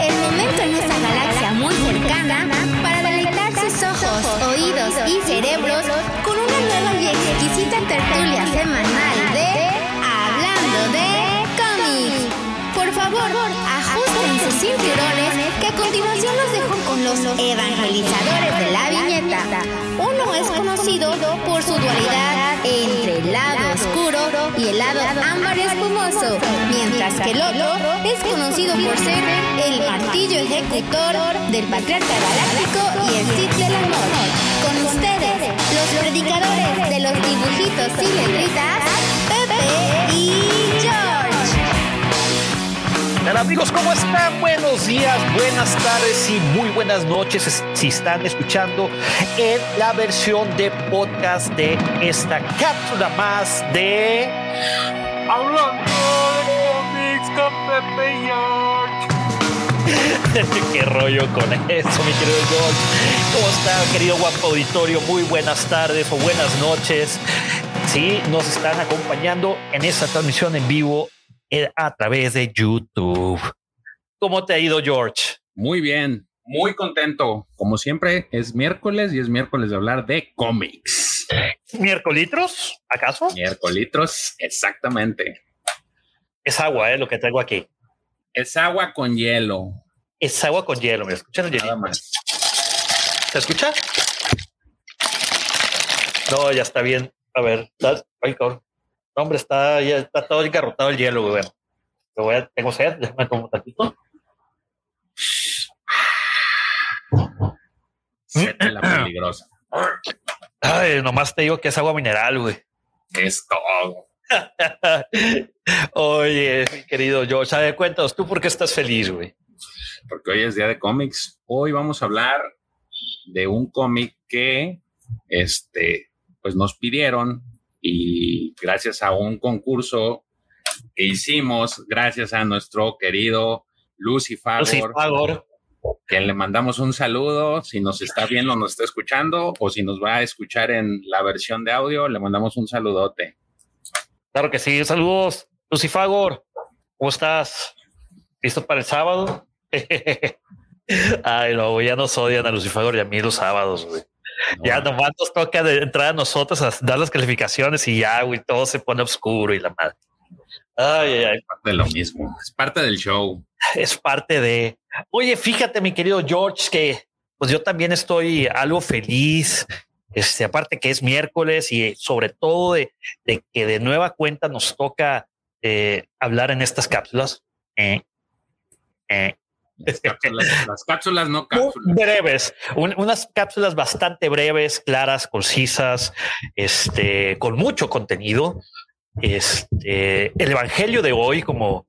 el momento en esta galaxia muy cercana para deleitar sus ojos, oídos y cerebros con una nueva y exquisita tertulia semanal de Hablando de cómics. Por favor, ajusten sus cinturones que a continuación los dejo con los evangelizadores de la viñeta. Uno es conocido por su dualidad entre el lado oscuro y el lado ámbar espumoso, mientras que el otro es conocido por ser el martillo ejecutor del patriarca galáctico y el Cid del amor. Con ustedes, los predicadores de los dibujitos y letritas, Pepe y George. Hola amigos, ¿cómo están? Buenos días, buenas tardes y muy buenas noches si están escuchando en la versión de podcast de esta cápsula más de Hablando de cómics con Pepe y George. Qué rollo con eso, mi querido George. ¿Cómo está, querido guapo auditorio? Muy buenas tardes o buenas noches. Sí, nos están acompañando en esta transmisión en vivo a través de YouTube. ¿Cómo te ha ido, George? Muy bien, muy contento. Como siempre, es miércoles y es miércoles de hablar de cómics. ¿Miércolitros? ¿Acaso? Miércolitros, exactamente. Es agua, ¿eh? Lo que traigo aquí. Es agua con hielo. Es agua con hielo. ¿Me escuchan el hielo? ¿Se escucha? No, ya está bien. A ver, ay, cabrón hombre, está, ya está todo engarrotado el hielo, güey. Voy a, tengo sed, déjame como un tantito. la peligrosa. Ay, nomás te digo que es agua mineral, güey. Es todo. Oye, mi querido George, ¿sabes? Cuéntanos, ¿tú por qué estás feliz, güey? Porque hoy es día de cómics. Hoy vamos a hablar de un cómic que, este, pues nos pidieron y gracias a un concurso que hicimos, gracias a nuestro querido Lucy Fagor, que le mandamos un saludo, si nos está viendo, nos está escuchando, o si nos va a escuchar en la versión de audio, le mandamos un saludote. Claro que sí, saludos, Lucy Fagor, ¿cómo estás? ¿Listo para el sábado? Ay, no, ya nos odian a Lucifagor y a mí los sábados, güey. Ya nomás nos toca de entrar a nosotros a dar las calificaciones y ya, güey, todo se pone oscuro y la madre. Ay, ay, ay. Es parte de lo mismo. Es parte del show. Es parte de. Oye, fíjate, mi querido George, que pues yo también estoy algo feliz. Este, aparte que es miércoles y sobre todo de, que de nueva cuenta nos toca eh, hablar en estas cápsulas. Eh, eh, las cápsulas, no cápsulas. Breves, unas cápsulas bastante breves, claras, concisas, este, con mucho contenido. Este, el evangelio de hoy, como,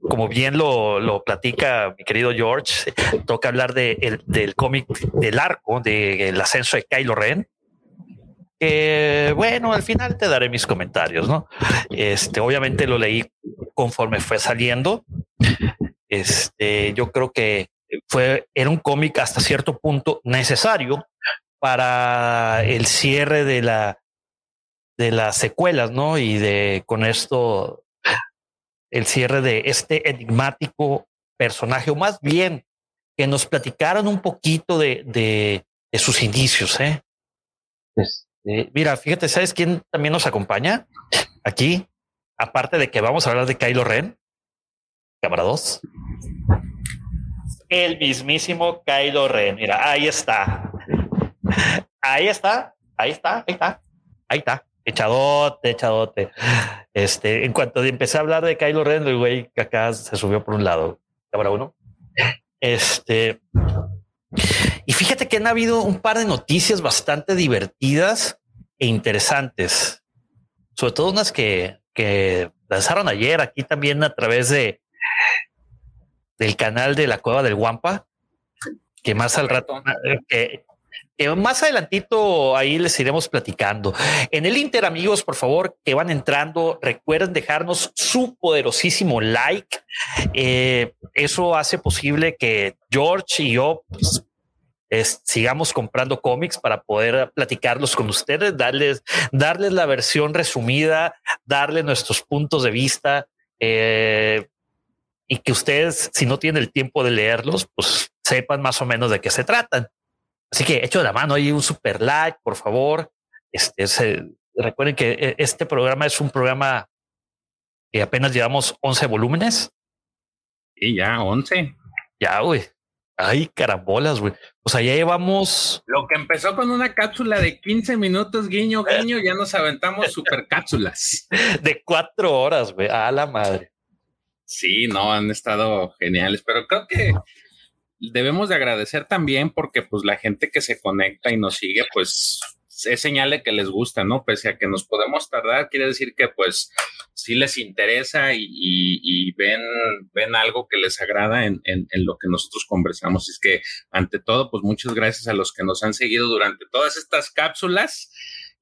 como bien lo, lo platica mi querido George, toca hablar de, del cómic del arco, del ascenso de Kylo Ren. Bueno, al final te daré mis comentarios, ¿no? Este, obviamente lo leí conforme fue saliendo. Este, yo creo que fue, era un cómic hasta cierto punto necesario para el cierre de la de las secuelas, ¿no? Y de con esto el cierre de este enigmático personaje, o más bien que nos platicaran un poquito de, de, sus indicios, ¿eh? Este, mira, fíjate, ¿sabes quién también nos acompaña aquí? Aparte de que vamos a hablar de Kylo Ren, cámara 2. El mismísimo Kylo Ren. Mira, ahí está. Ahí está. Ahí está. Ahí está. Ahí está. Echadote, echadote. Este, en cuanto empecé a hablar de Kylo Ren, el güey que acá se subió por un lado. Cámara uno. Este. Y fíjate que han habido un par de noticias bastante divertidas e interesantes. Sobre todo unas que, que lanzaron ayer aquí también a través de, del canal de la Cueva del Guampa, que más al rato, que, más adelantito ahí les iremos platicando. En el Inter, amigos, por favor, que van entrando, recuerden dejarnos su poderosísimo like. Eh, eso hace posible que George y yo pues, sigamos comprando cómics para poder platicarlos con ustedes, darles, darles la versión resumida, darle nuestros puntos de vista. Eh, y que ustedes, si no tienen el tiempo de leerlos, pues sepan más o menos de qué se tratan. Así que echo de la mano ahí un super like, por favor. Este, recuerden que eh, este programa es un programa que apenas llevamos 11 volúmenes. Y ya 11. Ya, güey. Ay, carambolas, güey. O sea, ya llevamos. Lo que empezó con una cápsula de 15 minutos, guiño, guiño, ya nos aventamos super cápsulas. De cuatro horas, güey. A la madre. Sí, no, han estado geniales, pero creo que debemos de agradecer también porque pues la gente que se conecta y nos sigue, pues es señal de que les gusta, ¿no? Pese a que nos podemos tardar, quiere decir que pues sí les interesa y, ven, ven algo que les agrada en, en, lo que nosotros conversamos. Es que ante todo, pues muchas gracias a los que nos han seguido durante todas estas cápsulas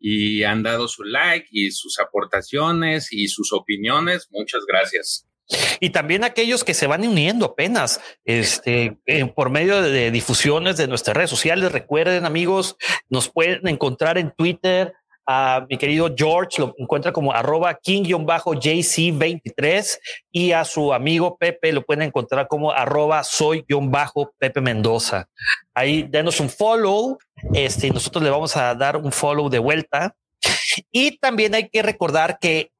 y han dado su like y sus aportaciones y sus opiniones. Muchas gracias. Y también aquellos que se van uniendo apenas este, eh, por medio de difusiones de nuestras redes sociales. Recuerden, amigos, nos pueden encontrar en Twitter. A mi querido George lo encuentra como arroba king-jc23 y a su amigo Pepe lo pueden encontrar como arroba soy-pepe Mendoza. Ahí denos un follow. Este, nosotros le vamos a dar un follow de vuelta. Y también hay que recordar que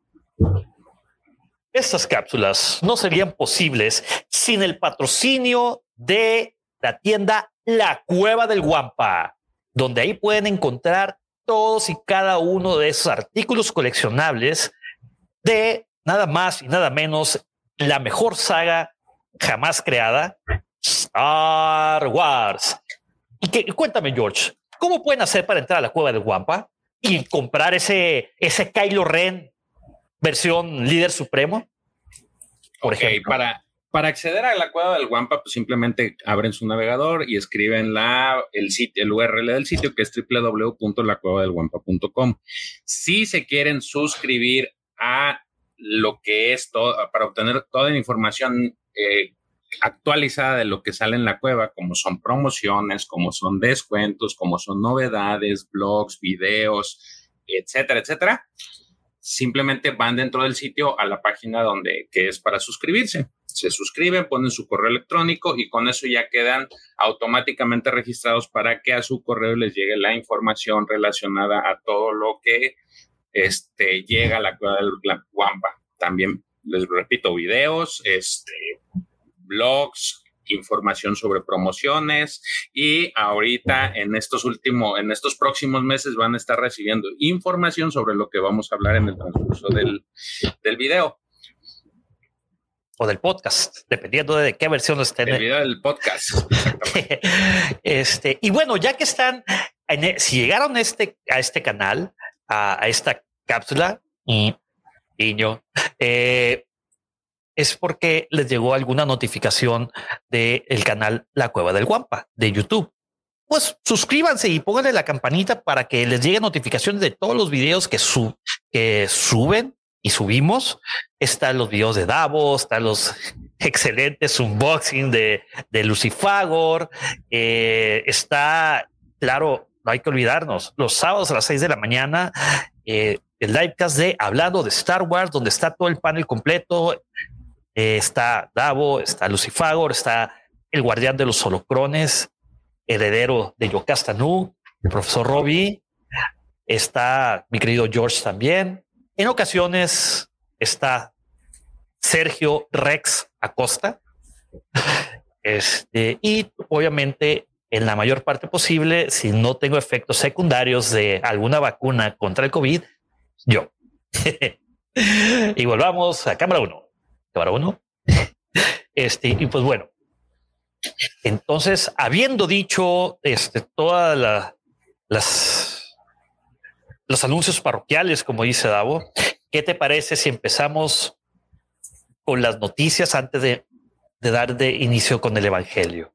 estas cápsulas no serían posibles sin el patrocinio de la tienda La Cueva del Guampa, donde ahí pueden encontrar todos y cada uno de esos artículos coleccionables de nada más y nada menos la mejor saga jamás creada, Star Wars. Y que, cuéntame, George, ¿cómo pueden hacer para entrar a la cueva del Guampa y comprar ese, ese Kylo Ren versión líder supremo. Por ejemplo. Para, para acceder a la cueva del Wampa, pues simplemente abren su navegador y escriben la, el, sitio, el URL del sitio que es www.lacuevadelguampa.com. Si se quieren suscribir a lo que es todo, para obtener toda la información eh, actualizada de lo que sale en la cueva, como son promociones, como son descuentos, como son novedades, blogs, videos, etcétera, etcétera simplemente van dentro del sitio a la página donde que es para suscribirse. Se suscriben, ponen su correo electrónico y con eso ya quedan automáticamente registrados para que a su correo les llegue la información relacionada a todo lo que este, llega a la cueva del Guampa. También les repito, videos, este, blogs, información sobre promociones y ahorita en estos últimos, en estos próximos meses van a estar recibiendo información sobre lo que vamos a hablar en el transcurso del, del video. O del podcast, dependiendo de qué versión estén. El video del podcast. este, y bueno, ya que están, en, e, si llegaron a este, a este canal, a, esta cápsula, y niño, eh, es porque les llegó alguna notificación del el canal La Cueva del Guampa de YouTube. Pues suscríbanse y pónganle la campanita para que les llegue notificaciones de todos los videos que, que suben y subimos. Están los videos de Davos, están los excelentes unboxing de, de Lucifagor. Eh, está, claro, no hay que olvidarnos, los sábados a las seis de la mañana, eh, el livecast de Hablando de Star Wars, donde está todo el panel completo, eh, está Davo, está Lucifagor, está el guardián de los holocrones, heredero de Yocastanu, el profesor Robbie, está mi querido George también. En ocasiones está Sergio Rex Acosta. Este, y obviamente en la mayor parte posible, si no tengo efectos secundarios de alguna vacuna contra el COVID, yo. y volvamos a cámara uno Qué uno. este, y pues bueno, entonces, habiendo dicho este, todas las los anuncios parroquiales, como dice Davo, ¿qué te parece si empezamos con las noticias antes de, dar de inicio con el Evangelio?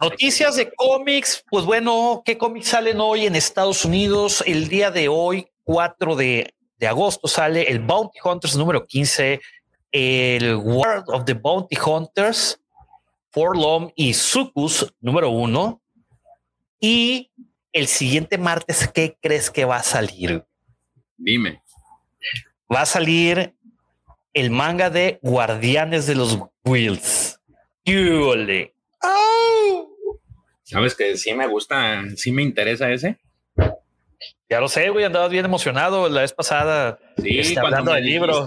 Noticias de cómics, pues bueno, ¿qué cómics salen hoy en Estados Unidos? El día de hoy, 4 de, de agosto, sale el Bounty Hunters número 15 el World of the Bounty Hunters, Forlom y Sucus número uno. Y el siguiente martes, ¿qué crees que va a salir? Dime. Va a salir el manga de Guardianes de los Wheels. ¡Yule! ¡Oh! ¿Sabes que sí me gusta, sí me interesa ese? Ya lo sé, güey, andabas bien emocionado la vez pasada. Sí, este, hablando del libro.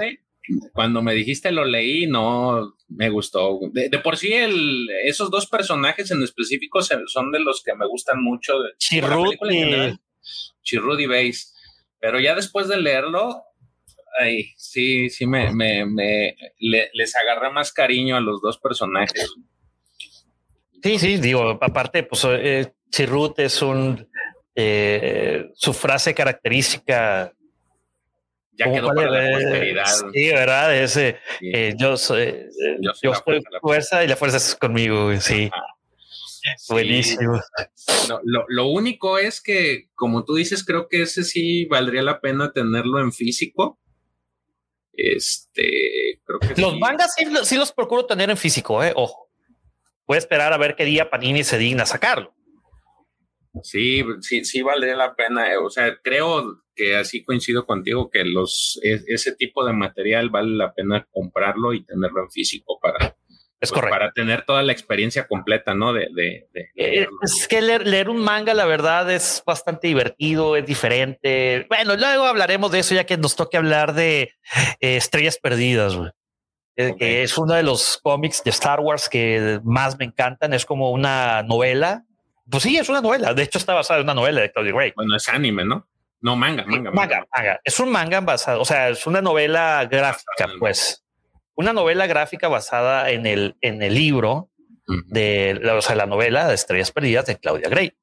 Cuando me dijiste lo leí, no me gustó. De, por sí, el, esos dos personajes en específico son de los que me gustan mucho. Chirrut y... Chirrut y Base. Pero ya después de leerlo, ay, sí, sí me, me, me les agarré más cariño a los dos personajes. Sí, sí, digo, aparte, pues eh, Chirrut es un eh, su frase característica. Ya quedó para la posteridad. Sí, verdad, ese eh, yo soy, eh, yo, soy, fuerza, y la fuerza es conmigo. Sí. Buenísimo. lo, lo, único es que, como tú dices, creo que ese sí valdría la pena tenerlo en físico. Este, creo que los mangas sí, los procuro tener en físico, eh. Ojo. Voy a esperar a ver qué día Panini se digna sacarlo. Sí, sí, sí valdría la pena. Eh, o sea, creo que así coincido contigo que los e, ese tipo de material vale la pena comprarlo y tenerlo en físico para, es pues, para tener toda la experiencia completa, ¿no? De, de, eh, es que leer, un manga, la verdad, es bastante divertido, es diferente. Bueno, luego hablaremos de eso ya que nos toque hablar de eh, Estrellas Perdidas, que es uno de los cómics de Star Wars que más me encantan. Es como una novela pues sí, es una novela. De hecho, está basada en una novela de Claudia Gray. Bueno, es anime, ¿no? No, manga, manga, manga. manga, Es un manga basado, o sea, es una novela gráfica, pues. Una novela gráfica basada en el, en el libro de o sea, la novela de Estrellas Perdidas de Claudia Gray.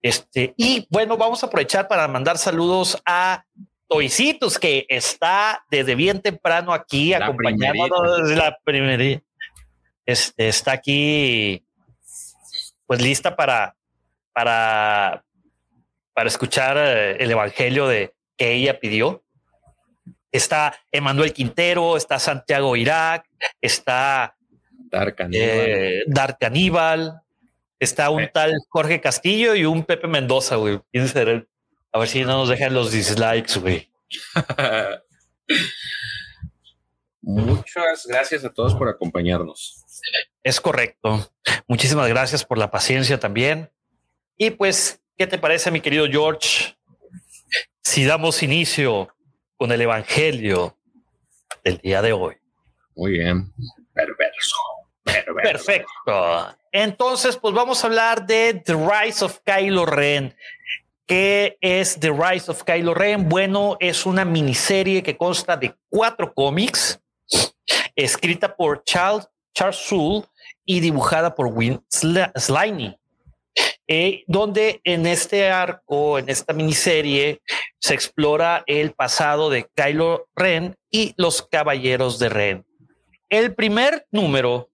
Este, y bueno, vamos a aprovechar para mandar saludos a Toicitos, que está desde bien temprano aquí acompañándonos la primera. Este, está aquí pues lista para, para, para escuchar eh, el evangelio de que ella pidió. Está Emanuel Quintero, está Santiago Irak, está Dark eh, Aníbal, está un tal Jorge Castillo y un Pepe Mendoza, güey. A ver si no nos dejan los dislikes, güey. Muchas gracias a todos por acompañarnos. Es correcto. Muchísimas gracias por la paciencia también. Y pues, ¿qué te parece, mi querido George? Si damos inicio con el Evangelio del día de hoy. Muy bien. Perverso. Perfecto. Entonces, pues vamos a hablar de The Rise of Kylo Ren. ¿Qué es The Rise of Kylo Ren? Bueno, es una miniserie que consta de cuatro cómics, escrita por Charles Charles Soule y dibujada por Win Sliney. Eh, donde en este arco, en esta miniserie, se explora el pasado de Kylo Ren y los Caballeros de Ren. El primer número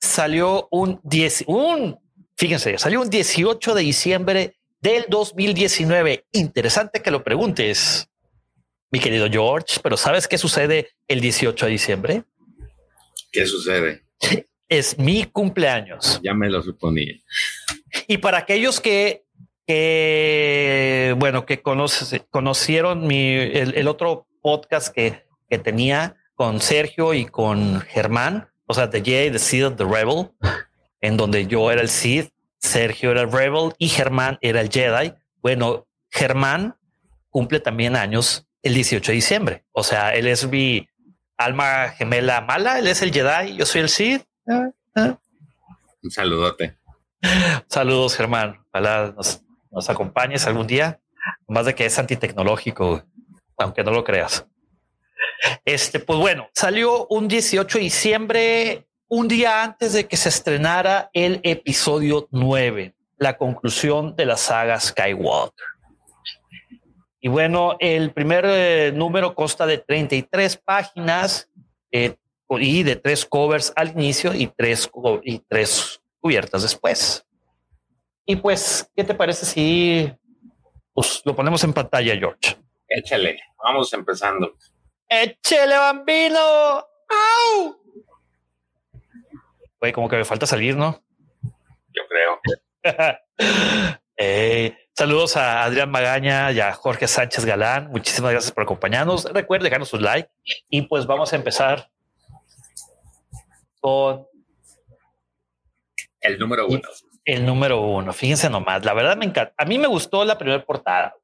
salió un 10, un, fíjense, salió un 18 de diciembre del 2019. Interesante que lo preguntes, mi querido George, pero ¿sabes qué sucede el 18 de diciembre? ¿Qué sucede? Es mi cumpleaños. Ya me lo suponía. Y para aquellos que, que bueno, que conocieron mi, el, otro podcast que, que tenía con Sergio y con Germán, o sea, The Jedi, The Seed of the Rebel, en donde yo era el Sith, Sergio era el Rebel y Germán era el Jedi. Bueno, Germán cumple también años el 18 de diciembre. O sea, él es mi alma gemela mala, él es el Jedi, yo soy el Sith. Un saludote. Saludos, Germán. Ojalá nos, nos acompañes algún día. Más de que es antitecnológico, aunque no lo creas. Este, pues bueno, salió un 18 de diciembre, un día antes de que se estrenara el episodio 9, la conclusión de la saga Skywalker. Y bueno, el primer eh, número consta de 33 páginas, eh, y de tres covers al inicio y tres, y tres cubiertas después. Y pues, ¿qué te parece si pues, lo ponemos en pantalla, George? Échale, vamos empezando. Échale, bambino. ¡Au! Güey, como que me falta salir, ¿no? Yo creo. eh, Saludos a Adrián Magaña y a Jorge Sánchez Galán. Muchísimas gracias por acompañarnos. Recuerden dejarnos su like y pues vamos a empezar con el número uno. El número uno. Fíjense nomás. La verdad me encanta. A mí me gustó la primera portada.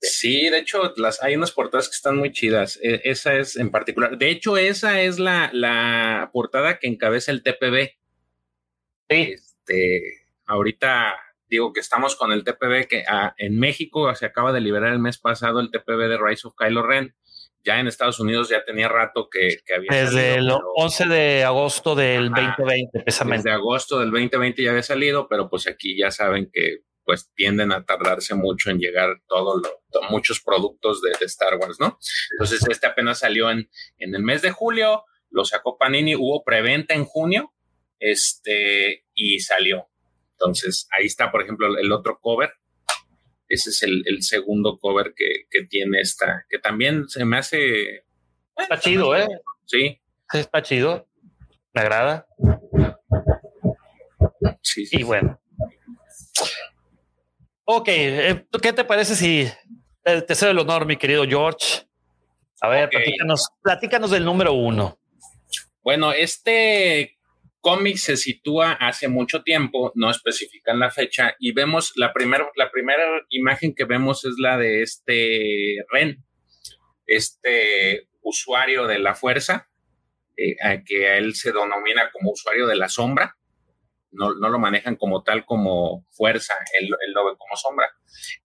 Sí, de hecho, las, hay unas portadas que están muy chidas. E, esa es en particular. De hecho, esa es la, la portada que encabeza el TPB. Sí. Este, ahorita digo que estamos con el TPB que ah, en México se acaba de liberar el mes pasado el TPB de Rise of Kylo Ren. Ya en Estados Unidos ya tenía rato que, había Desde el 11 de agosto del 2020, Desde agosto del 2020 ya había salido, pero pues aquí ya saben que pues tienden a tardarse mucho en llegar todos muchos productos de, Star Wars, ¿no? Entonces este apenas salió en, en el mes de julio, lo sacó Panini, hubo preventa en junio, este, y salió. Entonces ahí está, por ejemplo, el otro cover. Ese es el, segundo cover que, tiene esta, que también se me hace... Está chido, ¿eh? Sí. Está chido. Me agrada. Sí, sí. Y bueno, Ok, eh, ¿qué te parece si te cedo el honor, mi querido George? A ver, platícanos, del número uno. Bueno, este cómic se sitúa hace mucho tiempo, no especifican la fecha, y vemos la, primera la primera imagen que vemos es la de este Ren, este usuario de la fuerza, eh, que a él se denomina como usuario de la sombra no, lo manejan como tal, como fuerza, él, lo ve como sombra.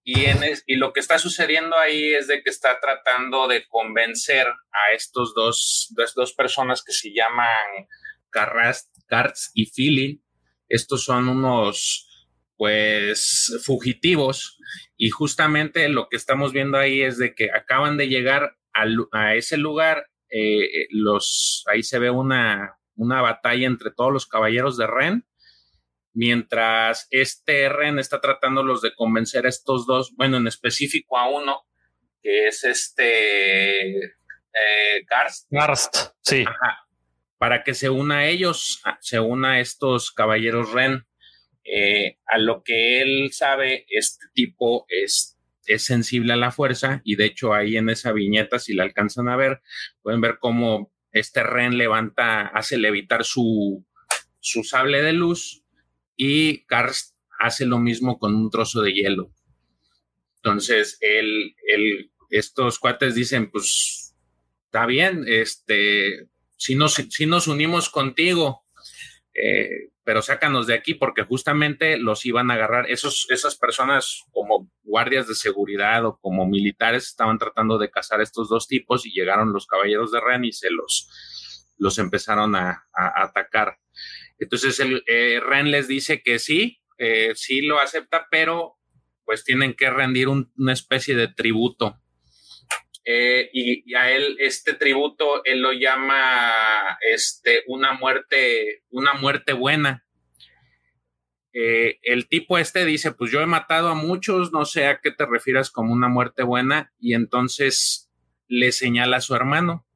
Y, en y lo que está sucediendo ahí es de que está tratando de convencer a estos dos, dos personas que se llaman Carts y Feeling. Estos son unos, pues, fugitivos. Y justamente lo que estamos viendo ahí es de que acaban de llegar a, ese lugar. Eh, los, ahí se ve una, una batalla entre todos los caballeros de Ren mientras este Ren está tratándolos de convencer a estos dos, bueno, en específico a uno, que es este eh, Garst. Garst, sí. Para que se una a ellos, se una a estos caballeros Ren. Eh, a lo que él sabe, este tipo es, es sensible a la fuerza y de hecho ahí en esa viñeta, si la alcanzan a ver, pueden ver cómo este Ren levanta, hace levitar su, su sable de luz y Karst hace lo mismo con un trozo de hielo. Entonces, él, estos cuates dicen, pues, está bien, este, si nos, si nos unimos contigo, eh, pero sácanos de aquí porque justamente los iban a agarrar. Esos, esas personas como guardias de seguridad o como militares estaban tratando de cazar a estos dos tipos y llegaron los caballeros de Ren y se los, los empezaron a atacar. Entonces eh, Ren les dice que sí, eh, sí lo acepta, pero pues tienen que rendir una especie de tributo. Eh, y, a él este tributo él lo llama este una muerte una muerte buena el tipo este dice pues yo he matado a muchos no sé a qué te refieras como una muerte buena y entonces le señala a su hermano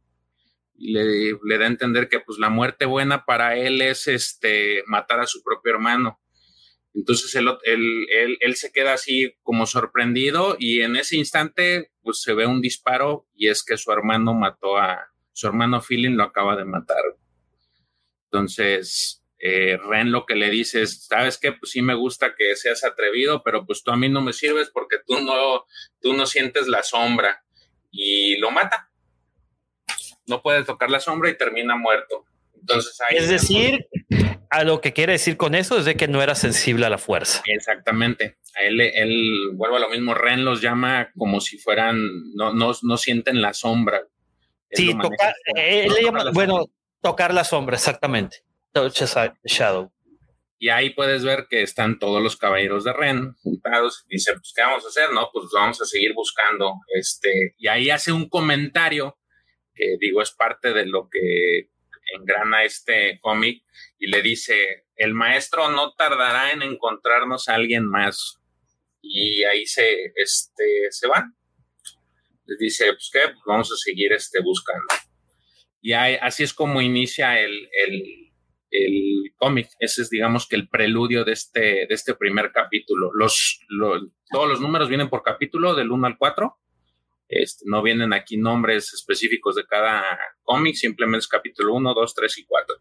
le, le, da a entender que pues la muerte buena para él es este matar a su propio hermano. Entonces él, él, se queda así como sorprendido y en ese instante pues se ve un disparo y es que su hermano mató a su hermano Feeling lo acaba de matar. Entonces eh, Ren lo que le dice es, sabes qué, pues sí me gusta que seas atrevido, pero pues tú a mí no me sirves porque tú no, tú no sientes la sombra y lo mata no puede tocar la sombra y termina muerto. Entonces, es decir, a lo que quiere decir con eso es de que no era sensible a la fuerza. Exactamente. A él, él vuelve a lo mismo. Ren los llama como si fueran, no, no, no sienten la sombra. sí, tocar, él le llama, bueno, tocar la sombra, exactamente. Touch shadow. Y ahí puedes ver que están todos los caballeros de Ren juntados. Y dice, pues, ¿qué vamos a hacer? No, pues vamos a seguir buscando. Este, y ahí hace un comentario que digo es parte de lo que engrana este cómic y le dice, el maestro no tardará en encontrarnos a alguien más. Y ahí se, este, se van. Les dice, pues qué, pues vamos a seguir este, buscando. Y así es como inicia el, el cómic. Ese es, digamos, que el preludio de este, de este primer capítulo. Los, todos los números vienen por capítulo, del 1 al 4. Este, no vienen aquí nombres específicos de cada cómic, simplemente es capítulo 1, 2, 3 y 4.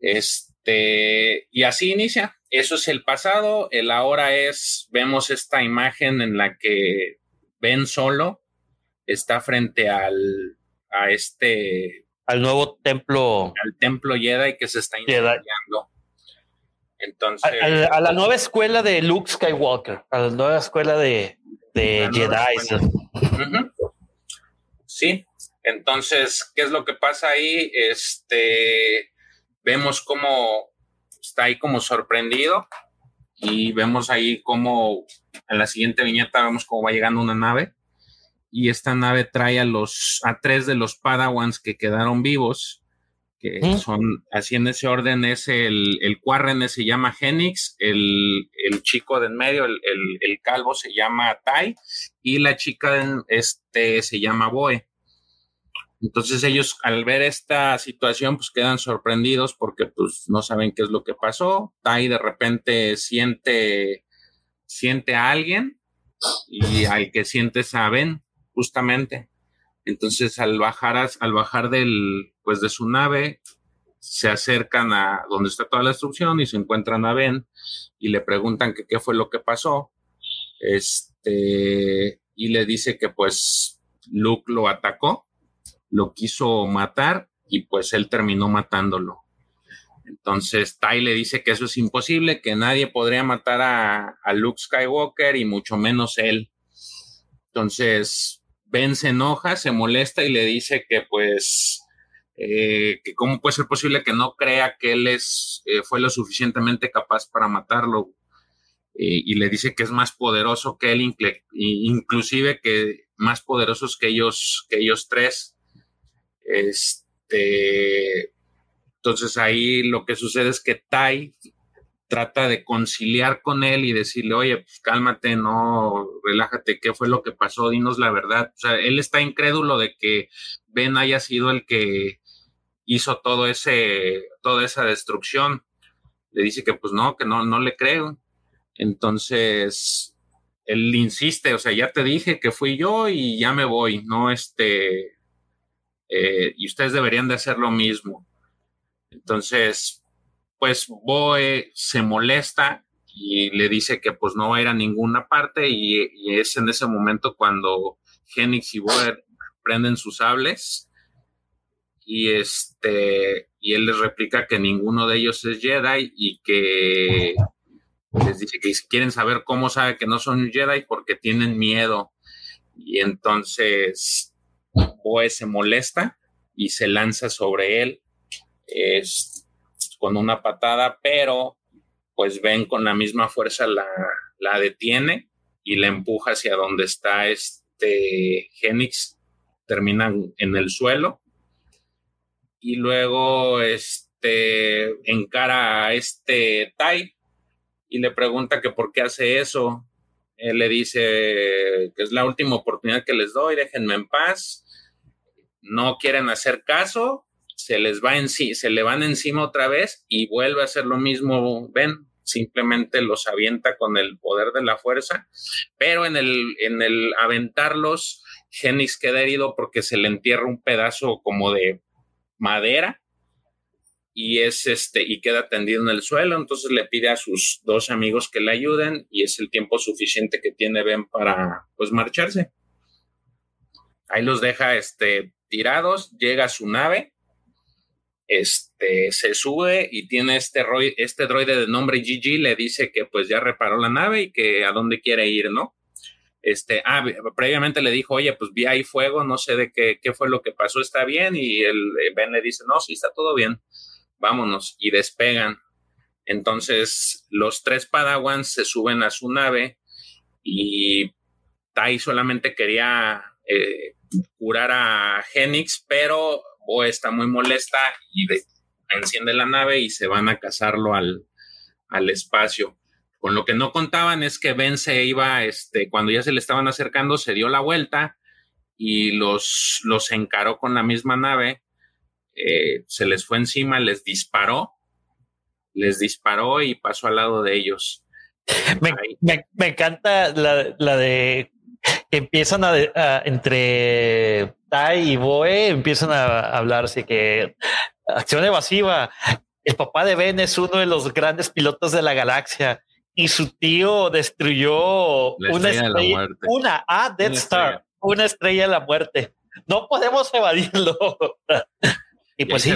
Este, y así inicia. Eso es el pasado. El ahora es, vemos esta imagen en la que Ben solo está frente al, a este al nuevo templo. Al templo Jedi que se está incendiando. Entonces. A, la nueva escuela de Luke Skywalker, a la nueva escuela de, de Jedi. Sí. Entonces, ¿qué es lo que pasa ahí? Este vemos cómo está ahí como sorprendido y vemos ahí como en la siguiente viñeta vemos cómo va llegando una nave y esta nave trae a los a tres de los Padawans que quedaron vivos, que son así en ese orden es el, el Quarren se llama Genix, el, el, chico de en medio, el, el, calvo se llama Tai y la chica este se llama Boe. Entonces ellos al ver esta situación pues quedan sorprendidos porque pues no saben qué es lo que pasó. Tai de repente siente siente a alguien y al que siente saben justamente. Entonces, al bajar, al bajar del, pues de su nave, se acercan a donde está toda la destrucción y se encuentran a Ben y le preguntan qué fue lo que pasó. Este, y le dice que pues Luke lo atacó, lo quiso matar y pues él terminó matándolo. Entonces Tai le dice que eso es imposible, que nadie podría matar a, a Luke Skywalker y mucho menos él. Entonces, Ben se enoja, se molesta y le dice que pues eh, que cómo puede ser posible que no crea que él es, eh, fue lo suficientemente capaz para matarlo eh, y le dice que es más poderoso que él, inclusive que más poderosos que ellos, que ellos tres. Este, entonces ahí lo que sucede es que Tai trata de conciliar con él y decirle, oye, pues cálmate, no, relájate, ¿qué fue lo que pasó? Dinos la verdad. O sea, él está incrédulo de que Ben haya sido el que hizo todo ese, toda esa destrucción. Le dice que pues no, que no, no le creo. Entonces, él insiste, o sea, ya te dije que fui yo y ya me voy, no este, eh, y ustedes deberían de hacer lo mismo. Entonces, pues Boe se molesta y le dice que pues no va a ir a ninguna parte y, es en ese momento cuando Genix y Boe prenden sus sables y este y él les replica que ninguno de ellos es Jedi y que les dice que quieren saber cómo sabe que no son Jedi porque tienen miedo. Y entonces Boe se molesta y se lanza sobre él este con una patada, pero pues ven con la misma fuerza la, la detiene y la empuja hacia donde está este Genix, terminan en el suelo y luego este encara a este Tai y le pregunta que por qué hace eso. Él le dice que es la última oportunidad que les doy, déjenme en paz. No quieren hacer caso, se les va en sí, se le van encima otra vez y vuelve a hacer lo mismo, ven, simplemente los avienta con el poder de la fuerza, pero en el, en el aventarlos, Genix queda herido porque se le entierra un pedazo como de madera y es este y queda tendido en el suelo, entonces le pide a sus dos amigos que le ayuden y es el tiempo suficiente que tiene Ben para pues marcharse. Ahí los deja este tirados, llega a su nave este, se sube y tiene este, este droide de nombre GG, le dice que pues ya reparó la nave y que a dónde quiere ir, ¿no? Este, ah, previamente le dijo, oye, pues vi ahí fuego, no sé de qué, qué fue lo que pasó, está bien, y el eh, Ben le dice, no, sí, está todo bien, vámonos, y despegan. Entonces, los tres Padawans se suben a su nave y Tai solamente quería eh, curar a Genix, pero o está muy molesta y enciende la nave y se van a cazarlo al, al espacio. Con lo que no contaban es que Ben se iba, este, cuando ya se le estaban acercando, se dio la vuelta y los, los encaró con la misma nave. eh, se les fue encima, les disparó, les disparó y pasó al lado de ellos. Me, encanta la, de que empiezan a, entre Tai y Boe empiezan a hablar así que acción evasiva. El papá de Ben es uno de los grandes pilotos de la galaxia y su tío destruyó una estrella, una a Death Star, una estrella de la muerte. No podemos evadirlo. y pues sí.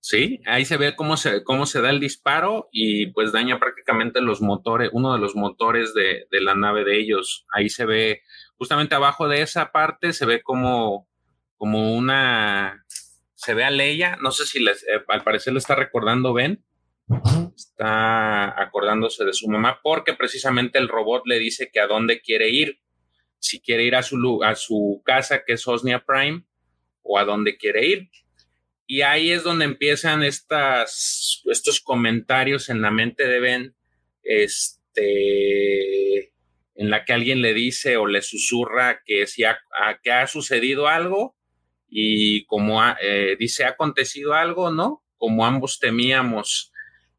sí, ahí se ve cómo se, cómo se da el disparo y pues daña prácticamente los motores, uno de los motores de, de la nave de ellos. Ahí se ve, justamente abajo de esa parte, se ve como, como una, se ve a Leia, no sé si les, eh, al parecer le está recordando Ben, está acordándose de su mamá porque precisamente el robot le dice que a dónde quiere ir, si quiere ir a su, a su casa que es Osnia Prime o a dónde quiere ir. Y ahí es donde empiezan estas, estos comentarios en la mente de Ben, este, en la que alguien le dice o le susurra que, si ha, que ha sucedido algo y como eh, dice ha acontecido algo, ¿no? Como ambos temíamos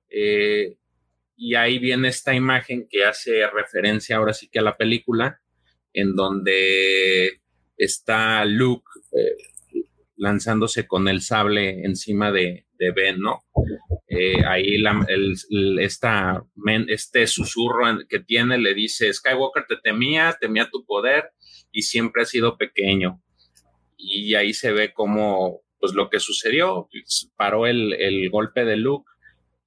eh, y ahí viene esta imagen que hace referencia ahora sí que a la película, en donde está Luke eh, lanzándose con el sable encima de, Ben, ¿no? Ahí esta, este susurro que tiene le dice, Skywalker te temía, temía tu poder y siempre ha sido pequeño. Y ahí se ve como, pues lo que sucedió, paró el, el golpe de Luke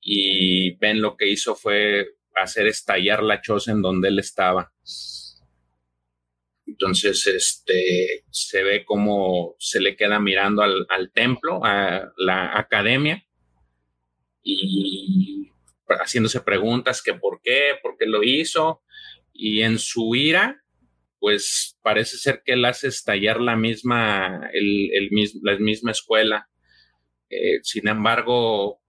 y Ben lo que hizo fue hacer estallar la choza en donde él estaba. Entonces, este, se ve como se le queda mirando al, templo, a la academia, y haciéndose preguntas que por qué, por qué lo hizo, y en su ira, pues parece ser que él hace estallar la misma, el, la misma escuela. Eh, sin embargo,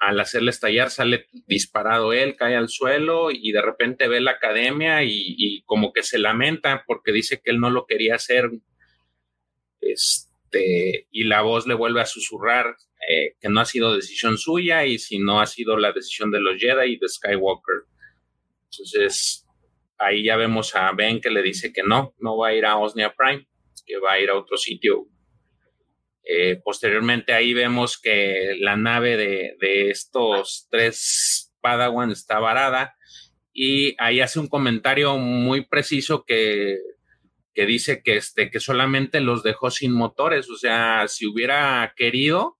al hacerle estallar sale disparado él, cae al suelo y de repente ve la academia y, como que se lamenta porque dice que él no lo quería hacer. Este, y la voz le vuelve a susurrar eh, que no ha sido decisión suya y si no ha sido la decisión de los Jedi y de Skywalker. Entonces, ahí ya vemos a Ben que le dice que no, no va a ir a Osnia Prime, que va a ir a otro sitio eh, posteriormente ahí vemos que la nave de, estos tres Padawan está varada y ahí hace un comentario muy preciso que, que dice que, este, que solamente los dejó sin motores, o sea, si hubiera querido,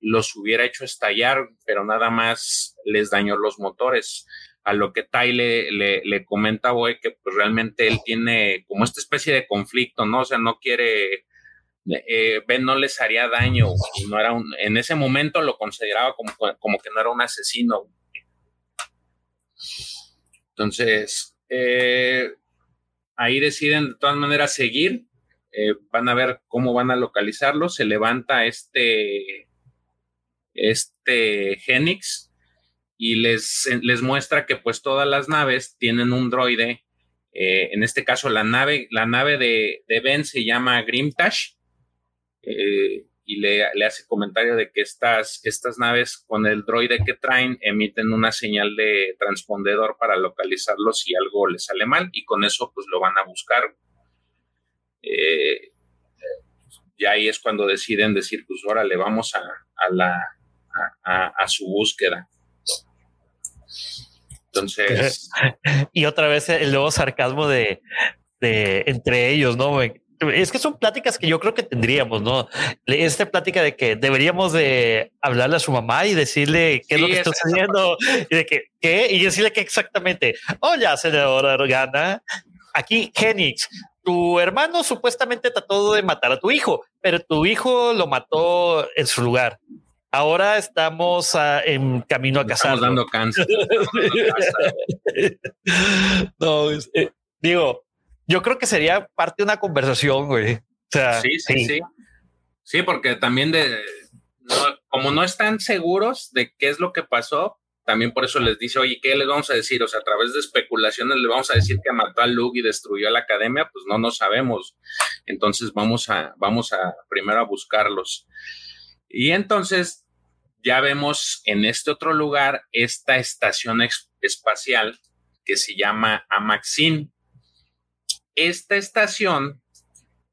los hubiera hecho estallar, pero nada más les dañó los motores. A lo que Tai le, le, comenta a que pues realmente él tiene como esta especie de conflicto, ¿no? O sea, no quiere eh, Ben no les haría daño no era un, en ese momento lo consideraba como, como que no era un asesino. Entonces, eh, ahí deciden de todas maneras seguir, eh, van a ver cómo van a localizarlo, se levanta este, este Genix y les, les muestra que pues todas las naves tienen un droide, en este caso la nave, la nave de, de Ben se llama Grimtash, eh, y le, hace comentario de que estas, estas naves con el droide que traen emiten una señal de transpondedor para localizarlo si algo le sale mal y con eso pues lo van a buscar. Eh, y ahí es cuando deciden decir, pues órale, vamos a, a la, a, su búsqueda. Entonces. y otra vez el nuevo sarcasmo de, de entre ellos, ¿no? es que son pláticas que yo creo que tendríamos, ¿no? Esta plática de que deberíamos de hablarle a su mamá y decirle qué es lo que está sucediendo y de que, qué, y decirle que exactamente, oye, señora Organa, aquí Genix, tu hermano supuestamente trató de matar a tu hijo, pero tu hijo lo mató en su lugar. Ahora estamos ah, en camino a casar. Estamos dando cáncer. no, eh, digo, yo creo que sería parte de una conversación, güey. O sea, sí, sí, sí. Sí, porque también de, como no están seguros de qué es lo que pasó, también por eso les dice, oye, ¿qué les vamos a decir? O sea, a través de especulaciones le vamos a decir que mató a Luke y destruyó a la academia, pues no, no sabemos. Entonces vamos a, vamos a primero a buscarlos. Y entonces ya vemos en este otro lugar esta estación espacial que se llama Amaxin. Esta estación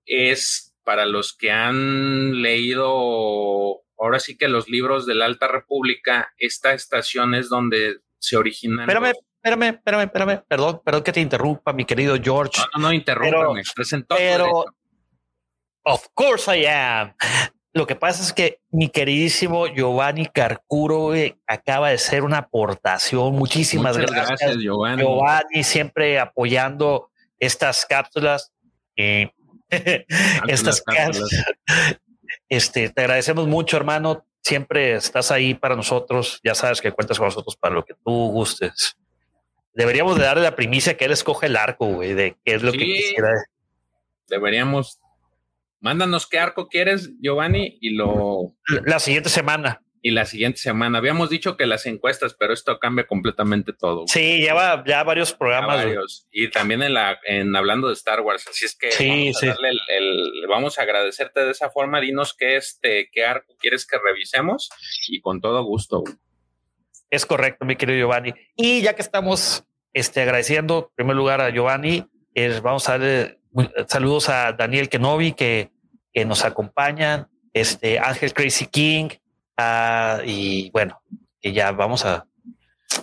es para los que han leído ahora sí que los libros de la Alta República, esta estación es donde se originan. Espérame, espérame, espérame, espérame, perdón, perdón que te interrumpa, mi querido George. No, no, no interrúmpame, pero, of course I am. Lo que pasa es que mi queridísimo Giovanni Carcuro acaba de ser una aportación. Muchísimas gracias, Giovanni. Giovanni. siempre apoyando estas cápsulas. Eh, estas cápsulas. Este, te agradecemos mucho, hermano. Siempre estás ahí para nosotros. Ya sabes que cuentas con nosotros para lo que tú gustes. Deberíamos de darle la primicia que él escoge el arco, güey, de qué es lo que quisiera. Deberíamos Mándanos qué arco quieres, Giovanni, y lo. La siguiente semana. Y la siguiente semana. Habíamos dicho que las encuestas, pero esto cambia completamente todo. Sí, lleva ya varios programas. Y también en la, en hablando de Star Wars. Así es que sí, vamos, a el, vamos a agradecerte de esa forma. Dinos qué este, qué arco quieres que revisemos, y con todo gusto. Es correcto, mi querido Giovanni. Y ya que estamos este, agradeciendo, en primer lugar, a Giovanni, es, vamos a darle saludos a Daniel Kenobi, que que nos acompañan, este Ángel Crazy King, uh, y bueno, que ya vamos a.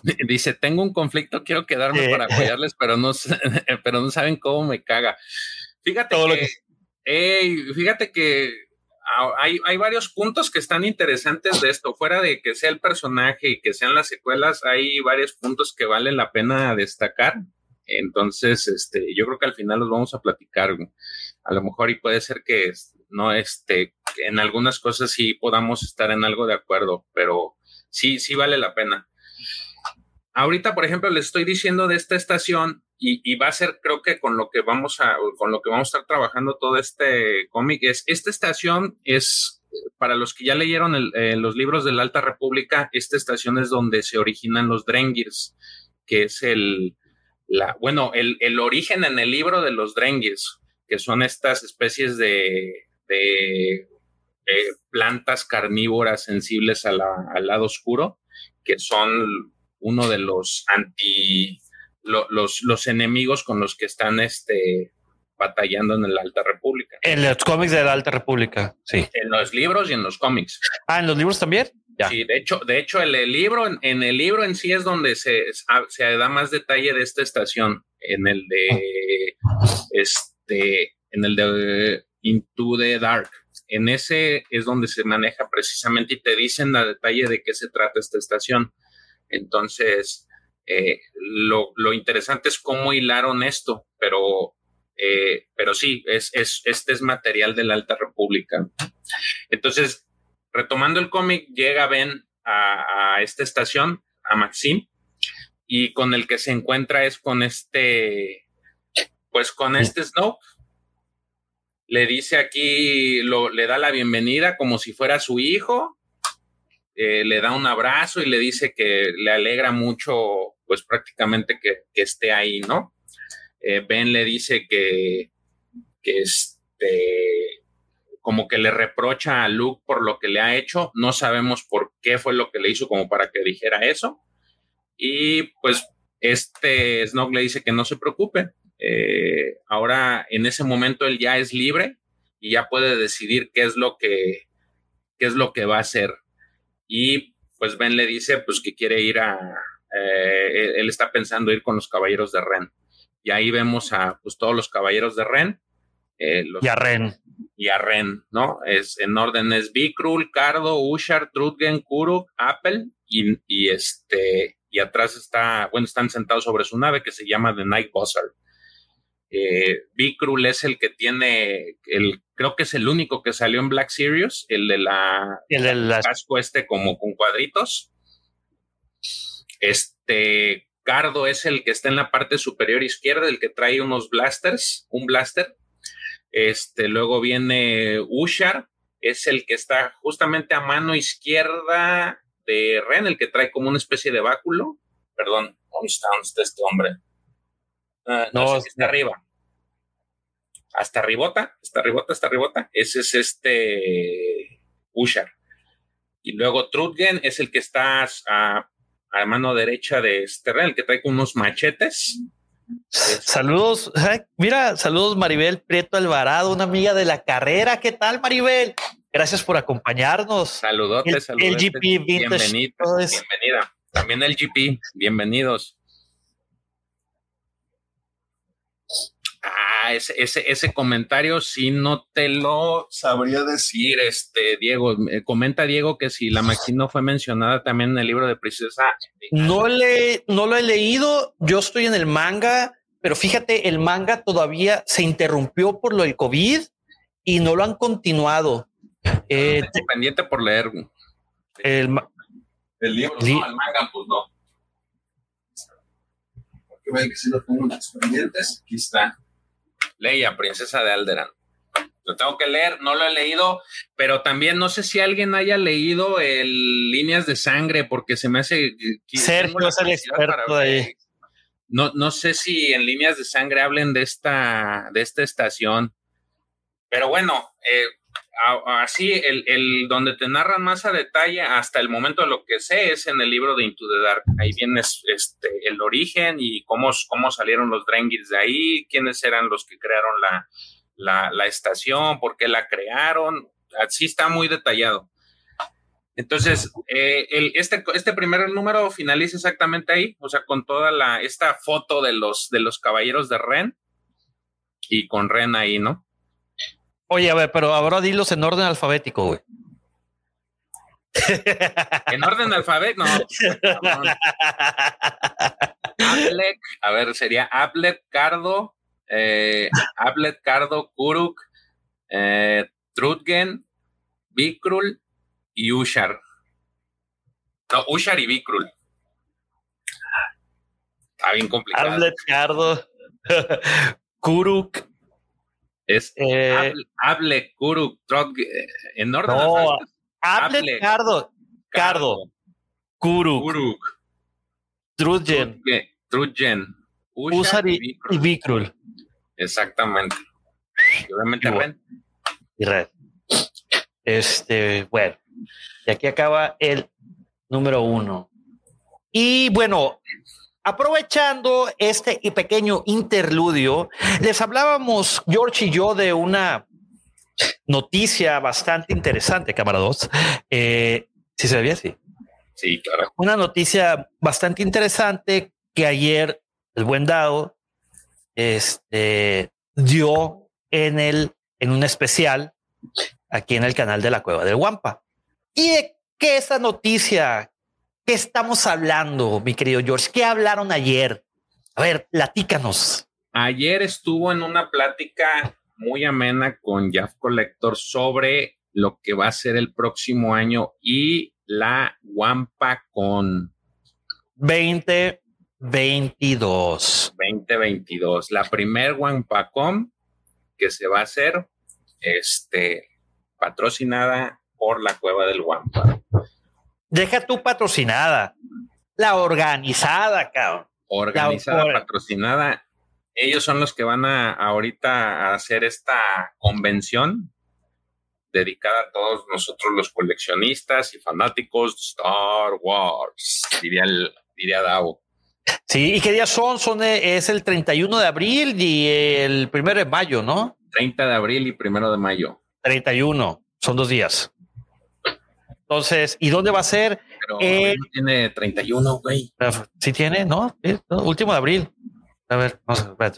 Dice, tengo un conflicto, quiero quedarme para apoyarles, pero no, pero no saben cómo me caga. Fíjate que, fíjate que hay, hay, varios puntos que están interesantes de esto. Fuera de que sea el personaje y que sean las secuelas, hay varios puntos que valen la pena destacar. Entonces, este, yo creo que al final los vamos a platicar. A lo mejor y puede ser que no este, en algunas cosas sí podamos estar en algo de acuerdo, pero sí, sí vale la pena. Ahorita, por ejemplo, les estoy diciendo de esta estación y, va a ser, creo que con lo que vamos a, con lo que vamos a estar trabajando todo este cómic es, esta estación es, para los que ya leyeron eh, los libros de la Alta República, esta estación es donde se originan los Drengirs, que es el, la, bueno, el, el origen en el libro de los Drengirs, que son estas especies de, de, plantas carnívoras sensibles al lado oscuro, que son uno de los anti, los, los enemigos con los que están este, batallando en la Alta República. En los cómics de la Alta República, sí. En los libros y en los cómics. Ah, en los libros también. Sí, de hecho, de hecho, el, libro, en el libro en sí es donde se, se da más detalle de esta estación. En el de en el de Into the Dark. En ese es donde se maneja precisamente y te dicen a detalle de qué se trata esta estación. Entonces, eh, lo, interesante es cómo hilaron esto, pero, eh, pero sí, es, es, este es material de la Alta República. Entonces, retomando el cómic, llega Ben a, a, esta estación, a Maxim, y con el que se encuentra es con este, pues con este Snoke, le dice aquí, lo, le da la bienvenida como si fuera su hijo, eh, le da un abrazo y le dice que le alegra mucho, pues prácticamente que, esté ahí, ¿no? Eh, ben le dice que, que este, como que le reprocha a Luke por lo que le ha hecho, no sabemos por qué fue lo que le hizo como para que dijera eso. Y pues este Snoke le dice que no se preocupe, eh, ahora, en ese momento, él ya es libre y ya puede decidir qué es lo que, qué es lo que va a hacer. Y pues Ben le dice pues que quiere ir a, eh, él está pensando ir con los caballeros de Ren. Y ahí vemos a pues todos los caballeros de Ren. Eh, y a Ren. Y a Ren, ¿no? Es, en orden es Bikrul, Cardo, Ushar, Trudgen, Kuruk, Apple y, y, este, y atrás está, bueno, están sentados sobre su nave que se llama The Night Buzzard. Eh, es el que tiene, el, creo que es el único que salió en Black Series, el de la el casco este como con cuadritos. Este Cardo es el que está en la parte superior izquierda, el que trae unos blasters, un blaster. Este, luego viene Ushar, es el que está justamente a mano izquierda de Ren, el que trae como una especie de báculo. Perdón, ¿dónde está, este hombre? Ah, no, está arriba. Hasta ribota, hasta ribota, hasta ribota. Ese es este Ushar. Y luego Trudgen es el que está a, a mano derecha de este el que trae con unos machetes. Saludos, mira, saludos Maribel Prieto Alvarado, una amiga de la carrera. ¿Qué tal, Maribel? Gracias por acompañarnos. Saludotes, el, GP bienvenida. También el GP, bienvenidos. Ah, ese, ese, ese comentario sí no te lo sabría decir, este Diego. comenta Diego que si la máquina no fue mencionada también en el libro de Princesa. No le, no lo he leído. Yo estoy en el manga, pero fíjate, el manga todavía se interrumpió por lo del COVID y no lo han continuado. Eh, pendiente por leer. El, el libro, no, el manga, pues no. Porque que si lo en los pendientes, aquí está. Leia, princesa de Alderan. Lo tengo que leer, no lo he leído, pero también no sé si alguien haya leído el Líneas de Sangre, porque se me hace. Sergio es el experto de ahí. No, no sé si en Líneas de Sangre hablen de esta, de esta estación, pero bueno, eh, así el, el, donde te narran más a detalle hasta el momento de lo que sé es en el libro de Into the Dark. Ahí viene este, el origen y cómo, cómo salieron los Drengirs de ahí, quiénes eran los que crearon la, la, estación, por qué la crearon. Así está muy detallado. Entonces, eh, el, este, este primer número finaliza exactamente ahí, o sea, con toda la, esta foto de los, de los caballeros de Ren y con Ren ahí, ¿no? Oye, a ver, pero ahora dilos en orden alfabético, güey. en orden alfabético, no. Ablet, a ver, sería Ablet, Cardo, eh, Ablet, Cardo, Kuruk, eh, Trutgen, Vikrul y Ushar. No, Ushar y Vikrul. Está bien complicado. Ablet, Cardo, Kuruk, es eh, Able, Kuru, Trot, eh, en orden. No, Able, Cardo, Cardo, Kuruk, Kuruk, Trudgen, Trudgen, Usar y, Vikrul. Exactamente. Y obviamente Ren. Y Red. Este, bueno, y aquí acaba el número uno. Y bueno, Aprovechando este pequeño interludio, les hablábamos, George y yo, de una noticia bastante interesante, camarados. Eh, ¿Sí se veía así? Sí, claro. Una noticia bastante interesante que ayer el buen Dado este, dio en, el, en un especial aquí en el canal de la Cueva del Guampa. Y de que esa noticia ¿Qué estamos hablando, mi querido George? ¿Qué hablaron ayer? A ver, platícanos. Ayer estuvo en una plática muy amena con Jeff Collector sobre lo que va a ser el próximo año y la Wampa con 2022. 2022. La primer WampaCon que se va a hacer este, patrocinada por la Cueva del Wampa. Deja tu patrocinada. La organizada, cabrón. Organizada, patrocinada. Ellos son los que van a ahorita a hacer esta convención dedicada a todos nosotros los coleccionistas y fanáticos de Star Wars, diría, el, diría Davo. Sí, ¿y qué días son? son? Eh, es el 31 de abril y el 1 de mayo, ¿no? 30 de abril y 1 de mayo. 31, son dos días. Entonces, ¿y dónde va a ser? Pero eh, tiene 31, güey. Sí tiene, ¿no? Último de abril. A ver, vamos a ver.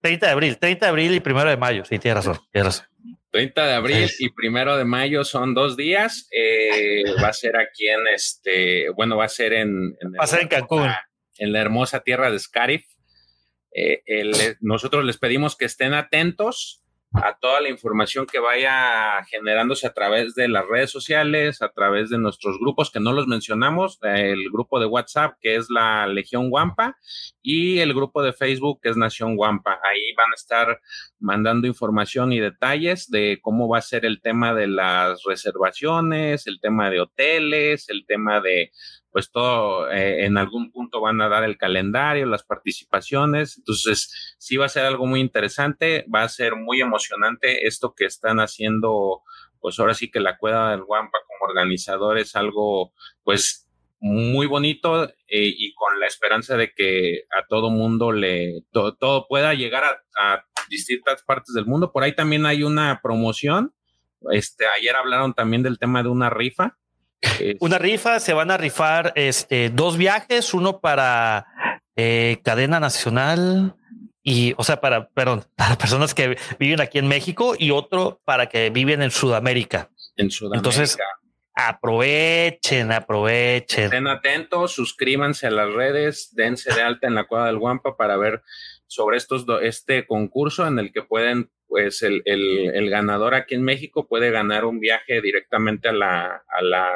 30 de abril, 30 de abril y primero de mayo. Sí, tiene razón, tiene razón. 30 de abril y primero de mayo son dos días. Eh, va a ser aquí en este, bueno, va a ser en, va a ser en Cancún. En la hermosa tierra de Scarif. Eh, nosotros les pedimos que estén atentos a toda la información que vaya generándose a través de las redes sociales, a través de nuestros grupos que no los mencionamos, el grupo de WhatsApp que es la Legión Guampa y el grupo de Facebook que es Nación Guampa. Ahí van a estar mandando información y detalles de cómo va a ser el tema de las reservaciones, el tema de hoteles, el tema de pues todo, eh, en algún punto van a dar el calendario, las participaciones, entonces sí va a ser algo muy interesante, va a ser muy emocionante esto que están haciendo pues ahora sí que la Cueva del Guampa como organizador es algo, pues, muy bonito eh, y con la esperanza de que a todo mundo le, todo, pueda llegar a, distintas partes del mundo. Por ahí también hay una promoción. Este, ayer hablaron también del tema de una rifa. Una rifa, se van a rifar este, dos viajes, uno para eh, cadena nacional y, o sea, para, perdón, para personas que viven aquí en México y otro para que viven en Sudamérica. En Sudamérica. Entonces, aprovechen, aprovechen. Estén atentos, suscríbanse a las redes, dense de alta en la Cueva del Guampa para ver sobre estos este concurso en el que pueden pues el, el, ganador aquí en México puede ganar un viaje directamente a la, a, la,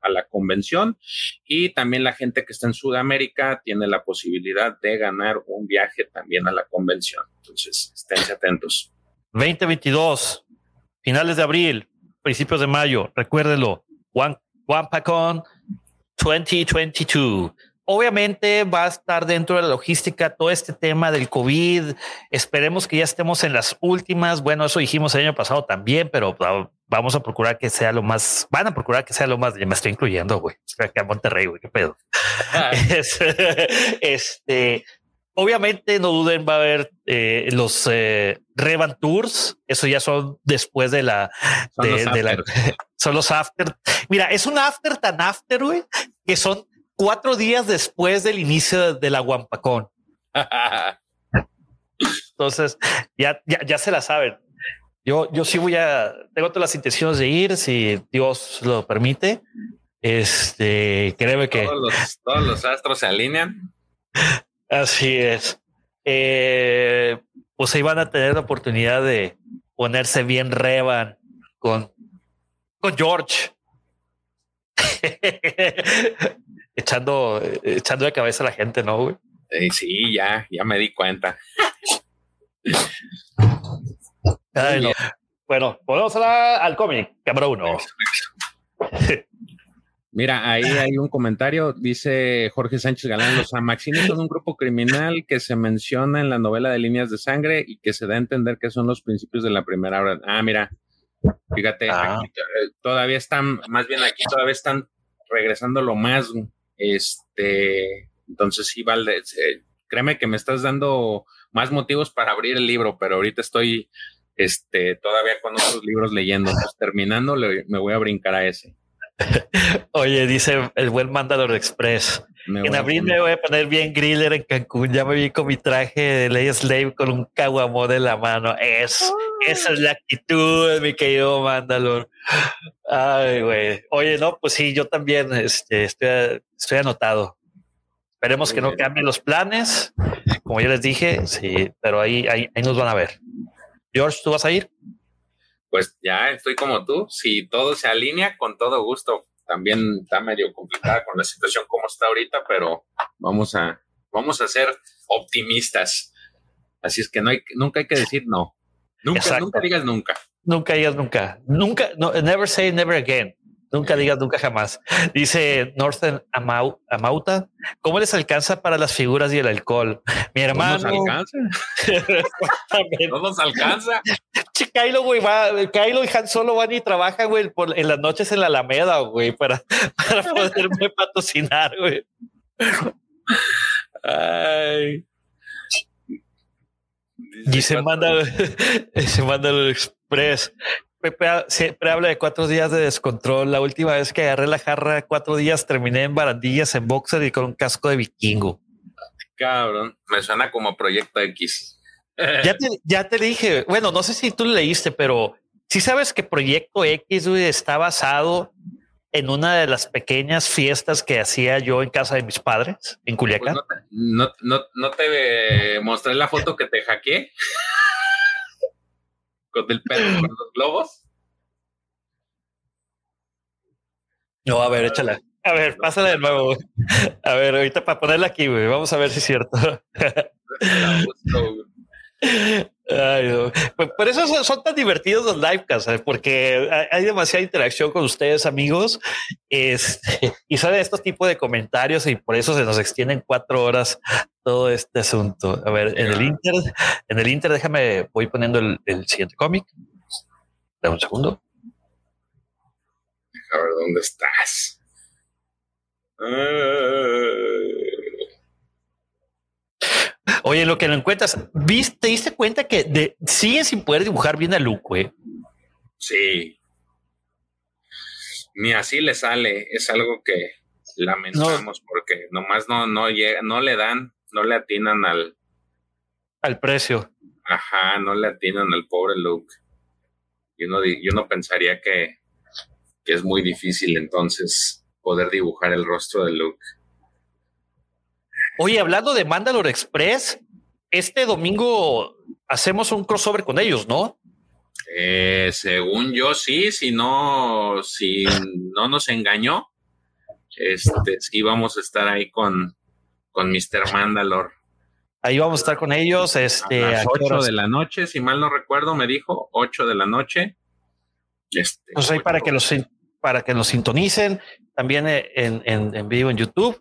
a la convención y también la gente que está en Sudamérica tiene la posibilidad de ganar un viaje también a la convención. Entonces, esténse atentos. 2022, finales de abril, principios de mayo, recuérdelo, One, Pacon 2022 Obviamente va a estar dentro de la logística todo este tema del COVID. Esperemos que ya estemos en las últimas. Bueno, eso dijimos el año pasado también, pero vamos a procurar que sea lo más, van a procurar que sea lo más, ya me estoy incluyendo, güey. Que a Monterrey, güey, qué pedo. Ah. este, obviamente no duden, va a haber eh, los eh, Revan Tours. Eso ya son después de la, de, la, son los after. Mira, es un after tan after, güey, que son cuatro días después del inicio de la Guampacón. Entonces, ya, ya, se la saben. Yo, yo sí voy a, tengo todas las intenciones de ir, si Dios lo permite. Este, créeme que todos los, astros se alinean. Así es. Eh, pues ahí van a tener la oportunidad de ponerse bien reban con, con George. echando, echando de cabeza a la gente, ¿no? sí, ya, ya me di cuenta. Bueno, volvemos al cómic, cámara uno. Mira, ahí hay un comentario, dice Jorge Sánchez Galán, los Amaxines son un grupo criminal que se menciona en la novela de líneas de sangre y que se da a entender que son los principios de la primera obra. Ah, mira, fíjate, ah. eh, todavía están, más bien aquí todavía están regresando lo más, este, entonces sí, vale, eh, créeme que me estás dando más motivos para abrir el libro, pero ahorita estoy este, todavía con otros libros leyendo. Terminando, me voy a brincar a ese. Oye, dice el buen Mandalor Express. En abril me voy a poner bien griller en Cancún. Ya me vi con mi traje de Ley Slave con un caguamón en la mano. Es, esa es la actitud, mi querido Mandalor. Ay, güey. Oye, no, pues sí, yo también este, estoy, estoy anotado. Esperemos que no cambien los planes. Como yo les dije, sí, pero ahí, ahí, ahí nos van a ver. George, ¿tú vas a ir? Pues ya estoy como tú. Si todo se alinea, con todo gusto. También está medio complicada con la situación como está ahorita, pero vamos a, vamos a ser optimistas. Así es que no hay, nunca hay que decir no. Nunca, nunca digas nunca. Nunca digas nunca. Nunca, no, never say never again. Nunca digas nunca jamás. Dice Northern Amauta, ¿cómo les alcanza para las figuras y el alcohol? Mi hermano. ¿No nos alcanza? ¿No nos alcanza? Kylo, güey, va, Kylo y Han Solo van y trabajan, güey, en las noches en la Alameda, güey, para, para poderme patrocinar, güey. Ay. Y se manda, se manda el express. Pepe siempre habla de cuatro días de descontrol. La última vez que agarré la jarra, cuatro días terminé en barandillas, en boxer y con un casco de vikingo. Cabrón, me suena como Proyecto X. Ya te, ya te dije, bueno, no sé si tú leíste, pero si sabes que Proyecto X está basado en una de las pequeñas fiestas que hacía yo en casa de mis padres en Culiacán. Pues no, no, no, te mostré la foto que te hackeé con el perro con los globos. No, a ver, échala. A ver, pásala de nuevo. A ver, ahorita para ponerla aquí, güey. Vamos a ver si es cierto. Por eso son, tan divertidos los livecast, porque hay demasiada interacción con ustedes, amigos. Este, y sale estos tipos de comentarios y por eso se nos extienden cuatro horas todo este asunto. A ver, en el Inter, en el Inter, déjame, voy poniendo el, siguiente cómic. Dame un segundo. A ver, ¿dónde estás? Oye, lo que lo encuentras, ¿viste, ¿te diste cuenta que de, siguen sin poder dibujar bien a Luke, güey? Sí. Ni así le sale. Es algo que lamentamos porque nomás no, no llega, no le dan, no le atinan al, al precio. Ajá, no le atinan al pobre Luke. Yo no, yo no pensaría que, que es muy difícil entonces poder dibujar el rostro de Luke. Oye, hablando de Mandalore Express, este domingo hacemos un crossover con ellos, ¿no? Eh, según yo, sí, si no, si no nos engañó, este, sí vamos a estar ahí con, con Mr. Mandalore. Ahí vamos a estar con ellos. Este, a las 8 de la noche, si mal no recuerdo, me dijo 8 de la noche. Este, pues ahí para que los para que nos sintonicen también en, en, en vivo en YouTube.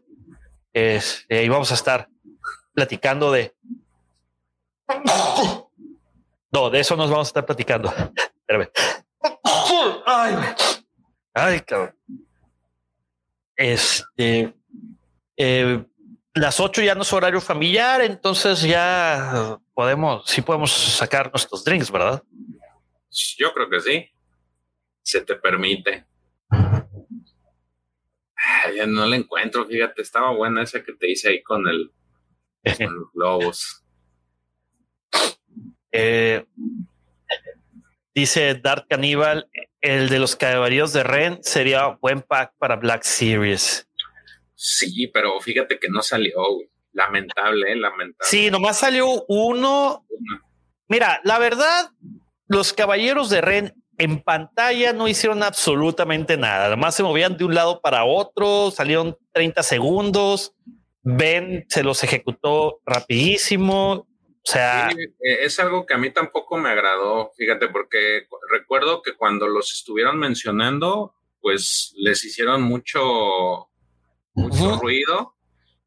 Este, ahí vamos a estar platicando de. No, de eso nos vamos a estar platicando. Espérame. Ay, ay, cabrón. Este. Eh, las ocho ya no es horario familiar, entonces ya podemos, sí podemos sacar nuestros drinks, ¿verdad? Yo creo que sí. Se te permite. Ya no la encuentro, fíjate, estaba buena esa que te hice ahí con el con los globos. Eh, dice Dark Cannibal, el de los caballeros de Ren sería buen pack para Black Series. Sí, pero fíjate que no salió. Lamentable, ¿eh? lamentable. Sí, nomás salió uno. Mira, la verdad, los caballeros de Ren en pantalla no hicieron absolutamente nada. Además se movían de un lado para otro, salieron 30 segundos. Ben se los ejecutó rapidísimo. O sea, eh, es algo que a mí tampoco me agradó, fíjate, porque recuerdo que cuando los estuvieron mencionando, pues les hicieron mucho, mucho ruido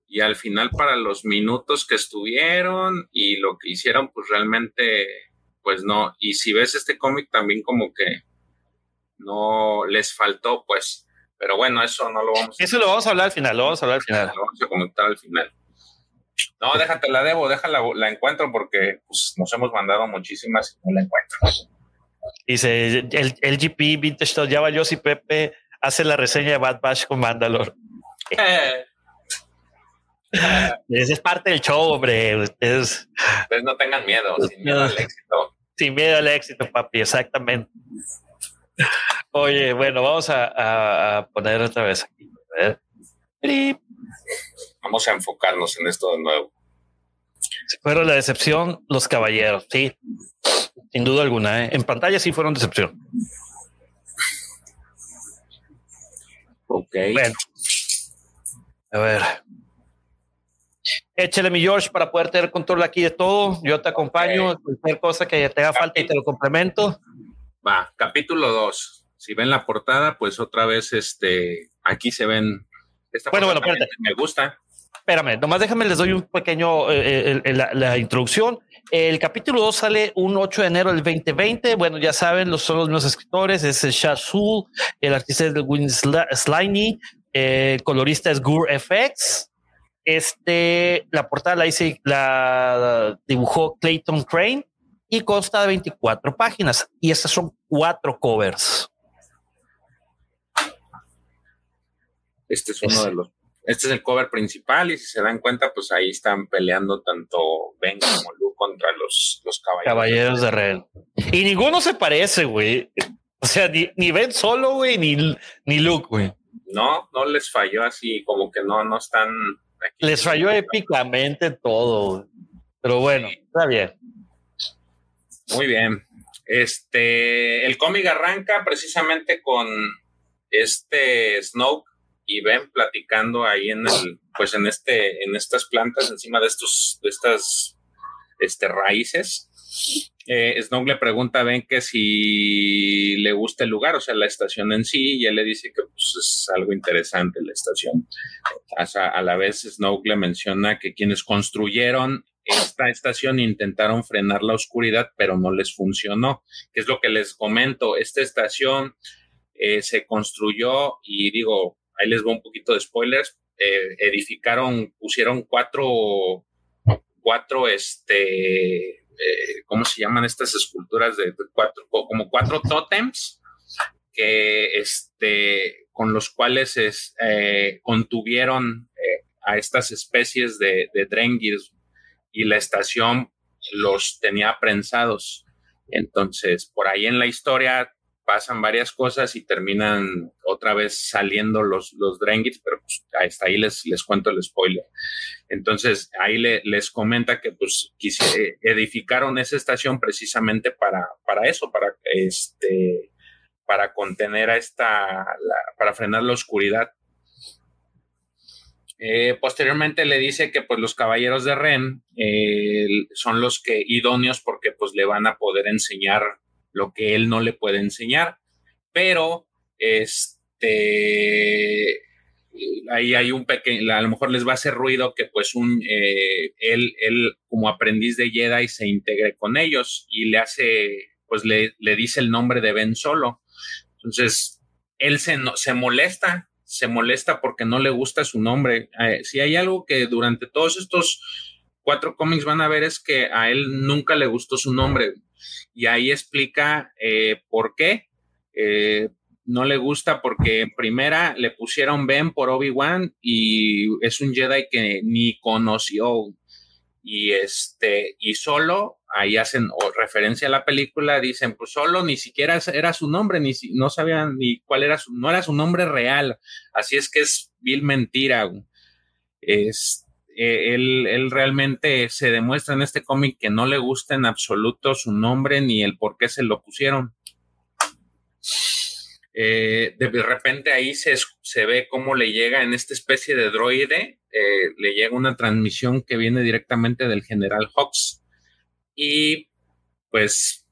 y al final para los minutos que estuvieron y lo que hicieron, pues realmente, pues no. Y si ves este cómic también como que no les faltó, pues. Pero bueno, eso no lo vamos a... Eso lo vamos a hablar al final, lo vamos a hablar al final. Lo vamos a comentar al final. No, déjate la debo, déjala, la encuentro porque pues, nos hemos mandado muchísimas y no la encuentro. Dice el, el GP Vintage ya valió si Pepe hace la reseña de Bad Bash con Mandalore. Ese es parte del show, hombre. Ustedes, no tengan miedo, sin miedo al éxito. Sin miedo al éxito, papi, exactamente. Oye, bueno, vamos a, poner otra vez aquí. Vamos a enfocarnos en esto de nuevo. Fueron la decepción los caballeros, sí, sin duda alguna. ¿eh? En pantalla sí fueron decepción. Ok. Bueno, a ver. Échale mi George para poder tener control aquí de todo. Yo te acompaño. Cualquier cosa que te haga falta y te lo complemento. Va, capítulo 2. Si ven la portada, pues otra vez este aquí se ven. Esta bueno, bueno, espérate. Me gusta. Espérame, nomás déjame, les doy un pequeño eh, eh, la, introducción. El capítulo 2 sale un 8 de enero del 2020. Bueno, ya saben, los, son los mismos escritores. Es Shah el artista es de Win Sliney, el colorista es Gur FX. Este, la portada la hice, la dibujó Clayton Crane y consta de 24 páginas. Y estas son cuatro covers. Este es uno de los. Este es el cover principal y si se dan cuenta, pues ahí están peleando tanto Ben como Luke contra los, los caballeros. Caballeros de Red. Y ninguno se parece, güey. O sea, ni, ni Ben solo, güey, ni, ni Luke, güey. No, no les falló así, como que no, no están. Les falló épicamente todo, pero bueno, está bien. Muy bien. Este, el cómic arranca precisamente con este Snoke y Ben platicando ahí en el, pues en este, en estas plantas, encima de estos, de estas, este, raíces eh, Snow le pregunta a Ben que si le gusta el lugar, o sea, la estación en sí, y él le dice que pues, es algo interesante la estación. a la vez, Snow le menciona que quienes construyeron esta estación intentaron frenar la oscuridad, pero no les funcionó. Que es lo que les comento? Esta estación eh, se construyó y digo, ahí les voy un poquito de spoilers, eh, edificaron, pusieron cuatro, cuatro, este, eh, ¿cómo se llaman estas esculturas de, cuatro, como cuatro tótems que, este, con los cuales es, contuvieron a estas especies de, de y la estación los tenía prensados. Entonces, por ahí en la historia pasan varias cosas y terminan otra vez saliendo los, los pero pues, hasta ahí les, les cuento el spoiler. Entonces, ahí les comenta que pues edificaron esa estación precisamente para, para eso, para este para contener a esta, para frenar la oscuridad. Eh, posteriormente le dice que pues los caballeros de Ren eh, son los que idóneos porque pues le van a poder enseñar lo que él no le puede enseñar, pero este ahí hay un pequeño, a lo mejor les va a hacer ruido que pues un eh, él, él como aprendiz de Jedi se integre con ellos y le hace pues le, le dice el nombre de Ben Solo. Entonces él se, se molesta se molesta porque no le gusta su nombre. Eh, si hay algo que durante todos estos cuatro cómics van a ver es que a él nunca le gustó su nombre. Y ahí explica eh, por qué. Eh, no le gusta porque en primera le pusieron Ben por Obi-Wan y es un Jedi que ni conoció. Y este, y solo ahí hacen referencia a la película, dicen, pues solo ni siquiera era su nombre, ni no sabían ni cuál era su, no era su nombre real. Así es que es vil mentira. Es, eh, él, él, realmente se demuestra en este cómic que no le gusta en absoluto su nombre ni el por qué se lo pusieron. Eh, de repente ahí se, se, ve cómo le llega en esta especie de droide, eh, le llega una transmisión que viene directamente del general Hawks y pues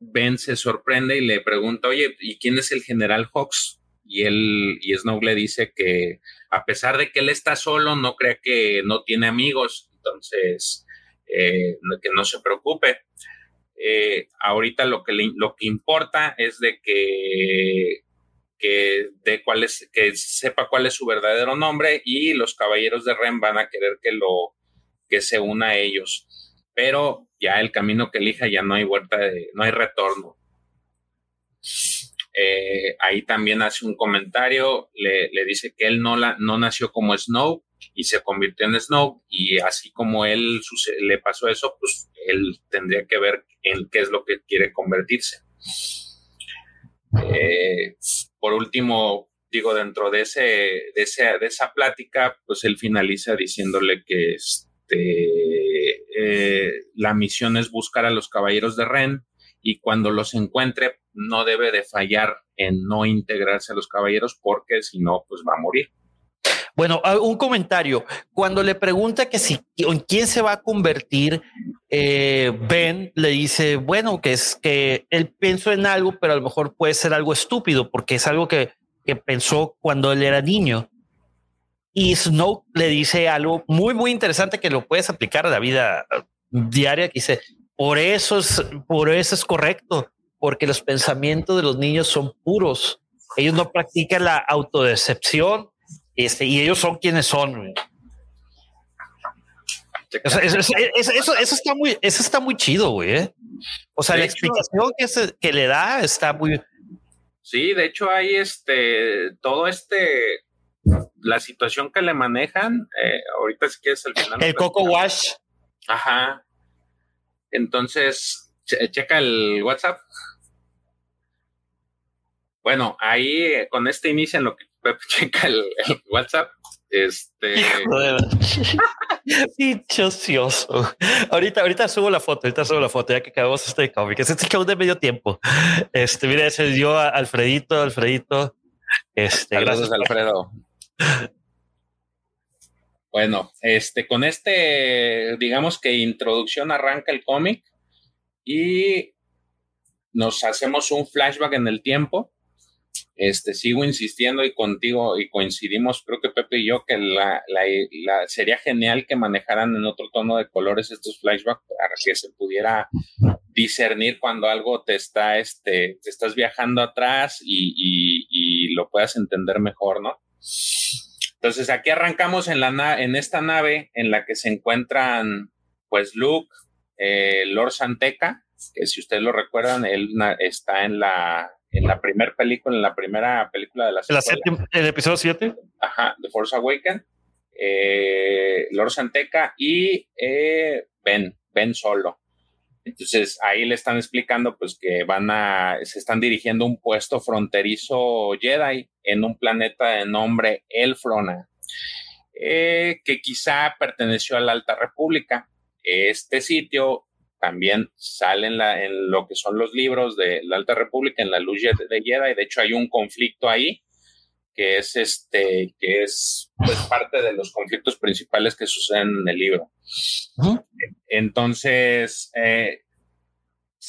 Ben se sorprende y le pregunta, oye, ¿y quién es el general Hawks? Y él, y Snow le dice que a pesar de que él está solo, no cree que no tiene amigos, entonces eh, que no se preocupe. Eh, ahorita lo que, lo que importa es de que, que, de cuál es, que sepa cuál es su verdadero nombre y los caballeros de Ren van a querer que lo que se una a ellos pero ya el camino que elija ya no hay vuelta, de, no hay retorno. Eh, ahí también hace un comentario, le, dice que él no, no nació como Snow y se convirtió en Snow y así como él le pasó eso, pues él tendría que ver en qué es lo que quiere convertirse. Eh, por último, digo, dentro de, ese, de, de esa plática, pues él finaliza diciéndole que este, eh, la misión es buscar a los caballeros de Ren y cuando los encuentre no debe de fallar en no integrarse a los caballeros porque si no, pues va a morir. Bueno, ah, un comentario. Cuando le pregunta que si en quién se va a convertir, eh, Ben le dice, bueno, que es que él pensó en algo, pero a lo mejor puede ser algo estúpido porque es algo que, que pensó cuando él era niño. Y Snow le dice algo muy, muy interesante que lo puedes aplicar a la vida diaria, que dice, por eso es, por eso es correcto, porque los pensamientos de los niños son puros. Ellos no practican la autodecepción este, y ellos son quienes son. eso, está muy, eso está muy chido, güey. ¿eh? O sea, la explicación que, que le da está muy. Sí, de hecho hay este, todo este, la situación que le manejan, eh, ahorita si quieres al final. El Coco Wash. Ajá. Entonces, checa el WhatsApp. Bueno, ahí con este inicia en lo que checa el, WhatsApp. Este. Dichocioso. Ahorita, ahorita subo la foto, ahorita subo la foto, ya que acabamos este cómic. Es este show de medio tiempo. Este, mira, ese dio a Alfredito, Alfredito. Este, gracias, Alfredo. Bueno, este, con este, digamos que introducción arranca el cómic y nos hacemos un flashback en el tiempo. Este, sigo insistiendo y contigo y coincidimos, creo que Pepe y yo, que la, sería genial que manejaran en otro tono de colores estos flashbacks para que se pudiera discernir cuando algo te está, este, te estás viajando atrás y, lo puedas entender mejor, ¿no? Entonces aquí arrancamos en, la en esta nave en la que se encuentran pues Luke, eh, Lord Santeca, que si ustedes lo recuerdan, él está en la en la primera película, en la primera película de la serie. ¿El episodio 7? Ajá, The Force Awakens. Eh, Lord Santeca y eh, Ben, Ben Solo. Entonces ahí le están explicando pues que van a, se están dirigiendo un puesto fronterizo Jedi en un planeta de nombre Elfrona, eh, que quizá perteneció a la Alta República. Este sitio también sale en, la, en lo que son los libros de la Alta República, en la luz de Jedi. De hecho, hay un conflicto ahí que es este, que es pues, parte de los conflictos principales que suceden en el libro. Entonces, eh,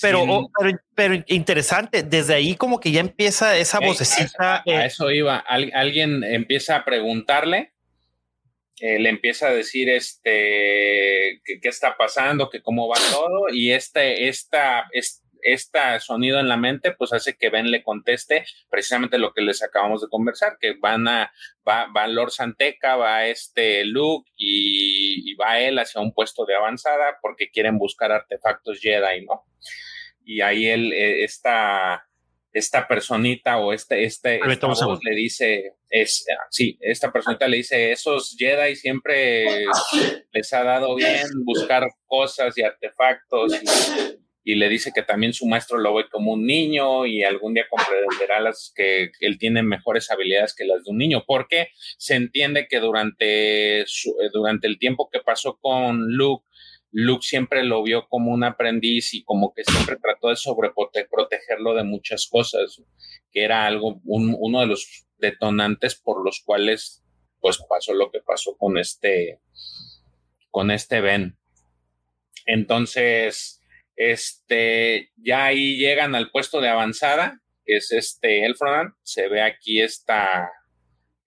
pero, pero, interesante, desde ahí como que ya empieza esa vocecita. A, eh, eso iba, alguien empieza a preguntarle, eh, le empieza a decir este, qué está pasando, que cómo va todo, y este, esta, este, este sonido en la mente, pues hace que Ben le conteste precisamente lo que les acabamos de conversar, que van a, va, va Lord Santeca, va este Luke y, va él hacia un puesto de avanzada porque quieren buscar artefactos Jedi, ¿no? Y ahí él, eh, esta, esta personita o este, este le dice, es, sí, esta personita le dice, esos Jedi siempre les ha dado bien buscar cosas y artefactos y le dice que también su maestro lo ve como un niño y algún día comprenderá las que él tiene mejores habilidades que las de un niño, porque se entiende que durante, durante el tiempo que pasó con Luke, Luke siempre lo vio como un aprendiz y como que siempre trató de sobreprotegerlo de muchas cosas, que era algo, uno de los detonantes por los cuales pues pasó lo que pasó con este, con este Ben. Entonces, este, ya ahí llegan al puesto de avanzada, que es este Elfronan. Se ve aquí esta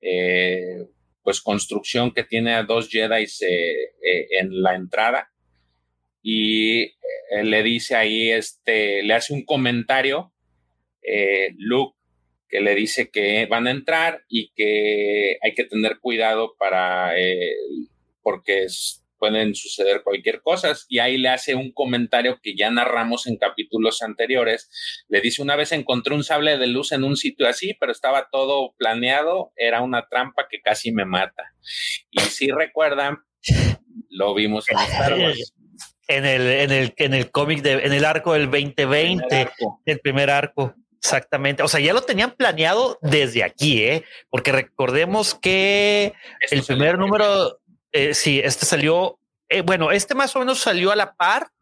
eh, pues construcción que tiene a dos Jedi eh, eh, en la entrada. Y le dice ahí, este, le hace un comentario, Luke, que le dice que van a entrar y que hay que tener cuidado para, porque es, pueden suceder cualquier cosa. Y ahí le hace un comentario que ya narramos en capítulos anteriores. Le dice, una vez encontré un sable de luz en un sitio así, pero estaba todo planeado, era una trampa que casi me mata. Y si recuerdan, lo vimos en Star Wars. En el, en el, en el cómic, en el arco del 2020, el primer arco. Exactamente. O sea, ya lo tenían planeado desde aquí, ¿eh? Porque recordemos que el primer número, eh, sí, este salió, eh, bueno, este más o menos salió a la par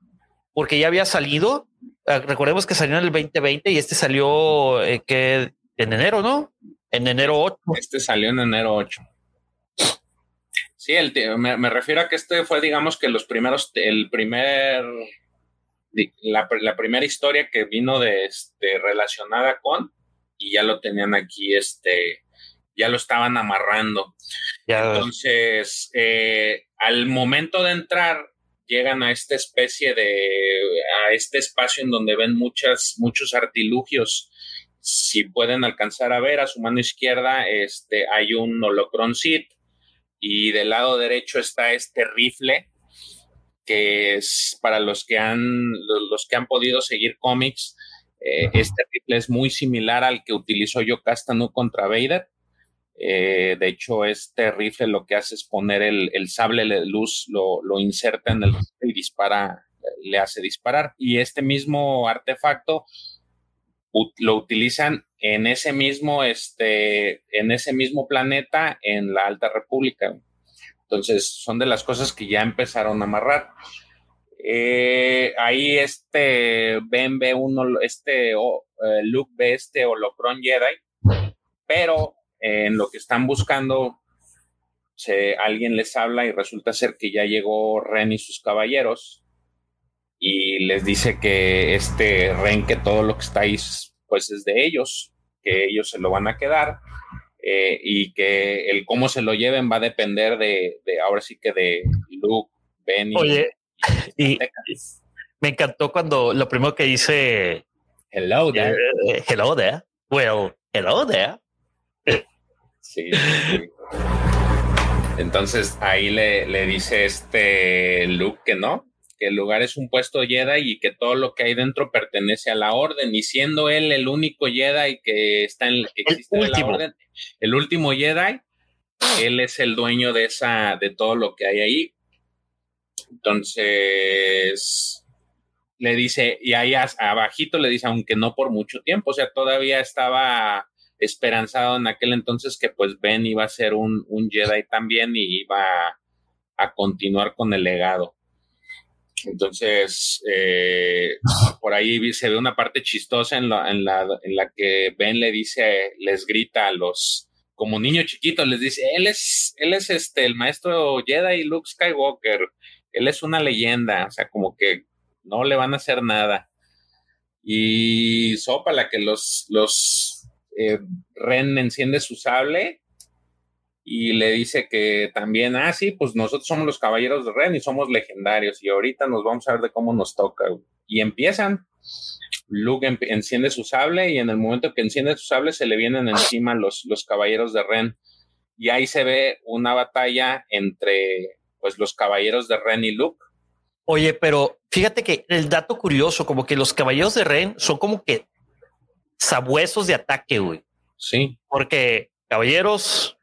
porque ya había salido. Ah, recordemos que salió en el 2020 y este salió eh, en enero, ¿no? En enero 8. Este salió en enero 8. Sí, el, me, refiero a que este fue, digamos, que los primeros, el primer, la, primera historia que vino de, este, relacionada con, y ya lo tenían aquí, este, ya lo estaban amarrando. Entonces, eh, al momento de entrar, llegan a esta especie de, a este espacio en donde ven muchas, muchos artilugios. Si pueden alcanzar a ver, a su mano izquierda este, hay un holocron Sith y del lado derecho está este rifle que es para los que han, los que han podido seguir cómics, eh, este rifle es muy similar al que utilizó Yokastanu contra Vader. Eh, de hecho, este rifle lo que hace es poner el, sable de luz, lo, inserta en el rifle y dispara, le hace disparar. Y este mismo artefacto lo utilizan en ese mismo, este, en ese mismo planeta en la Alta República. Entonces, son de las cosas que ya empezaron a amarrar. Eh, ahí este Ben ve uno, este oh, eh, Luke ve este holocron Jedi, pero en lo que están buscando, se, alguien les habla y resulta ser que ya llegó Ren y sus caballeros y les dice que este Ren, que todo lo que está ahí, pues es de ellos, que ellos se lo van a quedar eh, y que el cómo se lo lleven va a depender de, ahora sí que de Luke, Ben y... Oye, y, me encantó cuando lo primero que dice... Hello there. Eh, hello there. Well, hello there. Sí, Entonces ahí le, le dice este Luke que no, que el lugar es un puesto Jedi y que todo lo que hay dentro pertenece a la orden, y siendo él el único Jedi que está en que existe el la orden, el último Jedi, él es el dueño de esa, de todo lo que hay ahí. Entonces le dice, y ahí abajito le dice, aunque no por mucho tiempo, o sea, todavía estaba esperanzado en aquel entonces que pues Ben iba a ser un, un Jedi también y iba a, continuar con el legado. Entonces, eh, por ahí se ve una parte chistosa en la, en, la, en la que Ben le dice, les grita a los, como niño chiquito, les dice, él es, él es este, el maestro Jedi Luke Skywalker, él es una leyenda, o sea, como que no le van a hacer nada. Y sopa la que los, los eh, Ren enciende su sable y le dice que también, ah, sí, pues nosotros somos los caballeros de Ren y somos legendarios y ahorita nos vamos a ver de cómo nos toca. Y empiezan. Luke enciende su sable y en el momento que enciende su sable se le vienen encima los, los caballeros de Ren. Y ahí se ve una batalla entre pues los caballeros de Ren y Luke. Oye, pero fíjate que el dato curioso, como que los caballeros de Ren son como que sabuesos de ataque, güey. Sí. Porque caballeros,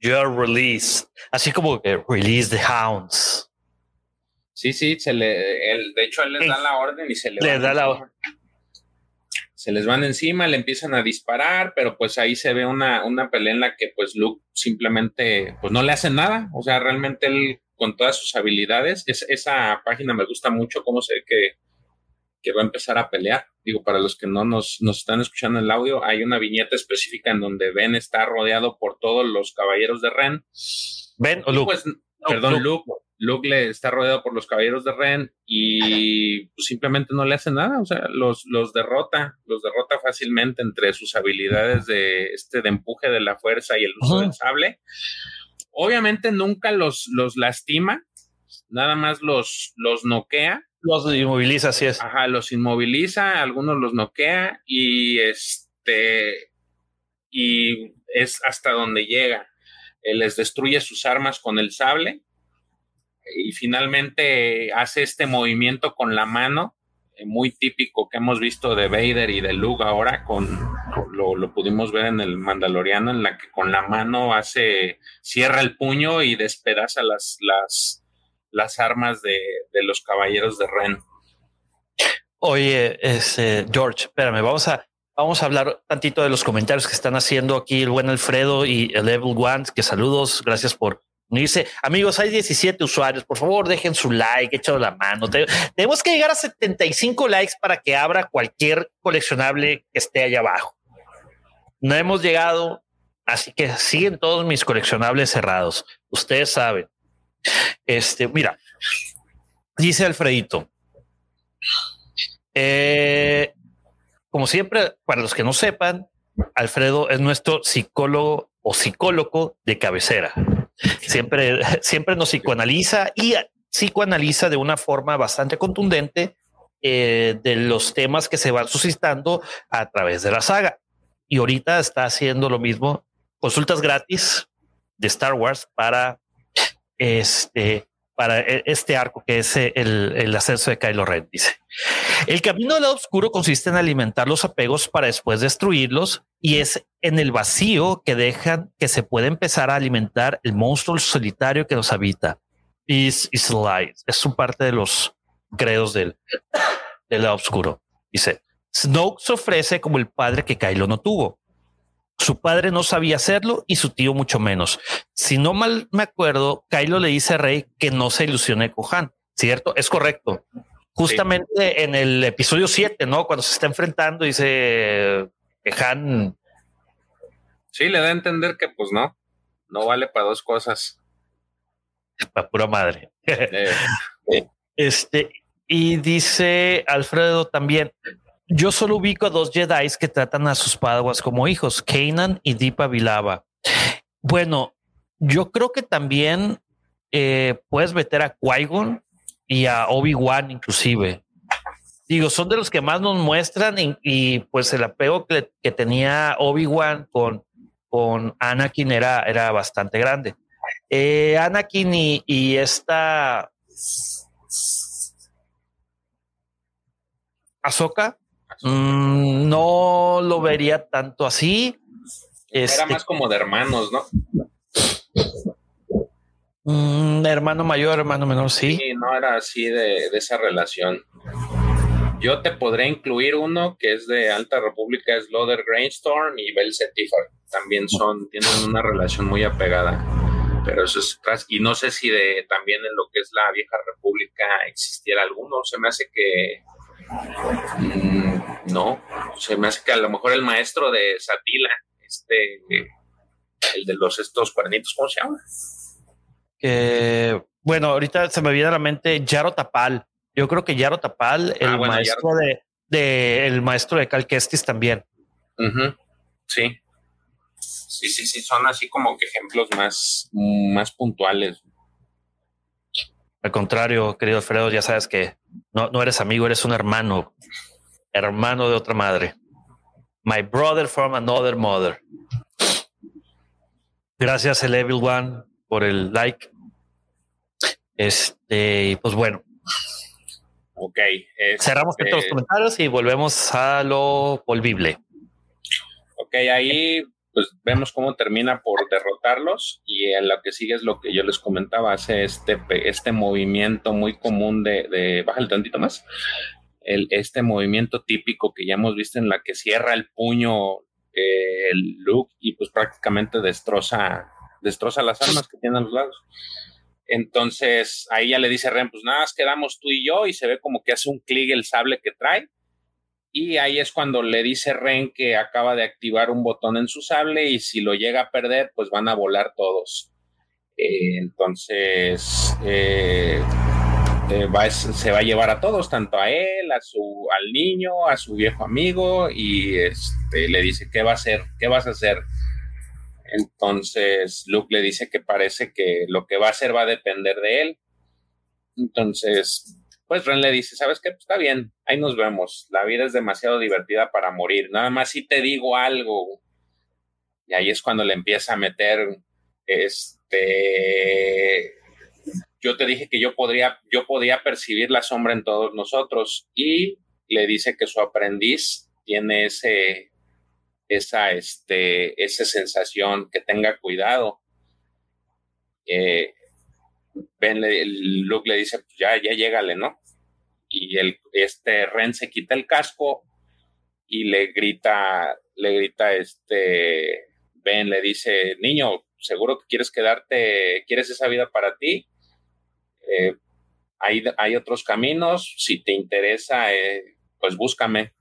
you're released. Así como que release the hounds. Sí, sí, se le, de hecho, él les da la orden y se le, da la orden. Se les van encima, le empiezan a disparar, pero pues ahí se ve una, una pelea en la que pues Luke simplemente pues no le hace nada. O sea, realmente él con todas sus habilidades, es, esa página me gusta mucho, cómo se que que va a empezar a pelear. Digo, para los que no nos, nos están escuchando el audio, hay una viñeta específica en donde Ben está rodeado por todos los caballeros de Ren. Ben o Luke. Pues, perdón, Luke. Luke. le está rodeado por los caballeros de Ren y pues, simplemente no le hace nada, o sea, los, los derrota, los derrota fácilmente entre sus habilidades de este de empuje de la fuerza y el uso del sable. Obviamente nunca los, los lastima, nada más los, los noquea los inmoviliza, así es. Ajá, los inmoviliza, algunos los noquea y este y es hasta donde llega. Él les destruye sus armas con el sable y finalmente hace este movimiento con la mano eh, muy típico que hemos visto de Vader y de Luke ahora con, lo, lo, pudimos ver en el Mandaloriano en la que con la mano hace cierra el puño y despedaza las las las armas de, los caballeros de Ren. Oye, ese George, espérame, vamos a, vamos a hablar tantito de los comentarios que están haciendo aquí el buen Alfredo y el Level One, que saludos, gracias por unirse. Amigos, hay 17 usuarios, por favor dejen su like, echado la mano. Tenemos que llegar a 75 likes para que abra cualquier coleccionable que esté allá abajo. No hemos llegado, así que siguen todos mis coleccionables cerrados. Ustedes saben. Este, mira, dice Alfredito. Eh, como siempre, para los que no sepan, Alfredo es nuestro psicólogo o psicólogo de cabecera. Siempre, siempre nos psicoanaliza y psicoanaliza de una forma bastante contundente eh, de los temas que se van suscitando a través de la saga. Y ahorita está haciendo lo mismo, consultas gratis de Star Wars para este, para e, este arco que es el, el ascenso de Kylo Ren. Dice el camino del lado oscuro consiste en alimentar los apegos para después destruirlos y es en el vacío que dejan que se puede empezar a alimentar el monstruo solitario que nos habita. Is is light. Es su parte de los credos del, del lado oscuro. Dice Snoke se ofrece como el padre que Kylo no tuvo su padre no sabía hacerlo y su tío mucho menos. Si no mal me acuerdo, Kylo le dice a Rey que no se ilusione con Han. Cierto, es correcto. Justamente en el episodio 7, ¿no? Cuando se está enfrentando, dice que Han. Sí, le da a entender que pues no, no vale para dos cosas. Para pura madre. Eh. Este, y dice Alfredo también, yo solo ubico a dos Jedi que tratan a sus padres como hijos, Kanan y Deepa Vilava. Bueno, yo creo que también eh, puedes meter a Qui-Gon y a Obi-Wan inclusive. Digo, son de los que más nos muestran y, pues el apego que, tenía Obi-Wan con, con Anakin era, era bastante grande. Eh, Anakin y, y esta Ahsoka mm, no lo vería tanto así. Era este más como de hermanos, ¿no? Mm, hermano mayor, hermano menor, sí. Sí, no era así de, esa relación. Yo te podré incluir uno que es de Alta República, es Loder Grainstorm y Bel También son, tienen una relación muy apegada. Pero eso es Y no sé si de también en lo que es la Vieja República existiera alguno. Se me hace que. Mm, no, se me hace que a lo mejor el maestro de Satila, este, el de los estos cuernitos, ¿cómo se llama? bueno, ahorita se me viene a la mente Yaro Tapal. Yo creo que Yaro Tapal, el ah, maestro de, el maestro de Cal Kestis también. Sí. Sí, sí, sí, son así como que ejemplos más, más puntuales. Al contrario, querido Alfredo, ya sabes que no, no eres amigo, eres un hermano, hermano de otra madre. My brother from another mother. Gracias, el Evil One, por el like. Este, pues bueno. Ok. Cerramos estos los comentarios y volvemos a lo volvible. Ok, ahí pues vemos cómo termina por derrotarlos y en lo que sigue es lo que yo les comentaba, hace este, este movimiento muy común de, de bájale tantito más, el, este movimiento típico que ya hemos visto en la que cierra el puño eh, el Luke y pues prácticamente destroza, destroza las armas que tienen a los lados. Entonces ahí ya le dice Ren, pues nada, quedamos tú y yo y se ve como que hace un clic el sable que trae y ahí es cuando le dice Ren que acaba de activar un botón en su sable y si lo llega a perder, pues van a volar todos. Eh, entonces, eh, eh, se va a llevar a todos, tanto a él, a su, al niño, a su viejo amigo, y este, le dice, ¿qué va a hacer? ¿Qué vas a hacer? Entonces, Luke le dice que parece que lo que va a hacer va a depender de él. Entonces, pues Ren le dice, ¿sabes qué? Pues está bien, ahí nos vemos. La vida es demasiado divertida para morir. Nada más si te digo algo. Y ahí es cuando le empieza a meter, este, yo te dije que yo podría, yo podía percibir la sombra en todos nosotros. Y le dice que su aprendiz tiene ese, esa, este, esa sensación, que tenga cuidado. Eh, Ben Luke le dice, pues ya, ya llégale, ¿no? Y el, este Ren se quita el casco y le grita, le grita este, Ben le dice, niño, seguro que quieres quedarte, quieres esa vida para ti. Eh, hay, hay, otros caminos, si te interesa, eh, pues búscame.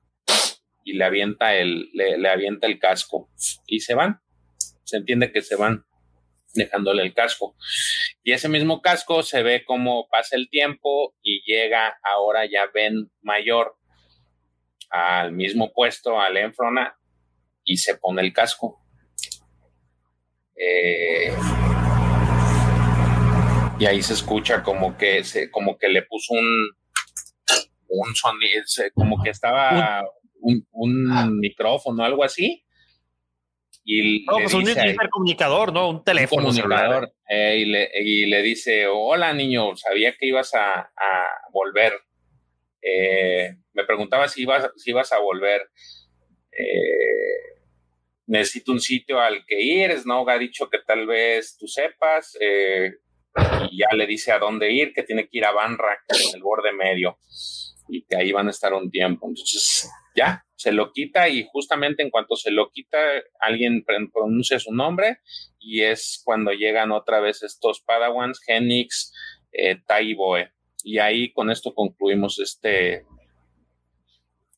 Y le avienta el, le avienta el casco y se van. Se entiende que se van dejándole el casco. Y ese mismo casco se ve como pasa el tiempo y llega ahora ya Ben mayor al mismo puesto, al Enfrona, y se pone el casco. Eh, y ahí se escucha como que se, como que le puso un, un sonido, como que estaba un, un micrófono, algo así y no, pues un intercomunicador, ¿no? Un teléfono. Eh, y, le, y, le, dice, hola niño, sabía que ibas a, volver. Eh, me preguntaba si ibas, si ibas a volver. Eh, necesito un sitio al que ir. Snog ha dicho que tal vez tú sepas. y ya le dice a dónde ir, que tiene que ir a Banra, en el borde medio. Y que ahí van a estar un tiempo. Entonces, ya, se lo quita y justamente en cuanto se lo quita, alguien pronuncia su nombre y es cuando llegan otra vez estos Padawans, Genix, eh, Tai Boe. Y ahí con esto concluimos este,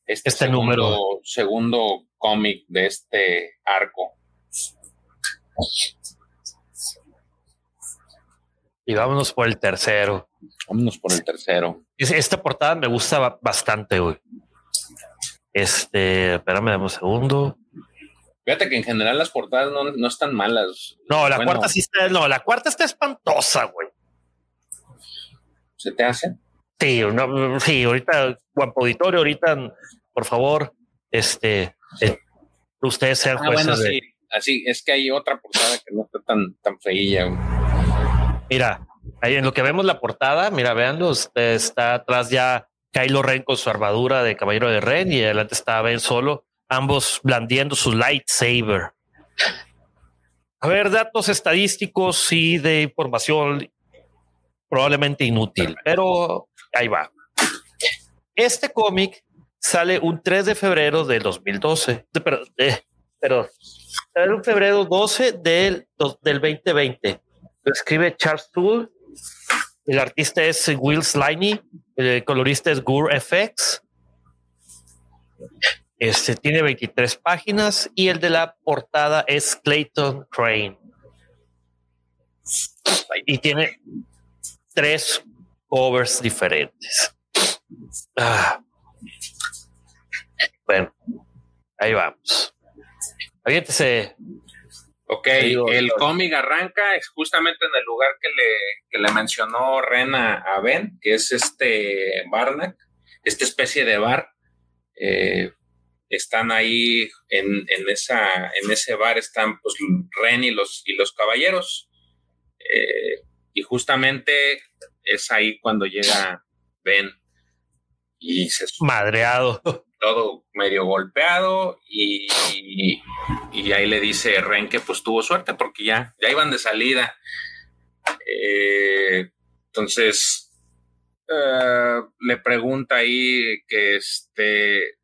este, este segundo, número. segundo cómic de este arco. Y vámonos por el tercero. Vámonos por el tercero. Esta portada me gusta bastante, güey. Este, espérame, dame un segundo. Fíjate que en general las portadas no, están malas. No, la cuarta sí está, no, la cuarta está espantosa, güey. ¿Se te hace? Sí, no, sí, ahorita, guapo auditorio, ahorita, por favor, este, eh, ustedes sean ah, Bueno, sí. así, es que hay otra portada que no está tan, tan feilla. Mira, ahí en lo que vemos la portada, mira, veanlo, está atrás ya Kylo Ren con su armadura de caballero de Ren y adelante está Ben solo, ambos blandiendo su lightsaber. A ver, datos estadísticos y de información probablemente inútil, pero ahí va. Este cómic sale un 3 de febrero del 2012, pero, eh, pero sale un febrero 12 del, del 2020. Lo escribe Charles Toole, el artista es Will Sliney, el colorista es Gur FX. Este tiene 23 páginas y el de la portada es Clayton Crane. Y tiene tres covers diferentes. Ah. Bueno, ahí vamos. Aviéntese. Ok, el cómic arranca es justamente en el lugar que le, que le mencionó Rena a Ben, que es este Barnack, esta especie de bar. Eh, están ahí en, esa, en ese bar, están pues Ren y los, y los caballeros. Eh, y justamente es ahí cuando llega Ben y se madreado. Todo medio golpeado y, y, ahí le dice Ren que pues tuvo suerte porque ya, ya iban de salida. Eh, entonces eh, le pregunta ahí que este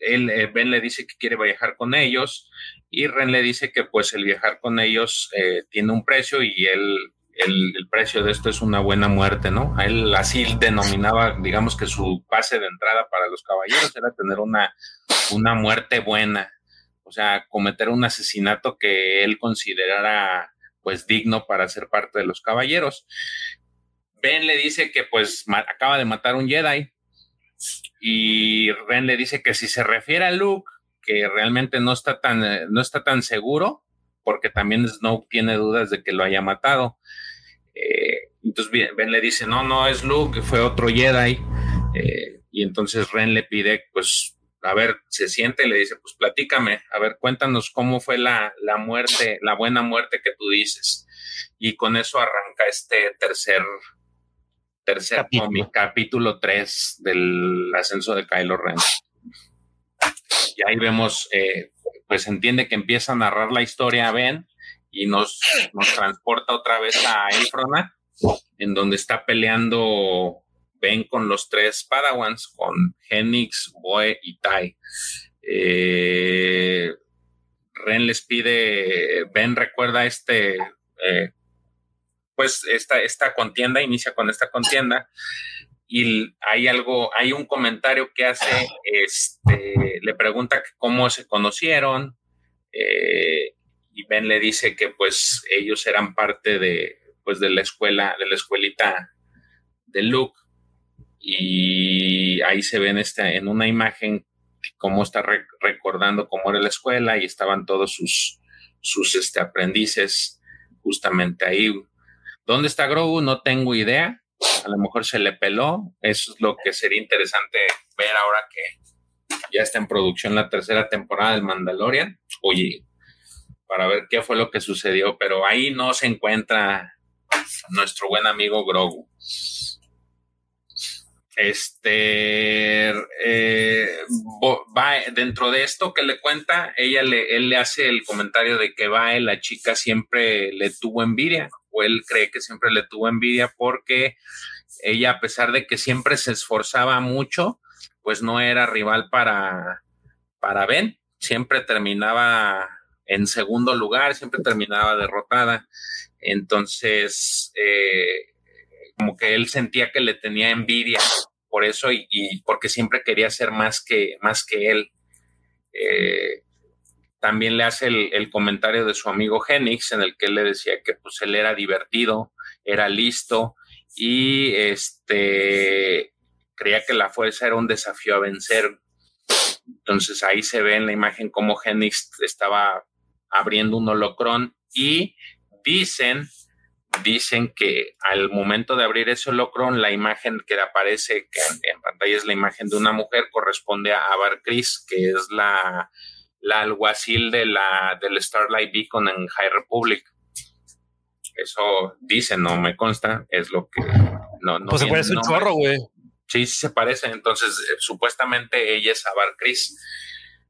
él, eh, Ben le dice que quiere viajar con ellos y Ren le dice que pues el viajar con ellos tiene un precio y él el, precio de esto es una buena muerte, ¿no? A él así denominaba, digamos que su pase de entrada para los caballeros era tener una, una muerte buena, o sea, cometer un asesinato que él considerara pues digno para ser parte de los caballeros. Ben le dice que pues acaba de matar un Jedi y Ren le dice que si se refiere a Luke, que realmente no está tan, no está tan seguro, porque también Snoke tiene dudas de que lo haya matado. Eh, entonces Ben le dice, no, no es Luke, fue otro Jedi. Eh, y entonces Ren le pide, pues, a ver, se siente y le dice, pues platícame, a ver, cuéntanos cómo fue la, la muerte, la buena muerte que tú dices. Y con eso arranca este tercer, tercer capítulo, cómic, capítulo 3 del ascenso de Kylo Ren. Y ahí vemos, eh, pues entiende que empieza a narrar la historia Ben y nos, nos transporta otra vez a Elfrona, en donde está peleando Ben con los tres Padawans, con Genix, Boe y Tai. Eh, Ren les pide, Ben recuerda este, eh, pues esta, esta contienda, inicia con esta contienda, y hay algo, hay un comentario que hace, este, le pregunta cómo se conocieron, eh, y Ben le dice que pues ellos eran parte de, pues, de la escuela, de la escuelita de Luke. Y ahí se ven este, en una imagen cómo está recordando cómo era la escuela y estaban todos sus, sus este, aprendices justamente ahí. ¿Dónde está Grogu? No tengo idea. A lo mejor se le peló. Eso es lo que sería interesante ver ahora que ya está en producción la tercera temporada del Mandalorian. Oye, para ver qué fue lo que sucedió, pero ahí no se encuentra nuestro buen amigo Grogu. Este eh, va dentro de esto que le cuenta, ella le, él le hace el comentario de que va, la chica siempre le tuvo envidia, o él cree que siempre le tuvo envidia porque ella, a pesar de que siempre se esforzaba mucho, pues no era rival para, para Ben, siempre terminaba en segundo lugar, siempre terminaba derrotada. Entonces, eh, como que él sentía que le tenía envidia por eso y, porque siempre quería ser más que, más que él. Eh, también le hace el, comentario de su amigo Genix en el que él le decía que pues él era divertido, era listo y este creía que la fuerza era un desafío a vencer. Entonces ahí se ve en la imagen cómo Genix estaba abriendo un holocrón y dicen, dicen que al momento de abrir ese holocrón, la imagen que aparece en, pantalla es la imagen de una mujer, corresponde a Abar Chris, que es la, la alguacil de la, del Starlight Beacon en High Republic. Eso dice, no me consta, es lo que no, no Pues se parece un chorro, güey. Sí, sí se parece. Entonces, eh, supuestamente ella es Abar Chris.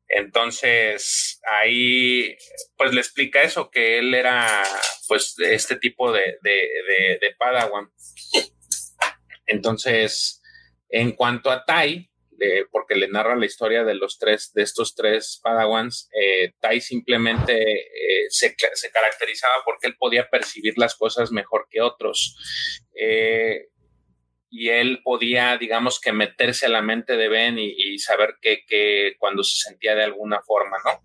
Entonces, ahí, pues le explica eso, que él era, pues, este tipo de, de, de, de Padawan. Entonces, en cuanto a Tai, porque le narra la historia de los tres, de estos tres Padawans, eh, Tai simplemente eh, se, se, caracterizaba porque él podía percibir las cosas mejor que otros. Eh, y él podía, digamos que meterse a la mente de Ben y, y saber que, que, cuando se sentía de alguna forma, ¿no?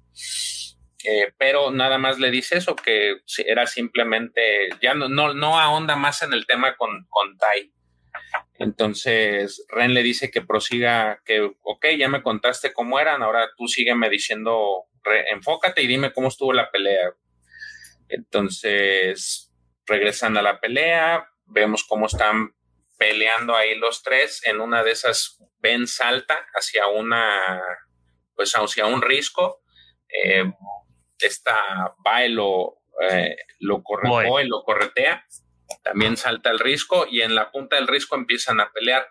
Eh, pero nada más le dice eso, que era simplemente, ya no, no, no ahonda más en el tema con, con Tai. Entonces Ren le dice que prosiga, que, ok, ya me contaste cómo eran, ahora tú sígueme diciendo, re, enfócate y dime cómo estuvo la pelea. Entonces regresan a la pelea, vemos cómo están peleando ahí los tres. En una de esas, Ben salta hacia una, pues hacia un risco. Eh, esta Bae lo, eh, lo, corre, lo corretea también salta el risco y en la punta del risco empiezan a pelear.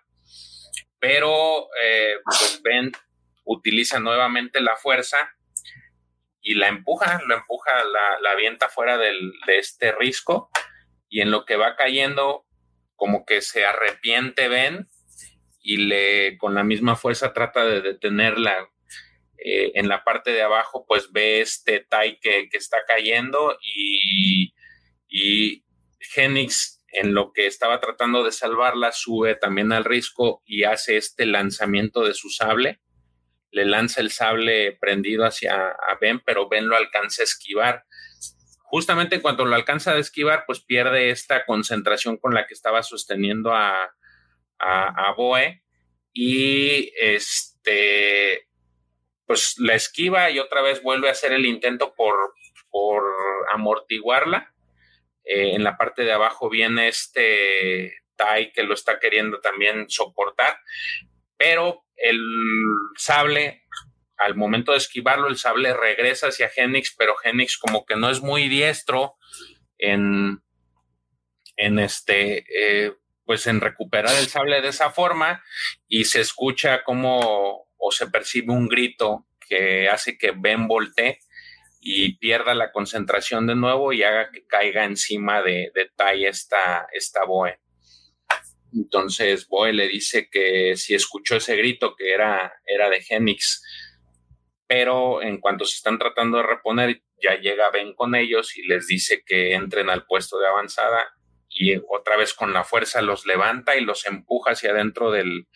Pero eh, pues Ben utiliza nuevamente la fuerza y la empuja, lo empuja, la, la avienta fuera del, de este risco y en lo que va cayendo como que se arrepiente Ben y le con la misma fuerza trata de detenerla. Eh, en la parte de abajo pues ve este Tai que, que está cayendo y, y Genix, en lo que estaba tratando de salvarla, sube también al risco y hace este lanzamiento de su sable. Le lanza el sable prendido hacia a Ben, pero Ben lo alcanza a esquivar. Justamente cuando lo alcanza a esquivar, pues pierde esta concentración con la que estaba sosteniendo a, a, a Boe y este pues la esquiva y otra vez vuelve a hacer el intento por, por amortiguarla eh, en la parte de abajo viene este Tai que lo está queriendo también soportar, pero el sable, al momento de esquivarlo, el sable regresa hacia Genix, pero Genix como que no es muy diestro en, en este, eh, pues en recuperar el sable de esa forma y se escucha como o se percibe un grito que hace que Ben voltee y pierda la concentración de nuevo y haga que caiga encima de, de Tai esta, esta Boe. Entonces Boe le dice que si escuchó ese grito que era, era de Genix, pero en cuanto se están tratando de reponer, ya llega Ben con ellos y les dice que entren al puesto de avanzada y otra vez con la fuerza los levanta y los empuja hacia adentro del,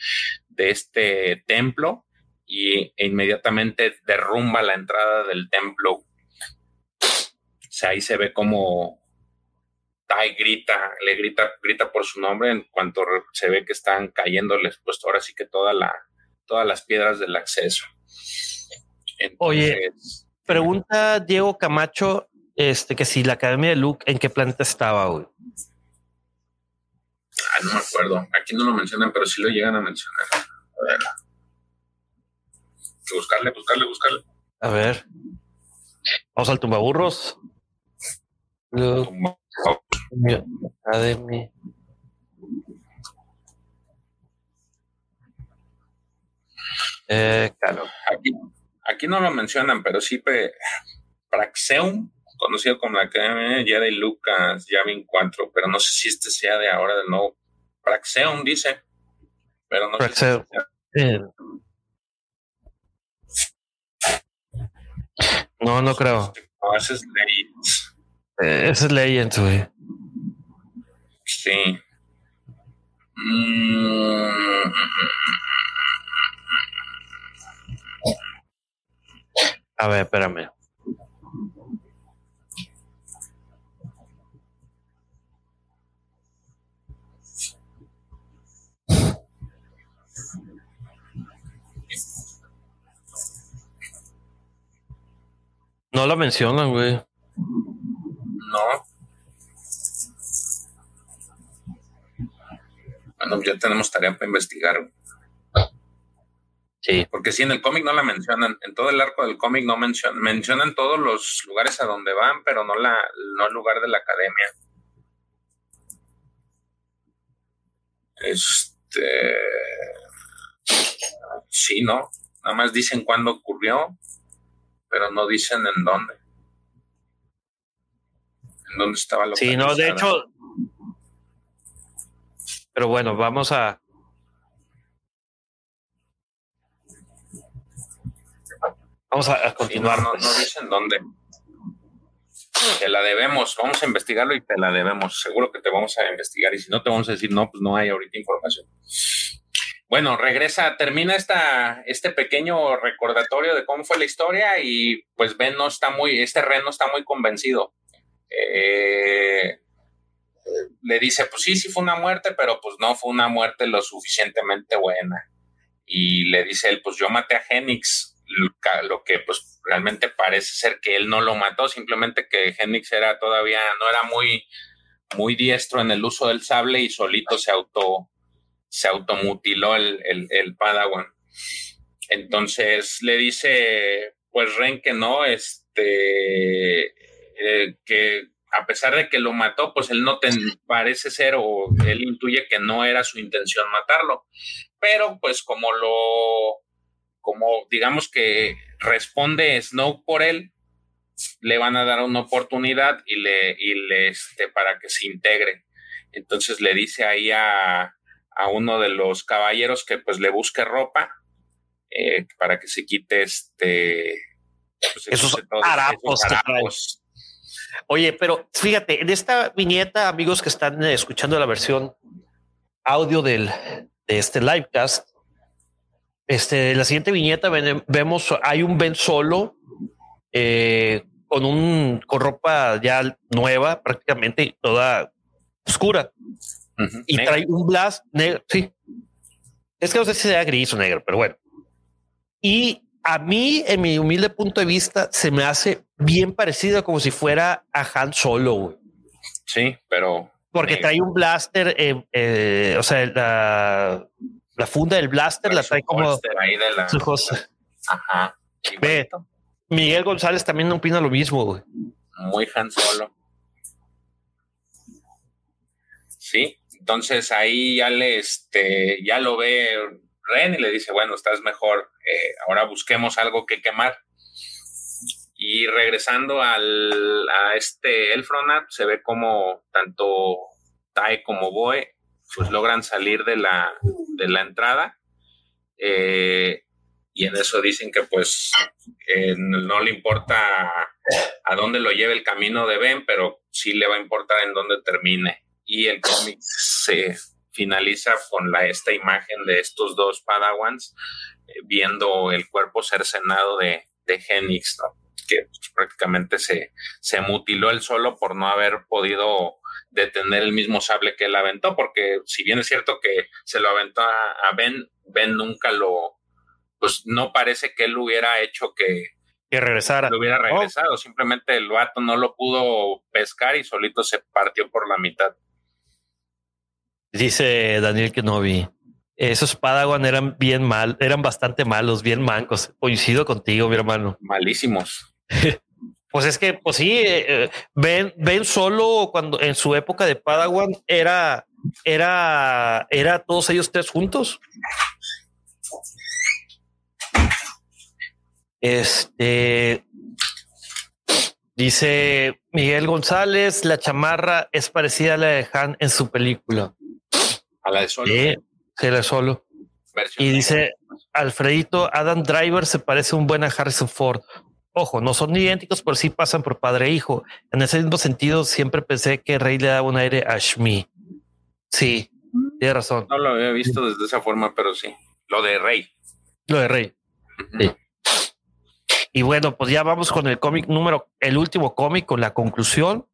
de este templo y e inmediatamente derrumba la entrada del templo sea, ahí se ve como Tai grita, le grita, grita por su nombre en cuanto se ve que están cayéndoles, pues ahora sí que toda la, todas las piedras del acceso. Entonces, Oye, pregunta Diego Camacho, este, que si la Academia de Luke, ¿en qué planeta estaba, güey? Ah, no me acuerdo. Aquí no lo mencionan, pero sí lo llegan a mencionar. A ver. Buscarle, buscarle, buscarle. A ver. Vamos al tumbaburros. Academy. Eh, claro. Aquí, aquí, no lo mencionan, pero sí Praxeum, conocido como la Academia Jedi Lucas Yavin 4, pero no sé si este sea de ahora de nuevo. Praxeum dice, pero no Praxeum. sé si sea. No, no creo. No, ese es Legends. Eh, ese es Legends, güey. Sí. Mm. A ver, espérame. No lo mencionan, güey. No. Bueno, ya tenemos tarea para investigar. Sí. Porque si en el cómic no la mencionan, en todo el arco del cómic no mencionan, mencionan todos los lugares a donde van, pero no la, no el lugar de la academia. Este sí, ¿no? Nada más dicen cuándo ocurrió, pero no dicen en dónde. En dónde estaba lo Sí, no, de hecho. Pero bueno, vamos a, Vamos a, continuar. no, no, dicen dónde. Te la debemos, vamos a investigarlo y te la debemos. Seguro que te vamos a investigar y si no te vamos a decir no, pues no hay ahorita información. Bueno, regresa, termina esta, este pequeño recordatorio de cómo fue la historia y pues Ben no está muy, este Ren no está muy convencido. Eh, le dice, pues sí, sí fue una muerte, pero pues no fue una muerte lo suficientemente buena. Y le dice él, pues yo maté a Genix, lo que pues realmente parece ser que él no lo mató, simplemente que Genix era todavía, no era muy, muy diestro en el uso del sable y solito se auto, se automutiló el, el, Padawan. Entonces le dice, pues Ren que no, este, eh, que a pesar de que lo mató, pues él no te parece ser o él intuye que no era su intención matarlo. Pero pues como lo como digamos que responde Snow por él, le van a dar una oportunidad y le, y le este, para que se integre. Entonces le dice ahí a, a uno de los caballeros que pues le busque ropa eh, para que se quite este pues, esos, harapos. Oye, pero fíjate, en esta viñeta, amigos que están escuchando la versión audio del, de este livecast, este, la siguiente viñeta vemos, hay un Ben solo eh, con un con ropa ya nueva, prácticamente toda oscura. y trae un blast negro. Sí. Es que no sé si sea gris o negro, pero bueno. Y a mí, en mi humilde punto de vista, se me hace bien parecido como si fuera a Han Solo. Sí, pero. Porque trae un blaster, eh, eh, o sea, la, la funda del blaster la trae como ahí de la, Ajá. Miguel González también opina lo mismo, Muy Han Solo. Sí, entonces ahí ya le, este, ya lo ve Ren y le dice, bueno, estás mejor, eh, ahora busquemos algo que quemar. Y regresando al, a este Elfronat, se ve como tanto Tai como Boe pues logran salir de la, de la entrada. Eh, y en eso dicen que pues no le importa a dónde lo lleve el camino de Ben, pero sí le va a importar en dónde termine. Y el cómic se finaliza con la, esta imagen de estos dos Padawans eh, viendo el cuerpo cercenado de, de Genix, que pues, prácticamente se, se mutiló él solo por no haber podido de tener el mismo sable que él aventó, porque si bien es cierto que se lo aventó a, Ben, Ben nunca lo, pues no parece que él hubiera hecho que, que regresara. Lo hubiera regresado, simplemente el vato no lo pudo pescar y solito se partió por la mitad. Dice Daniel que no vi. Esos Padawan eran bien mal, eran bastante malos, bien mancos. Coincido contigo, mi hermano. Malísimos. Pues es que, pues sí, eh, ven, ven solo cuando en su época de Padawan era, era, era todos ellos tres juntos. Este dice Miguel González: la chamarra es parecida a la de Han en su película. A la de Solo. Sí, la de Solo. y dice Alfredito: Adam Driver se parece un buen a Harrison Ford. Ojo, no son idénticos, pero sí pasan por padre e hijo. En ese mismo sentido, siempre pensé que Rey le daba un aire a Shmi. Sí, tiene razón. No lo había visto desde esa forma, pero sí. Lo de Rey. Lo de Rey. Y bueno, pues ya vamos con el cómic número, el último cómic, con la conclusión.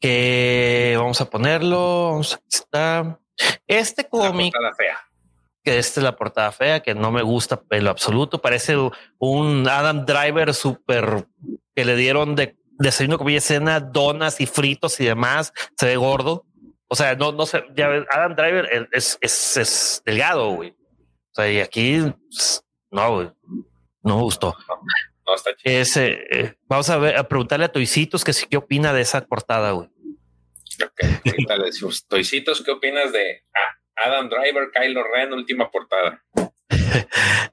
Que vamos a ponerlo. Está. Este cómic que esta es la portada fea, que no me gusta en lo absoluto. Parece un Adam Driver súper que le dieron de desayuno, comida, cena, donas y fritos y demás. Se ve gordo. O sea, no, no sé, ya Adam Driver es, es, es delgado, güey. O sea, y aquí no, no me gustó. No, está chido. vamos a ver, a preguntarle a Toicitos que sí qué opina de esa portada, güey. Ok, Toicitos, ¿qué opinas de Adam Driver, Kylo Ren, última portada?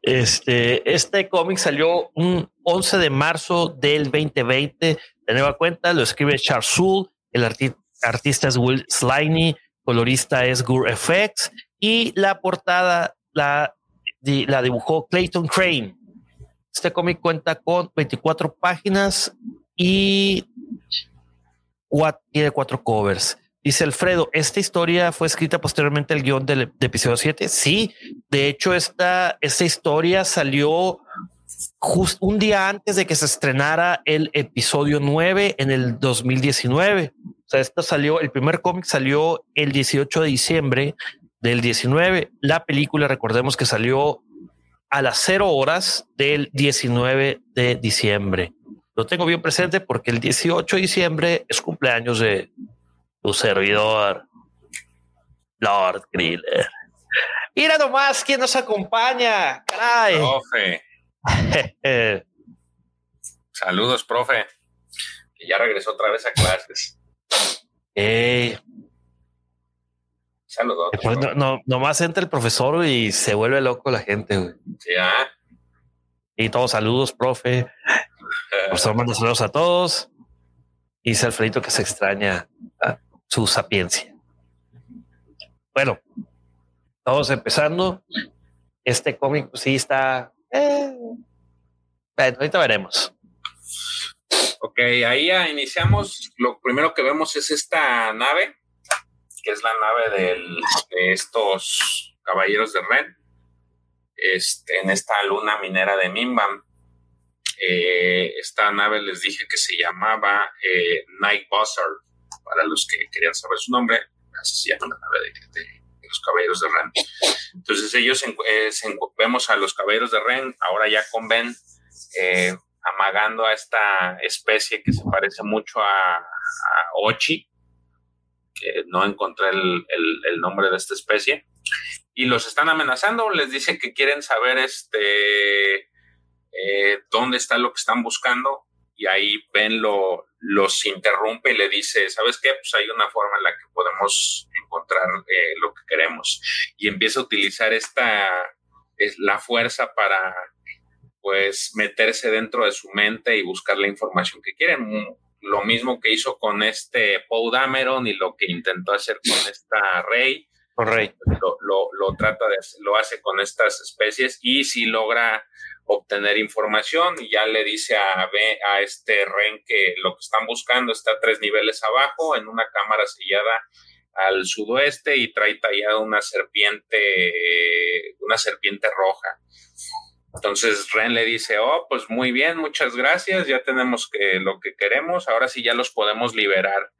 Este, este cómic salió un 11 de marzo del 2020. De nueva cuenta, lo escribe Charles Soule, el artista es Will Sliney, colorista es Gur FX y la portada la, la dibujó Clayton Crane. Este cómic cuenta con 24 páginas y tiene cuatro covers. Dice Alfredo, ¿esta historia fue escrita posteriormente al guion del, episodio 7? Sí, de hecho esta, esta historia salió justo un día antes de que se estrenara el episodio 9 en el 2019. O sea, esto salió, el primer cómic salió el 18 de diciembre del 19. La película, recordemos que salió a las 0 horas del 19 de diciembre. Lo tengo bien presente porque el 18 de diciembre es cumpleaños de tu servidor, Lord Griller. Mira nomás quién nos acompaña. Caray. Profe. Saludos, profe. Que ya regresó otra vez a clases. Saludos. No, no, nomás entra el profesor y se vuelve loco la gente. Sí, ¿ah? Y todos saludos, profe. Por mando saludos a todos. Y dice Alfredito que se extraña su sapiencia. Bueno, todos empezando. Este cómic pues, sí está. Eh, bueno, ahorita veremos. Ok, ahí ya iniciamos. Lo primero que vemos es esta nave, que es la nave de estos caballeros de Ren, este, en esta luna minera de Mimbam. Eh, esta nave les dije que se llamaba eh, Night Buzzard, para los que querían saber su nombre, así se llama la nave de, los caballeros de Ren. Entonces ellos eh, vemos a los caballeros de Ren, ahora ya con Ben, amagando a esta especie que se parece mucho a, Ochi, que no encontré el, nombre de esta especie, y los están amenazando, les dice que quieren saber este eh, dónde está lo que están buscando y ahí Ben lo, los interrumpe y le dice, ¿sabes qué? Pues hay una forma en la que podemos encontrar eh, lo que queremos. Y empieza a utilizar esta, es la fuerza para pues meterse dentro de su mente y buscar la información que quieren. Lo mismo que hizo con este Poe Dameron y lo que intentó hacer con esta Rey. Rey. Lo, lo, lo, trata de, lo hace con estas especies y si logra obtener información y ya le dice a, a este Ren que lo que están buscando está tres niveles abajo en una cámara sellada al sudoeste y trae tallada una serpiente, una serpiente roja. Entonces Ren le dice, oh, pues muy bien, muchas gracias, ya tenemos que, lo que queremos, ahora sí ya los podemos liberar.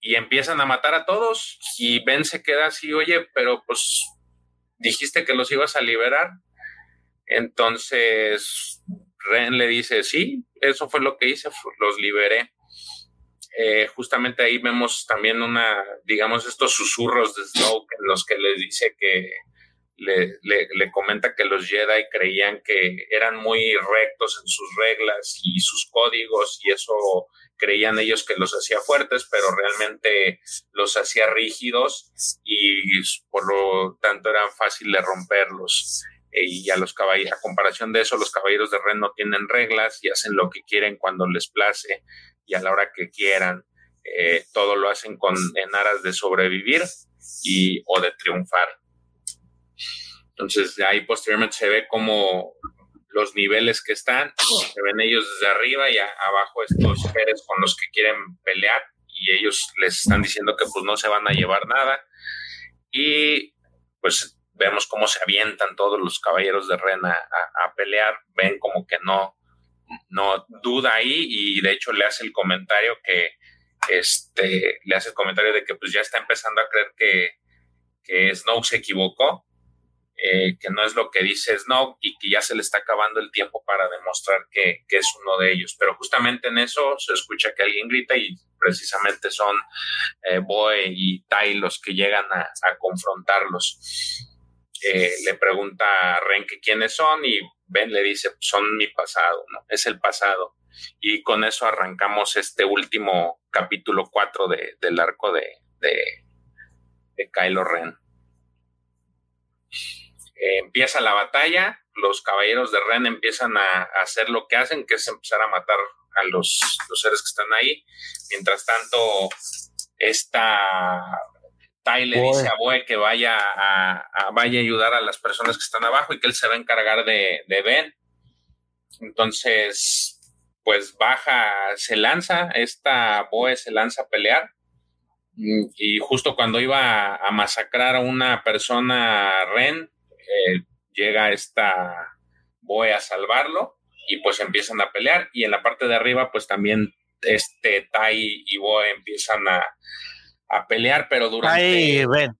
Y empiezan a matar a todos y Ben se queda así, oye, pero pues dijiste que los ibas a liberar. Entonces, Ren le dice, sí, eso fue lo que hice, los liberé. Eh, justamente ahí vemos también una, digamos, estos susurros de Snoke en los que le dice que le, le, comenta que los Jedi creían que eran muy rectos en sus reglas y sus códigos y eso creían ellos que los hacía fuertes, pero realmente los hacía rígidos y por lo tanto era fácil de romperlos y a los caballeros, a comparación de eso, los caballeros de Ren no tienen reglas y hacen lo que quieren cuando les place y a la hora que quieran. Eh, todo lo hacen con, en aras de sobrevivir y, o de triunfar. Entonces, ahí posteriormente se ve como los niveles que están, se ven ellos desde arriba y abajo estos seres con los que quieren pelear y ellos les están diciendo que pues no se van a llevar nada. Y pues vemos cómo se avientan todos los caballeros de Ren a, pelear, ven como que no, no duda ahí y de hecho le hace el comentario que, este, le hace el comentario de que pues ya está empezando a creer que, que se equivocó, eh, que no es lo que dice Snow y que ya se le está acabando el tiempo para demostrar que, es uno de ellos. Pero justamente en eso se escucha que alguien grita y precisamente son eh, Boe y Tai los que llegan a confrontarlos. eh, le pregunta a Ren que quiénes son y Ben le dice, son mi pasado, ¿no? Es el pasado. Y con eso arrancamos este último capítulo 4 del arco de, de, Kylo Ren. Eh, empieza la batalla, los caballeros de Ren empiezan a, hacer lo que hacen, que es empezar a matar a los, los seres que están ahí. Mientras tanto, esta Tai le dice a Boe que vaya a, vaya a ayudar a las personas que están abajo y que él se va a encargar de, de Ben. Entonces, pues baja, se lanza, esta Boe se lanza a pelear. Y justo cuando iba a, masacrar a una persona Ren, eh, llega esta Boe a salvarlo y pues empiezan a pelear. Y en la parte de arriba, pues también este Tai y Boe empiezan a, a pelear, pero durante... Ben.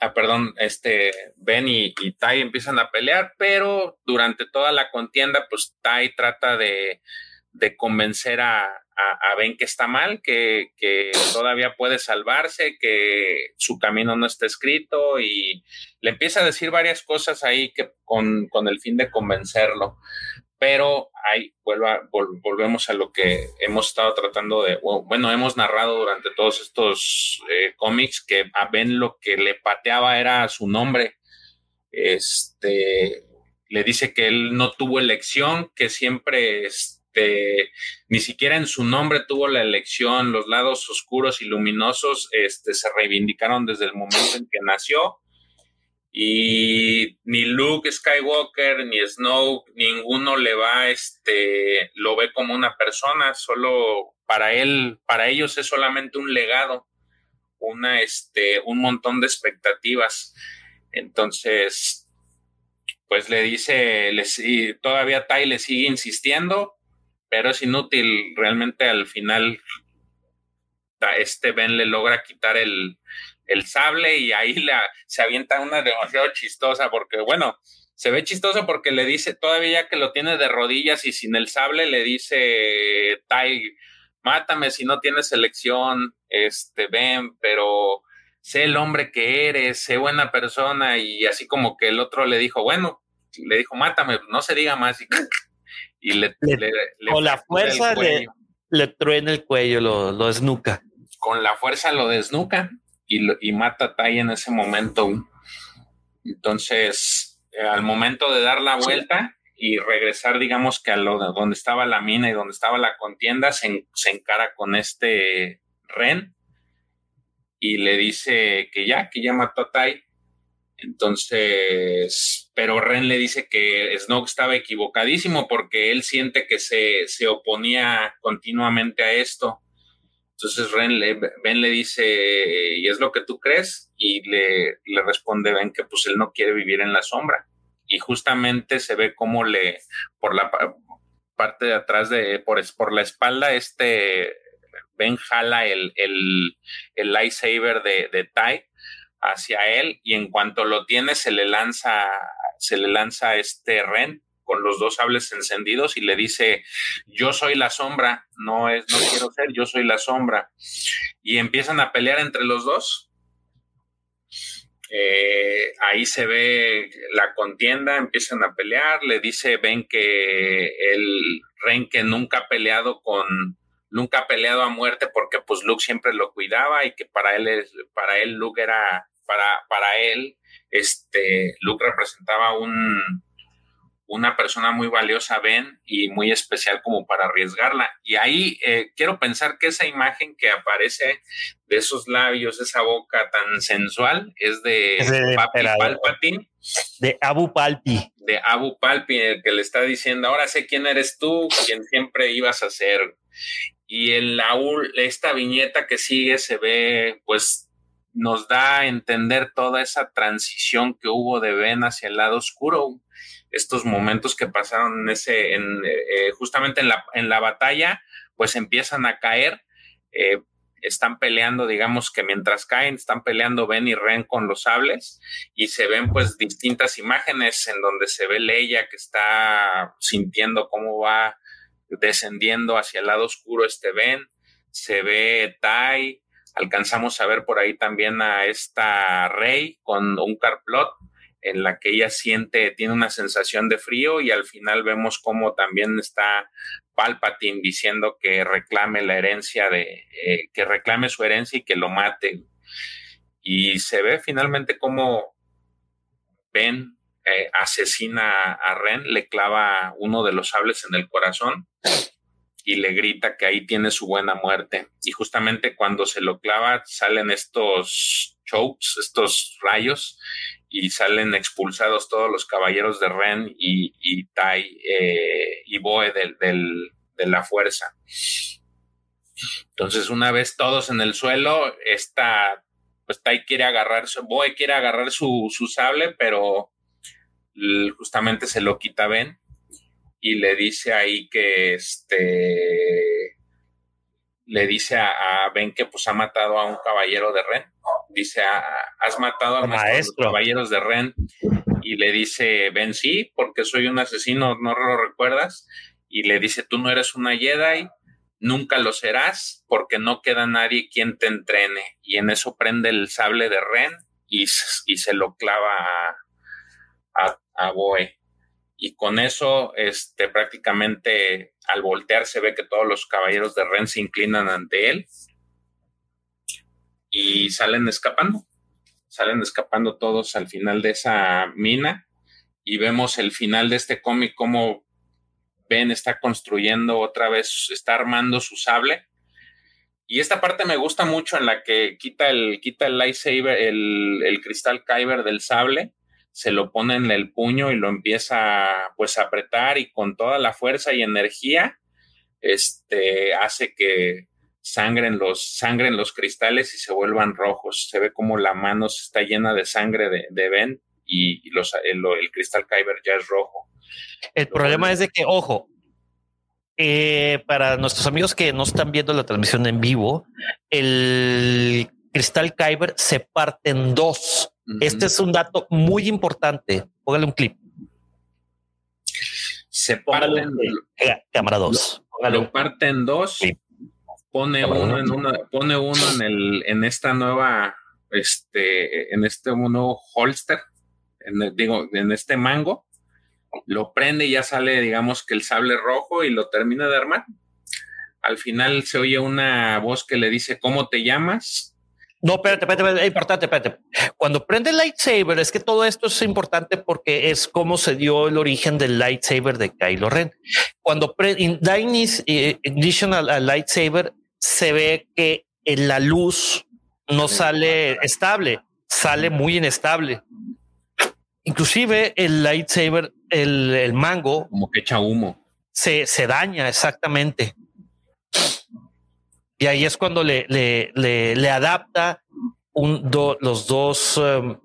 Ah, perdón, este, Ben y, Tai empiezan a pelear, pero durante toda la contienda, pues Tai trata de, convencer a, a, Ben que está mal, que, que, todavía puede salvarse, que su camino no está escrito y le empieza a decir varias cosas ahí que con, con el fin de convencerlo pero ahí volvemos a lo que hemos estado tratando de, bueno, hemos narrado durante todos estos eh, cómics que a Ben lo que le pateaba era su nombre. Este, le dice que él no tuvo elección, que siempre, este, ni siquiera en su nombre tuvo la elección, los lados oscuros y luminosos, este, se reivindicaron desde el momento en que nació. Y ni Luke Skywalker ni Snow ninguno le va este lo ve como una persona solo para él para ellos es solamente un legado una este un montón de expectativas. Entonces pues le dice le, todavía Tai le sigue insistiendo pero es inútil realmente al final. Este Ben le logra quitar el el sable y ahí la, se avienta una demasiado chistosa porque, bueno, se ve chistoso porque le dice, todavía que lo tiene de rodillas y sin el sable, le dice, Tai, mátame si no tienes elección, este, ven, pero sé el hombre que eres, sé buena persona y así como que el otro le dijo, bueno, le dijo, mátame, no se diga más y, le, le, con la fuerza le, le truena el cuello, lo, lo desnuca. Con la fuerza lo desnuca y, mata a Tai en ese momento. Entonces, eh, al momento de dar la vuelta y regresar, digamos que a lo, donde estaba la mina y donde estaba la contienda, se, encara con este Ren y le dice que ya, que ya mató a Tai. Entonces, pero Ren le dice que Snoke estaba equivocadísimo porque él siente que se, se oponía continuamente a esto entonces Ren le, Ben le dice, ¿y es lo que tú crees? Y le, le responde Ben que pues él no quiere vivir en la sombra. Y justamente se ve cómo le, por la parte de atrás de, por, por la espalda, este Ben jala el, el, el lightsaber de, de Tai hacia él y en cuanto lo tiene se le lanza, se le lanza este Ren con los dos sables encendidos y le dice, yo soy la sombra, no es, no quiero ser, yo soy la sombra. Y empiezan a pelear entre los dos. Eh, ahí se ve la contienda, empiezan a pelear, le dice, ven que el Ren que nunca ha peleado con, nunca ha peleado a muerte porque pues Luke siempre lo cuidaba y que para él, para él Luke era, para, para él, este, Luke representaba un, una persona muy valiosa ven y muy especial como para arriesgarla. Y ahí eh, quiero pensar que esa imagen que aparece de esos labios, esa boca tan sensual, es de, Papi Palpatine. De Abu Palpi. De Abu Palpi, el que le está diciendo, ahora sé quién eres tú, quien siempre ibas a ser. Y en la, esta viñeta que sigue se ve, pues nos da a entender toda esa transición que hubo de Ben hacia el lado oscuro estos momentos que pasaron en ese, en, eh, justamente en la, en la batalla, pues empiezan a caer. Eh, están peleando, digamos que mientras caen, están peleando Ben y Ren con los sables y se ven pues distintas imágenes en donde se ve Leia que está sintiendo cómo va descendiendo hacia el lado oscuro este Ben, se ve Tai, alcanzamos a ver por ahí también a esta Rey con un carplot en la que ella siente, tiene una sensación de frío y al final vemos cómo también está Palpatine diciendo que reclame la herencia de, eh, que reclame su herencia y que lo mate. Y se ve finalmente cómo Ben eh, asesina a Ren, le clava uno de los sables en el corazón y le grita que ahí tiene su buena muerte. Y justamente cuando se lo clava salen estos chokes, estos rayos, y salen expulsados todos los caballeros de Ren y, y Tai eh, y Boe del, de la fuerza. Entonces, una vez todos en el suelo, esta, pues Tai quiere agarrar, Boe quiere agarrar su, su sable, pero justamente se lo quita Ben y le dice ahí que este le dice a, Ben que pues ha matado a un caballero de Ren. Dice, ah, has matado a los caballeros de Ren. Y le dice, Ben, sí, porque soy un asesino, ¿no lo recuerdas? Y le dice, tú no eres una Jedi, nunca lo serás, porque no queda nadie quien te entrene. Y en eso prende el sable de Ren y, y se lo clava a, a, a Boe y con eso este, prácticamente al voltear se ve que todos los caballeros de Ren se inclinan ante él y salen escapando. Salen escapando todos al final de esa mina y vemos el final de este cómic como Ben está construyendo otra vez, está armando su sable. Y esta parte me gusta mucho en la que quita el, quita el lightsaber, el, el cristal Kyber del sable se lo pone en el puño y lo empieza pues a apretar y con toda la fuerza y energía este hace que sangren los sangren los cristales y se vuelvan rojos. Se ve como la mano está llena de sangre de, de Ben y, los, el, cristal Kyber ya es rojo. El problema es de que, ojo, eh, para nuestros amigos que no están viendo la transmisión en vivo, el cristal Kyber se parte en dos. Este es un dato muy importante. Póngale un clip. Se parte en cámara 2. Lo, parte en dos. Pone uno en una, pone uno en el, en esta nueva, este, en este nuevo holster, en digo, en este mango, lo prende y ya sale, digamos que el sable rojo y lo termina de armar. Al final se oye una voz que le dice, ¿cómo te llamas? No, espérate, espérate, es importante, espérate. Cuando prende el lightsaber, es que todo esto es importante porque es como se dio el origen del lightsaber de Kylo Ren. Cuando da ignition al, lightsaber, se ve que en la luz no sale estable, sale muy inestable. Inclusive el lightsaber, el, el mango, como que echa humo, se, se daña exactamente. Y ahí es cuando le, le, le, adapta un, los dos em,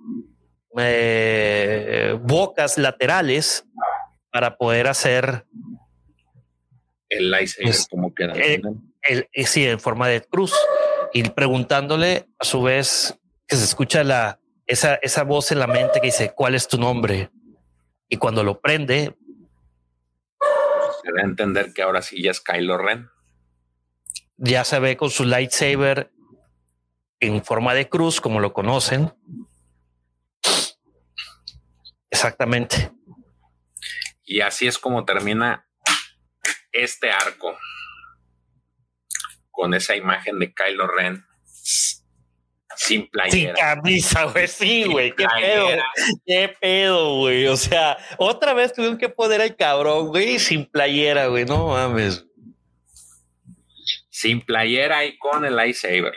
eh, bocas laterales para poder hacer el lightsaber pues, como queda. El, sí, en forma de cruz. Y preguntándole a su vez que se escucha la, esa, esa voz en la mente que dice, ¿cuál es tu nombre? Y cuando lo prende, se da a entender que ahora sí ya es Kylo Ren ya se ve con su lightsaber en forma de cruz, como lo conocen. Exactamente. Y así es como termina este arco. Con esa imagen de Kylo Ren sin playera. Sin camisa, güey. Sí, güey. Qué pedo. Qué pedo, güey. O sea, otra vez tuvieron que poner al cabrón, güey, sin playera, güey. No mames sin playera y con el lightsaber.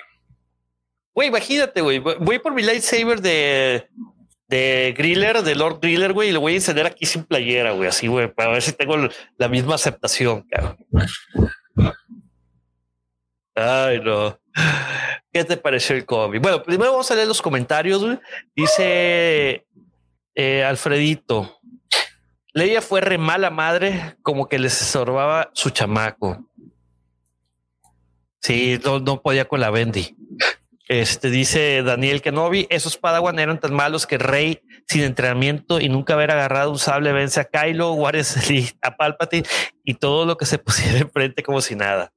Güey, imagínate, güey. Voy por mi lightsaber de, de Griller, de Lord Griller, güey, y lo voy a encender aquí sin playera, güey, así, güey, para ver si tengo la misma aceptación, cabrón. Ay, no. ¿Qué te pareció el cómic? Bueno, primero vamos a leer los comentarios. Güey. Dice eh, Alfredito. Leia fue re mala madre, como que les estorbaba su chamaco. Sí, no, podía con la Bendy. Este dice Daniel Kenobi, esos Padawan eran tan malos que Rey sin entrenamiento y nunca haber agarrado un sable vence a Kylo, Juárez a Palpatine y todo lo que se pusiera enfrente como si nada.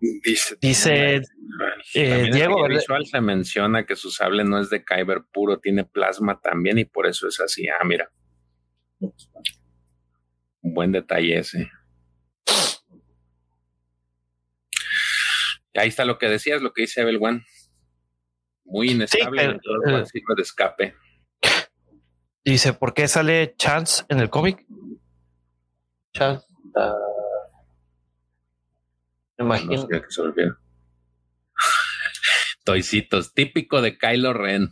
Dice, Dice eh, Diego. visual se menciona que su sable no es de Kyber puro, tiene plasma también y por eso es así. Ah, mira. Un buen detalle ese. Ahí está lo que decías, lo que dice Evel One. Muy inestable sí, el, de escape. Dice, ¿por qué sale Chance en el cómic? Chance. Uh, me imagino. No sé que Toicitos, típico de Kylo Ren.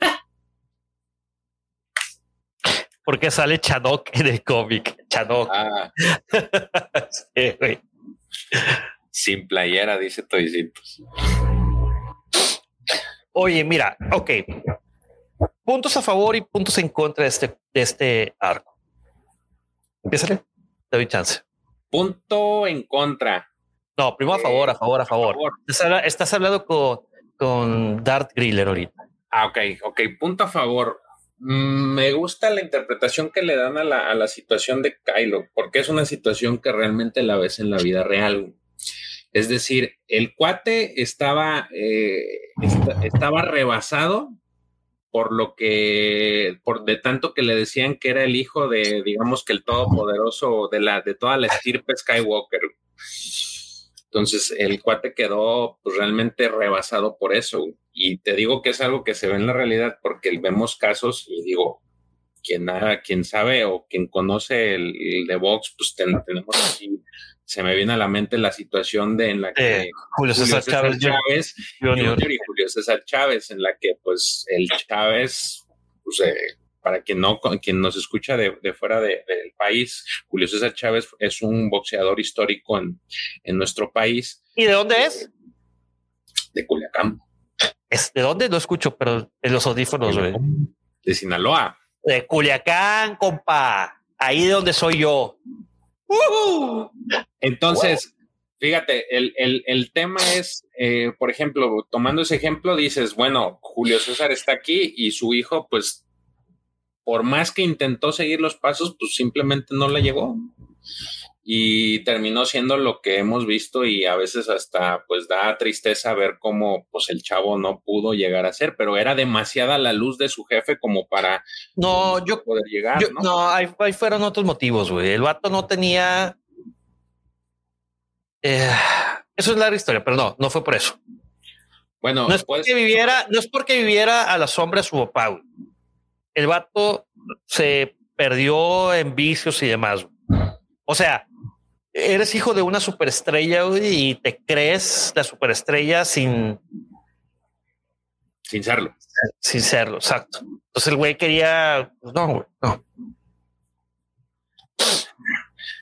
¿Por qué sale Chadok en el cómic? Chadok. Ah. sí, Sin playera, dice Toicitos. Oye, mira, ok. Puntos a favor y puntos en contra de este, de este arco. Empieza. te doy chance. Punto en contra. No, primero a favor, a favor, a favor. Estás, hablando con, con Dart Griller ahorita. Ah, ok, ok. Punto a favor. Mm, me gusta la interpretación que le dan a la, a la situación de Kylo, porque es una situación que realmente la ves en la vida real. Es decir, el cuate estaba, eh, estaba rebasado por lo que, por de tanto que le decían que era el hijo de, digamos que el todopoderoso de la, de toda la estirpe Skywalker. Entonces el cuate quedó pues, realmente rebasado por eso. Y te digo que es algo que se ve en la realidad porque vemos casos y digo, quien, quien sabe o quien conoce el, de Vox, pues tenemos aquí se me viene a la mente la situación de en la que Julio César, Chávez, y Julio César Chávez, en la que pues el Chávez, pues, eh, para quien no, quien nos escucha de, fuera del país, Julio César Chávez es un boxeador histórico en, en nuestro país. ¿Y de dónde es? De Culiacán. ¿Es ¿De dónde? No escucho, pero en los audífonos, De Sinaloa. De Culiacán, compa. Ahí de donde soy yo. Entonces, fíjate, el, tema es, eh, por ejemplo, tomando ese ejemplo, dices, bueno, Julio César está aquí y su hijo, pues, por más que intentó seguir los pasos, pues simplemente no le llegó y terminó siendo lo que hemos visto y a veces hasta pues da tristeza ver cómo pues el chavo no pudo llegar a ser, pero era demasiada la luz de su jefe como para no yo poder llegar. no, ahí, fueron otros motivos, güey. El vato no tenía. Eh, eso es la historia, pero no, no fue por eso. Bueno, no es porque viviera, no es porque viviera a la sombra de su papá. El vato se perdió en vicios y demás. O sea, eres hijo de una superestrella y te crees la superestrella sin sin serlo. Sin serlo, exacto. Entonces el güey quería, pues, no, güey, no.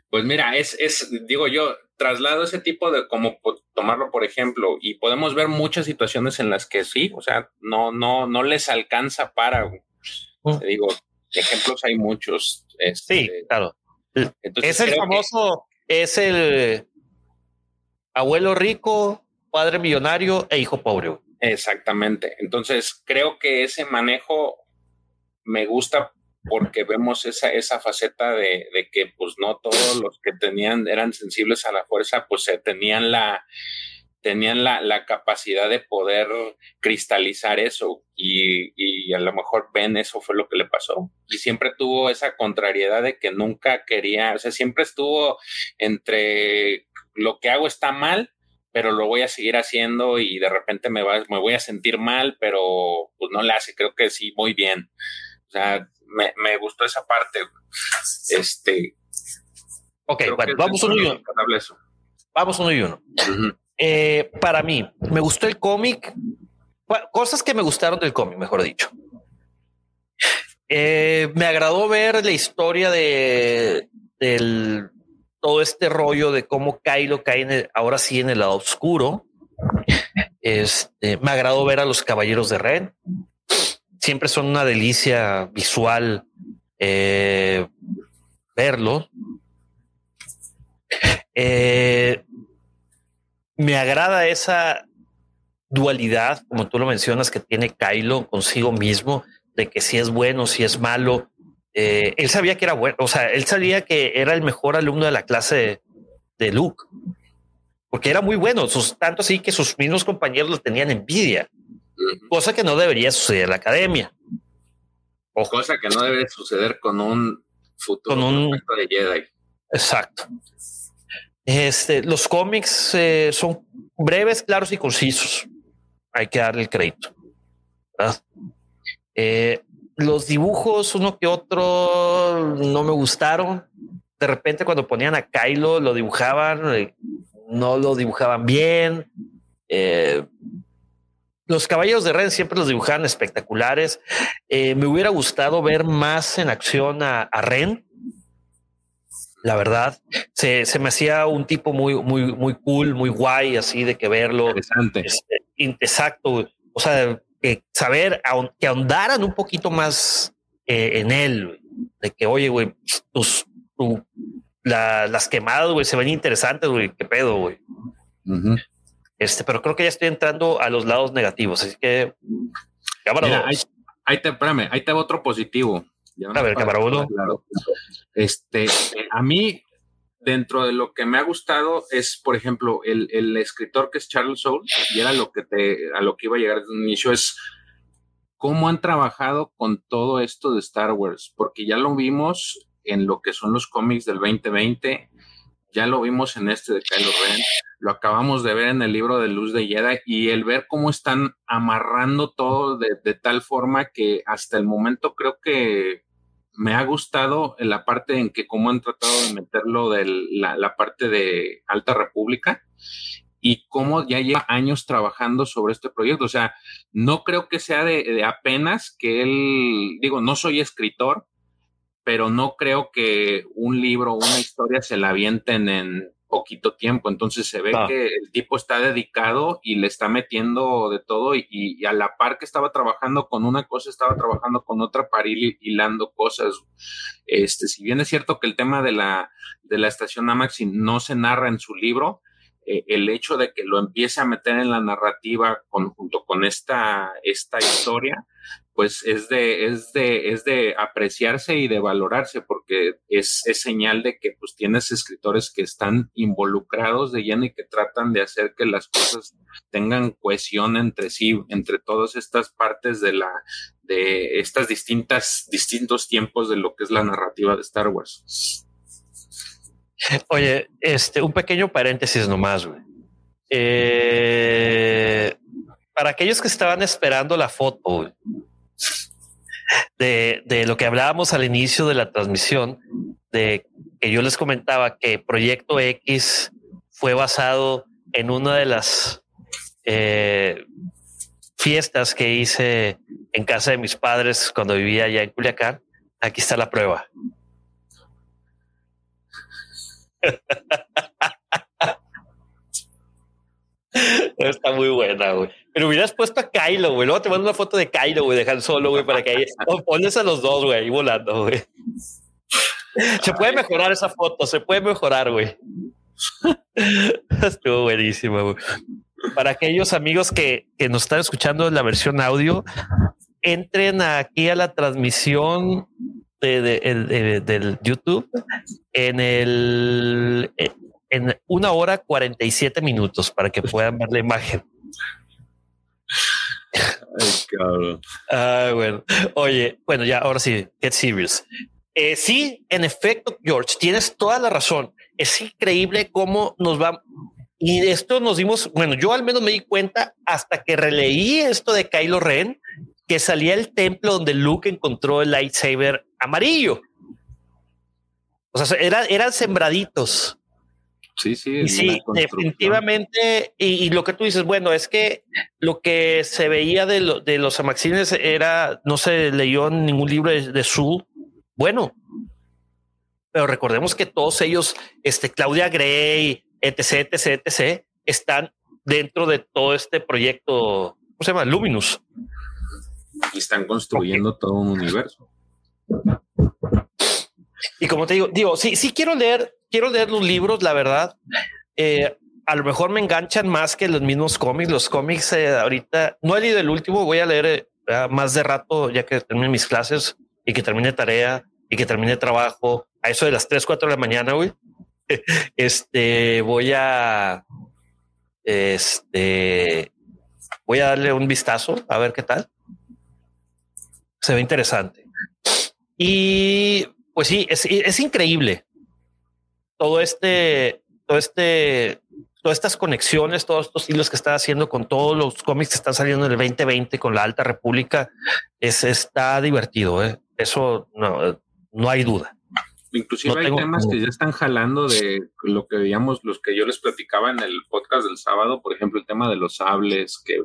Pues mira, es, es, digo yo, traslado ese tipo de, como tomarlo por ejemplo, y podemos ver muchas situaciones en las que sí, o sea, no, no, no les alcanza para, mm. te digo, ejemplos hay muchos. Este, sí, claro. es el famoso, es el abuelo rico, padre millonario e hijo pobre. Exactamente. Entonces, creo que ese manejo me gusta porque vemos esa, esa faceta de, de, que pues no todos los que tenían, eran sensibles a la fuerza, pues se tenían la, tenían la, la, capacidad de poder cristalizar eso y, y, a lo mejor Ben eso fue lo que le pasó y siempre tuvo esa contrariedad de que nunca quería, o sea, siempre estuvo entre lo que hago está mal, pero lo voy a seguir haciendo y de repente me, va, me voy a sentir mal, pero pues no le hace, creo que sí, muy bien. O sea, me, me gustó esa parte. Este. Ok, bueno, vamos uno y uno. Vamos uno y uno. Eh, para mí, me gustó el cómic. Cosas que me gustaron del cómic, mejor dicho. Eh, me agradó ver la historia de todo este rollo de cómo Kylo cae ahora sí en el lado oscuro. Este, me agradó ver a los caballeros de Ren. Siempre son una delicia visual eh, verlos. Eh, me agrada esa dualidad, como tú lo mencionas, que tiene Kylo consigo mismo, de que si es bueno, si es malo. Eh, él sabía que era bueno, o sea, él sabía que era el mejor alumno de la clase de, Luke. porque era muy bueno, sus, tanto así que sus mismos compañeros le tenían envidia, cosa que no debería suceder en la academia. O cosa que no debe suceder con un futuro Con un- de Jedi. Exacto. Este, los cómics eh, son breves, claros y concisos. Hay que darle el crédito. Eh, los dibujos, uno que otro, no me gustaron. De repente, cuando ponían a Kylo, lo dibujaban, eh, no lo dibujaban bien. Los caballeros de Ren siempre los dibujaban espectaculares. Me hubiera gustado ver más en acción a Ren. La verdad, se, se me hacía un tipo muy, muy, muy cool, muy guay, así de que verlo. Interesante. Este, exacto. O sea, saber que ahondaran un poquito más eh, en él, de que, oye, güey, tus, tu- la- las quemadas, güey, se ven interesantes, güey. Qué pedo, güey. Ujú. Este, pero creo que ya estoy entrando a los lados negativos. Así que, cámara Mira, ahí, ahí te, espérame, ahí te va otro positivo. Ya A ver, uno. Claro. Este, a mí, dentro de lo que me ha gustado es, por ejemplo, el, el escritor que es Charles Soule, y era lo que te, a lo que iba a llegar desde un inicio, es cómo han trabajado con todo esto de Star Wars, porque ya lo vimos en lo que son los cómics del 2020, ya lo vimos en este de Kylo Ren, lo acabamos de ver en el libro de Luz de Jedi y el ver cómo están amarrando todo de, de tal forma que hasta el momento creo que me ha gustado la parte en que cómo han tratado de meterlo de la, parte de Alta República y cómo ya lleva años trabajando sobre este proyecto. O sea, no creo que sea de, de apenas que él, digo, no soy escritor, pero no creo que un libro, una historia se la avienten en poquito tiempo. Entonces se ve Ah. que el tipo está dedicado y le está metiendo de todo y, y a la par que estaba trabajando con una cosa, estaba trabajando con otra para ir hilando cosas. Este, si bien es cierto que el tema de la, de la estación Amaxi no se narra en su libro, eh, el hecho de que lo empiece a meter en la narrativa junto con esta, esta historia, pues es de, es de, es de apreciarse y de valorarse, porque es, es señal de que pues tienes escritores que están involucrados de lleno y que tratan de hacer que las cosas tengan cohesión entre sí, entre todas estas partes de la, de estas distintas, distintos tiempos de lo que es la narrativa de Star Wars. Oye, este, un pequeño paréntesis nomás, güey. Eh, para aquellos que estaban esperando la foto de, de lo que hablábamos al inicio de la transmisión, de que yo les comentaba que Proyecto X fue basado en una de las eh, fiestas que hice en casa de mis padres cuando vivía allá en Culiacán. Aquí está la prueba. Está muy buena, güey. Pero hubieras puesto a Kylo, güey. Luego te mando una foto de Kylo, güey, dejar solo, güey, para que ahí pones a los dos, güey, ahí volando, güey. Se puede mejorar esa foto, se puede mejorar, güey. Estuvo buenísimo, güey. Para aquellos amigos que, que nos están escuchando en la versión audio, entren aquí a la transmisión de, de- el- de- del YouTube en el en una hora 47 minutos para que puedan ver la imagen. Ay, cabrón. Ah, bueno. Oye, bueno, ya ahora sí, get serious. Eh, sí, en efecto, George, tienes toda la razón. Es increíble cómo nos va. Y esto nos dimos, bueno, yo al menos me di cuenta hasta que releí esto de Kylo Ren, que salía el templo donde Luke encontró el lightsaber amarillo. O sea, era, eran sembraditos. Sí, sí. Y sí, definitivamente. Y, y lo que tú dices, bueno, es que lo que se veía de, lo- de los amaxines era, no se leyó en ningún libro de, de su. Bueno, pero recordemos que todos ellos, este Claudia Gray, etc, etc, etc, están dentro de todo este proyecto. ¿Cómo se llama? Luminous. Y están construyendo todo un universo. Y como te digo, digo, sí, sí quiero leer, quiero leer los libros, la verdad. Eh, a lo mejor me enganchan más que los mismos cómics. Los cómics eh, ahorita no he leído el último, voy a leer eh, ya más de rato ya que termine mis clases y que termine tarea y que termine trabajo a eso de las 3, 4 de la mañana. Güey. este voy a Este voy a darle un vistazo a ver qué tal. Se ve interesante. Y pues sí, es, es increíble todo este, todo este, todas estas conexiones, todos estos hilos que está haciendo con todos los cómics que están saliendo en el 2020 con la Alta República, es, está divertido. ¿eh? Eso no, no hay duda. Inclusive hay temas que ya están jalando de lo que veíamos, los que yo les platicaba en el podcast del sábado, por ejemplo, el tema de los sables que,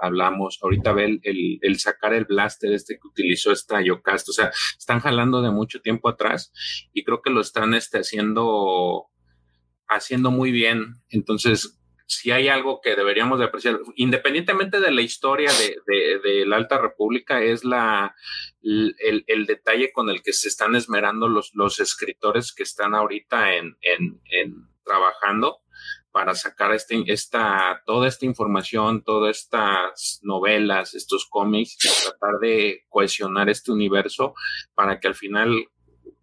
hablamos. Ahorita ve el, el, sacar el blaster este que utilizó esta Yocast. O sea, están jalando de mucho tiempo atrás y creo que lo están este, haciendo, haciendo muy bien. Entonces, si hay algo que deberíamos de apreciar, independientemente de la historia de, la Alta República, es la, el, detalle con el que se están esmerando los, los escritores que están ahorita en, trabajando para sacar este, esta, toda esta información, todas estas novelas, estos cómics, y tratar de cohesionar este universo para que al final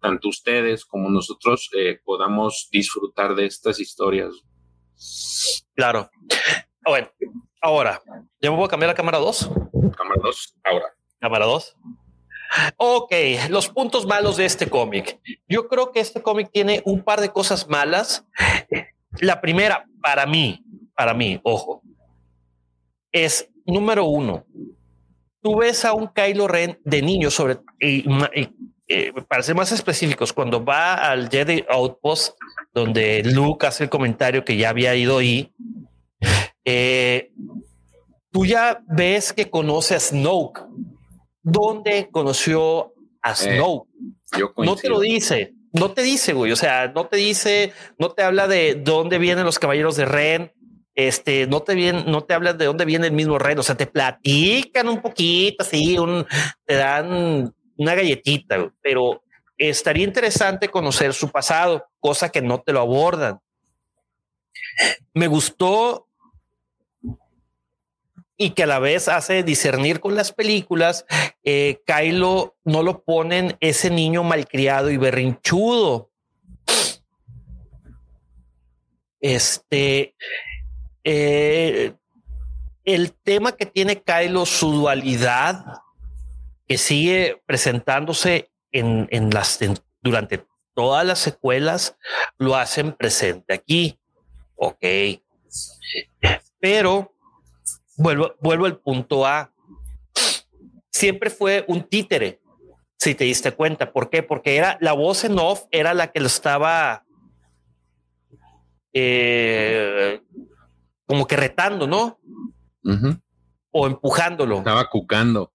tanto ustedes como nosotros eh, podamos disfrutar de estas historias. Claro. Bueno, ahora, ¿ya me voy a cambiar a cámara 2? Cámara 2, ahora. Cámara 2. Ok, los puntos malos de este cómic. Yo creo que este cómic tiene un par de cosas malas. La primera, para mí, para mí, ojo, es número uno. Tú ves a un Kylo Ren de niño sobre, eh, para ser más específicos, cuando va al Jedi Outpost, donde Luke hace el comentario que ya había ido ahí, eh, tú ya ves que conoce a Snoke. ¿Dónde conoció a eh, Snoke? no te lo dice, no te dice, güey. O sea, no te dice, no te habla de dónde vienen los caballeros de Ren. Este no te viene, no te habla de dónde viene el mismo Ren. O sea, te platican un poquito así, un, te dan una galletita, pero estaría interesante conocer su pasado, cosa que no te lo abordan. Me gustó y que a la vez hace discernir con las películas, eh, Kylo no lo ponen ese niño malcriado y berrinchudo. Este, eh, el tema que tiene Kylo, su dualidad, que sigue presentándose en, en las durante todas las secuelas, lo hacen presente aquí. Ok. Pero vuelvo, vuelvo al punto A. Siempre fue un títere, si te diste cuenta. ¿Por qué? Porque era la voz en off, era la que lo estaba eh, como que retando, ¿no? O empujándolo. Estaba cucando.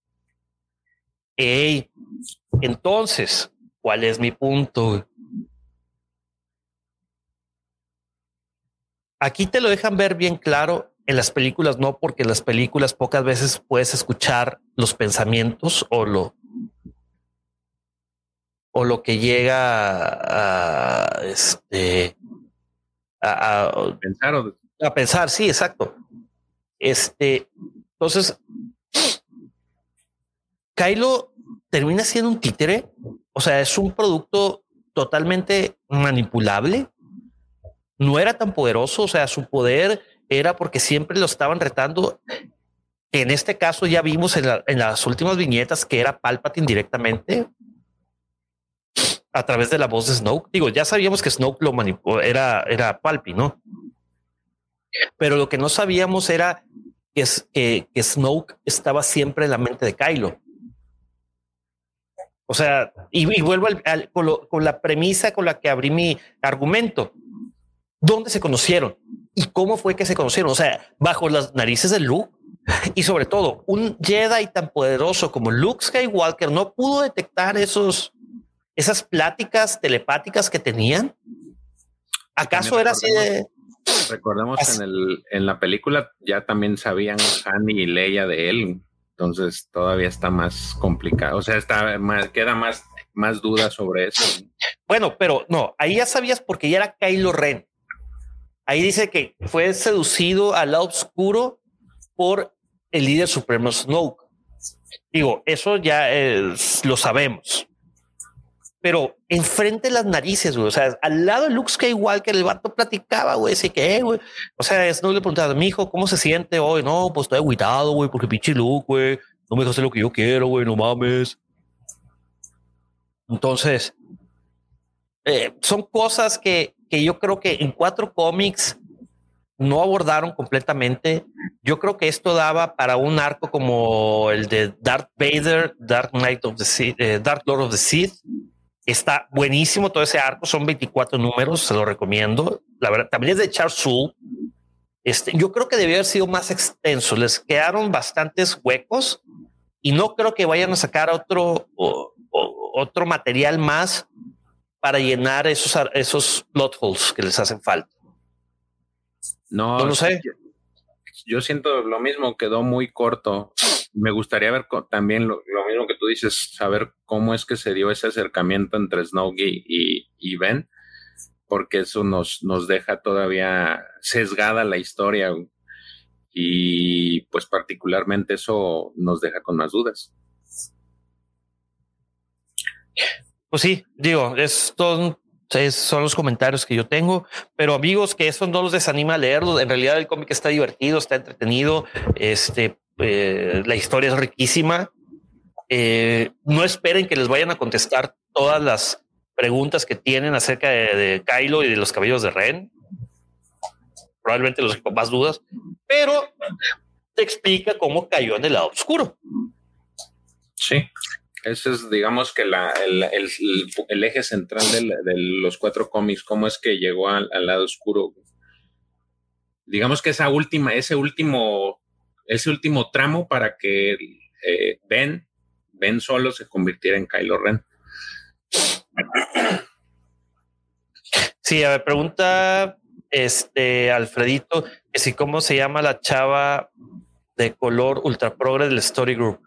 Entonces, ¿cuál es mi punto? Aquí te lo dejan ver bien claro, en las películas no, porque en las películas pocas veces puedes escuchar los pensamientos o lo o lo que llega a este a, pensar a pensar, sí, exacto. Este, entonces Kylo termina siendo un títere, o sea, es un producto totalmente manipulable. No era tan poderoso, o sea, su poder era porque siempre lo estaban retando. En este caso ya vimos en, las últimas viñetas que era Palpatine directamente a través de la voz de Snoke. Digo, ya sabíamos que Snoke lo manipuló, era, era Palpi, ¿no? Pero lo que no sabíamos era que, que, que Snoke estaba siempre en la mente de Kylo. O sea, y, vuelvo con, la premisa con la que abrí mi argumento. ¿Dónde se conocieron? ¿Y cómo fue que se conocieron? O sea, bajo las narices de Luke. Y sobre todo, un Jedi tan poderoso como Luke Skywalker no pudo detectar esos, esas pláticas telepáticas que tenían. ¿Acaso era así de... Recordemos en, el, en la película ya también sabían Han y Leia de él. Entonces todavía está más complicado. O sea, está más, queda más, más duda sobre eso. Bueno, pero no, ahí ya sabías porque ya era Kylo Ren. Ahí dice que fue seducido al lado oscuro por el líder supremo Snoke. Digo, eso ya lo sabemos. Pero enfrente de las narices, güey. O sea, al lado de Luke Skywalker, el vato platicaba, güey, así que, eh, güey. O sea, no le preguntaba, mi hijo, ¿cómo se siente hoy? No, pues estoy aguitado, güey, porque pinche Luke, güey, no me hacer lo que yo quiero, güey, no mames. Entonces, eh, son cosas que, que yo creo que en cuatro cómics no abordaron completamente. Yo creo que esto daba para un arco como el de Darth Vader, Dark Knight of the Sith, eh, Dark Lord of the Sith. Está buenísimo todo ese arco, son 24 números, se lo recomiendo. La verdad, también es de Charles Soule. Este, yo creo que debió haber sido más extenso. Les quedaron bastantes huecos y no creo que vayan a sacar otro, otro material más para llenar esos, esos plot holes que les hacen falta. No, no sé. Yo, siento lo mismo, quedó muy corto. Me gustaría ver también lo, mismo que tú dices, saber cómo es que se dio ese acercamiento entre Snowgy y, y Ben, porque eso nos, nos deja todavía sesgada la historia y pues particularmente eso nos deja con más dudas. Pues sí, digo, es todo son los comentarios que yo tengo, pero amigos, que eso no los desanima a leerlo. En realidad el cómic está divertido, está entretenido. Este, eh, la historia es riquísima. Eh, no esperen que les vayan a contestar todas las preguntas que tienen acerca de, Kylo y de los cabellos de Ren. Probablemente los con más dudas, pero te explica cómo cayó en el lado oscuro. Sí. Ese es, digamos, que la, el, el, eje central de, los cuatro cómics, cómo es que llegó al, lado oscuro. Digamos que esa última, ese último, ese último tramo para que eh, Ben, Ben solo se convirtiera en Kylo Ren. Sí, a ver, pregunta este Alfredito que si cómo se llama la chava de color ultra progre del Story Group.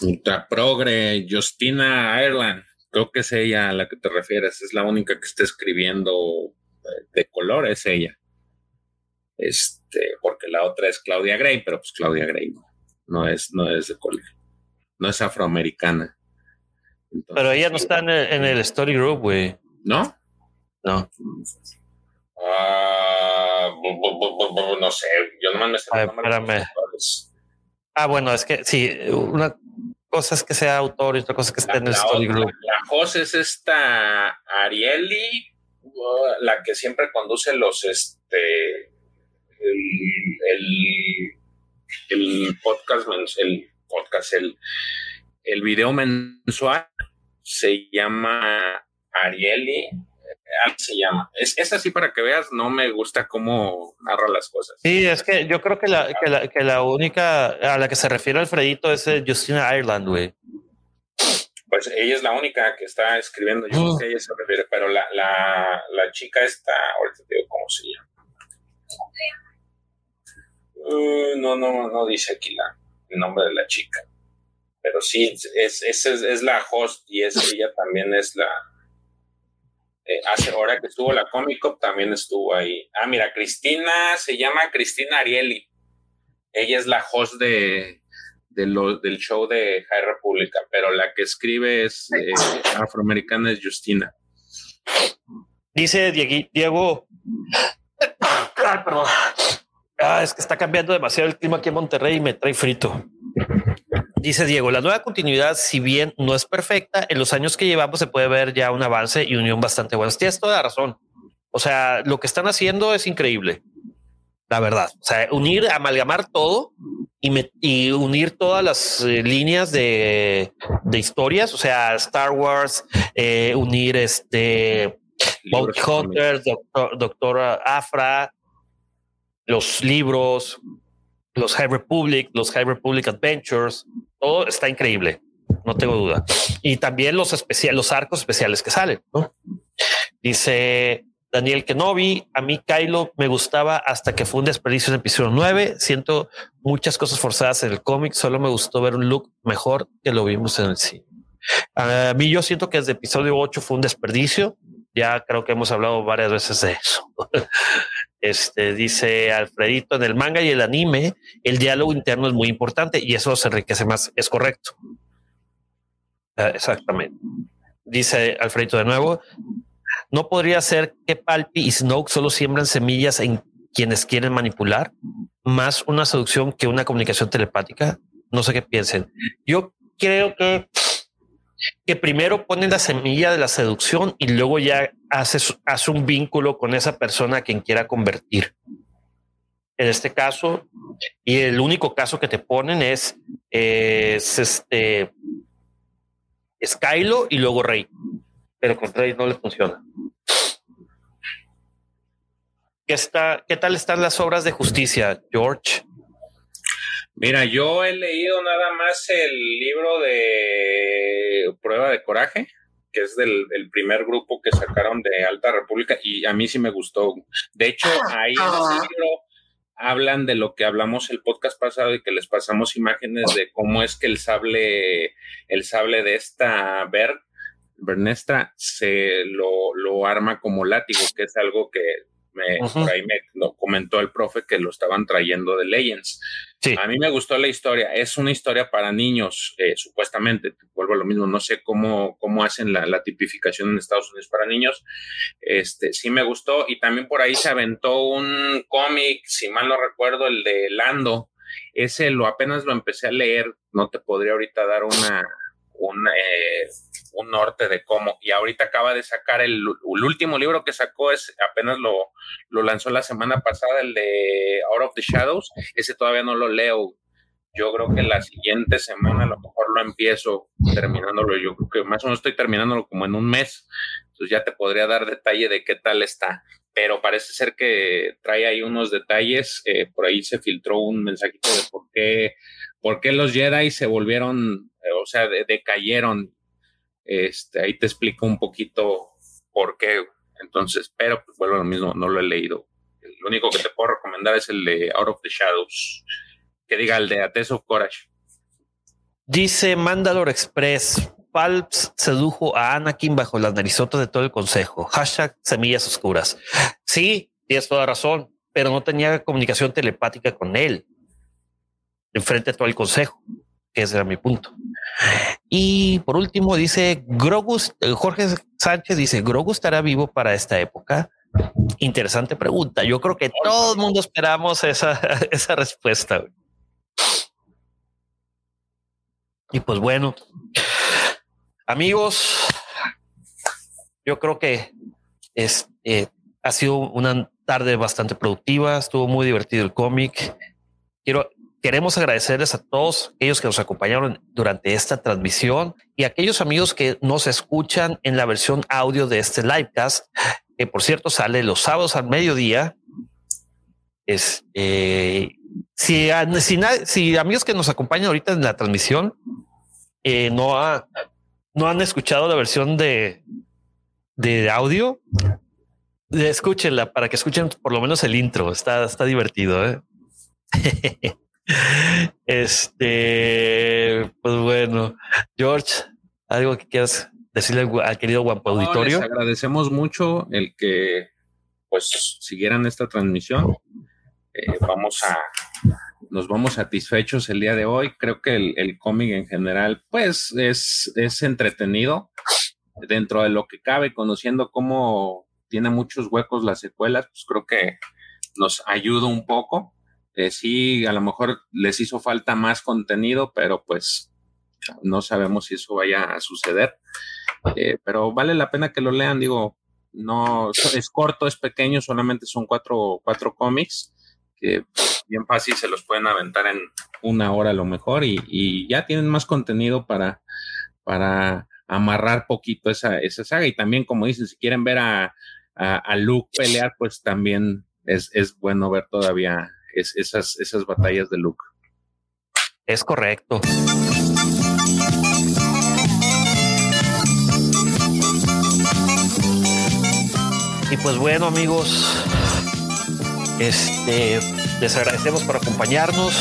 Ultra progre, Justina Ireland, creo que es ella a la que te refieres, es la única que está escribiendo de color, es ella. Este, porque la otra es Claudia Gray, pero pues Claudia Gray no, es, no es de color, no es afroamericana. pero ella no está en el, Story Group, güey. ¿No? No. Ah, no sé, yo nomás me sé. espérame. Ah, bueno, es que sí, una cosa es que sea autor y otra cosa es que esté en el story group. La José es esta Arieli, la que siempre conduce los, este, el, el, podcast, el podcast, el, el video mensual se llama Arieli se llama. Es, es, así para que veas, no me gusta cómo narra las cosas. Sí, es que yo creo que la, que la, que la única a la que se refiere Alfredito es eh, Justina Ireland, güey. Pues ella es la única que está escribiendo, yo no sé a ella se refiere, pero la, la, la chica está, ahorita te digo cómo se llama. Uh, no, no, no dice aquí la, el nombre de la chica. Pero sí, es, es, es la host y es, ella también es la, eh, hace hora que estuvo la Comic Con también estuvo ahí. Ah, mira, Cristina se llama Cristina Arieli. Ella es la host de, del show de High República, pero la que escribe es eh, afroamericana es Justina. Dice Diego. perdón. Ah, es que está cambiando demasiado el clima aquí en Monterrey y me trae frito. Dice Diego, la nueva continuidad, si bien no es perfecta, en los años que llevamos se puede ver ya un avance y unión bastante buena. Tienes toda la razón. O sea, lo que están haciendo es increíble. La verdad. O sea, unir, amalgamar todo y, unir todas las eh, líneas de, historias. O sea, Star Wars, eh, unir este Bounty Hunter, Doctor, Doctora Afra, los libros, los High Republic, los High Republic Adventures, todo está increíble, no tengo duda. Y también los especiales, los arcos especiales que salen. ¿no? Dice Daniel Kenobi, a mí Kylo me gustaba hasta que fue un desperdicio en episodio 9. Siento muchas cosas forzadas en el cómic, solo me gustó ver un look mejor que lo vimos en el cine. A mí yo siento que desde episodio 8 fue un desperdicio. Ya creo que hemos hablado varias veces de eso. Este dice Alfredito en el manga y el anime, el diálogo interno es muy importante y eso se enriquece más. Es correcto. Ah, exactamente. dice Alfredo de nuevo, no podría ser que Palpi y Snoke solo siembran semillas en quienes quieren manipular, más una seducción que una comunicación telepática. No sé qué piensen. Yo creo que que primero ponen la semilla de la seducción y luego ya hace, hace un vínculo con esa persona a quien quiera convertir. En este caso, y el único caso que te ponen es, es este Skylo y luego Rey. Pero con Rey no le funciona. ¿Qué, está, ¿Qué tal están las obras de justicia, George? Mira, yo he leído nada más el libro de Prueba de Coraje, que es del, primer grupo que sacaron de Alta República, y a mí sí me gustó. De hecho, ahí en ese libro hablan de lo que hablamos el podcast pasado y que les pasamos imágenes de cómo es que el sable, el sable de esta Ver, Bernestra se lo, lo arma como látigo, que es algo que por ahí me lo comentó el profe que lo estaban trayendo de Legends. A mí me gustó la historia. Es una historia para niños, eh, supuestamente. Vuelvo a lo mismo. No sé cómo, cómo hacen la, tipificación en Estados Unidos para niños. Este sí me gustó. Y también por ahí se aventó un cómic, si mal no recuerdo, el de Lando. Ese lo apenas lo empecé a leer. No te podría ahorita dar una, una eh, un norte de cómo. Y ahorita acaba de sacar el, último libro que sacó, es apenas lo, lo lanzó la semana pasada, el de Out of the Shadows. Ese todavía no lo leo. Yo creo que la siguiente semana a lo mejor lo empiezo terminándolo. Yo creo que más o menos estoy terminándolo como en un mes. Entonces ya te podría dar detalle de qué tal está. Pero parece ser que trae ahí unos detalles. Eh, por ahí se filtró un mensajito de por qué, por qué los Jedi se volvieron, eh, o sea, decayeron este, ahí te explico un poquito por qué. Entonces, pero pues, vuelvo a lo mismo, no lo he leído. Lo único que te puedo recomendar es el de Out of the Shadows, que diga el de A of Courage. Dice Mandalore Express, Palps sedujo a Anakin bajo las narizotas de todo el consejo. Hashtag semillas oscuras. Sí, tienes toda razón, pero no tenía comunicación telepática con él. Enfrente todo el consejo, que ese era mi punto. Y por último dice Grogus, eh, Jorge Sánchez dice, ¿Grogu estará vivo para esta época? Interesante pregunta. Yo creo que todo el mundo esperamos esa, esa respuesta. Y pues bueno, amigos, yo creo que es, eh, ha sido una tarde bastante productiva, estuvo muy divertido el cómic. Quiero Queremos agradecerles a todos aquellos que nos acompañaron durante esta transmisión y a aquellos amigos que nos escuchan en la versión audio de este livecast, que por cierto sale los sábados al mediodía. Es, eh, si, si, amigos que nos acompañan ahorita en la transmisión eh, no, ha, no han escuchado la versión de, de audio, escúchenla para que escuchen por lo menos el intro. Está, está divertido. ¿eh? Este, pues bueno, George, algo que quieras decirle al querido guapo auditorio. agradecemos mucho el que pues siguieran esta transmisión. Eh, vamos a, nos vamos satisfechos el día de hoy. Creo que el, el cómic en general, pues es, es entretenido dentro de lo que cabe, conociendo cómo tiene muchos huecos las secuelas, pues creo que nos ayuda un poco. Eh, sí, a lo mejor les hizo falta más contenido, pero pues no sabemos si eso vaya a suceder. Eh, pero vale la pena que lo lean, digo, no es corto, es pequeño, solamente son cuatro, cuatro cómics que bien fácil se los pueden aventar en una hora a lo mejor y, ya tienen más contenido para, para amarrar poquito esa, esa saga. Y también, como dicen, si quieren ver a, a, Luke pelear, pues también es, es bueno ver todavía esas, esas batallas de Luke. Es correcto. Y pues bueno, amigos, este les agradecemos por acompañarnos.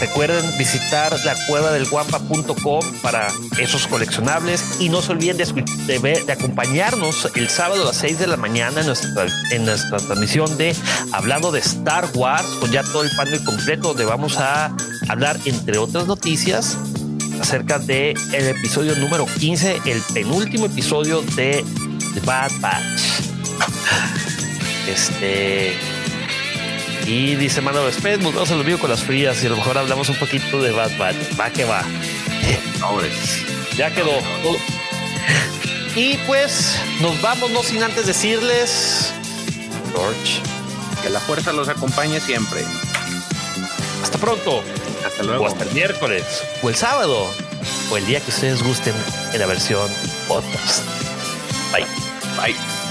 Recuerden visitar la cueva del guampa.com para esos coleccionables y no se olviden de, acompañarnos el sábado a las 6 de la mañana en nuestra, en nuestra transmisión de Hablando de Star Wars con ya todo el panel completo donde vamos a hablar entre otras noticias acerca de el episodio número 15, el penúltimo episodio de The Bad Batch. Este y dice Mano Desped, nos vamos al olvido con las frías y a lo mejor hablamos un poquito de Bad Batch. Va que va. Ya quedó. Y pues nos vamos, no sin antes decirles, George, que la fuerza los acompañe siempre. Hasta pronto. Hasta luego. O hasta el miércoles, o el sábado, o el día que ustedes gusten en la versión podcast. Bye. Bye.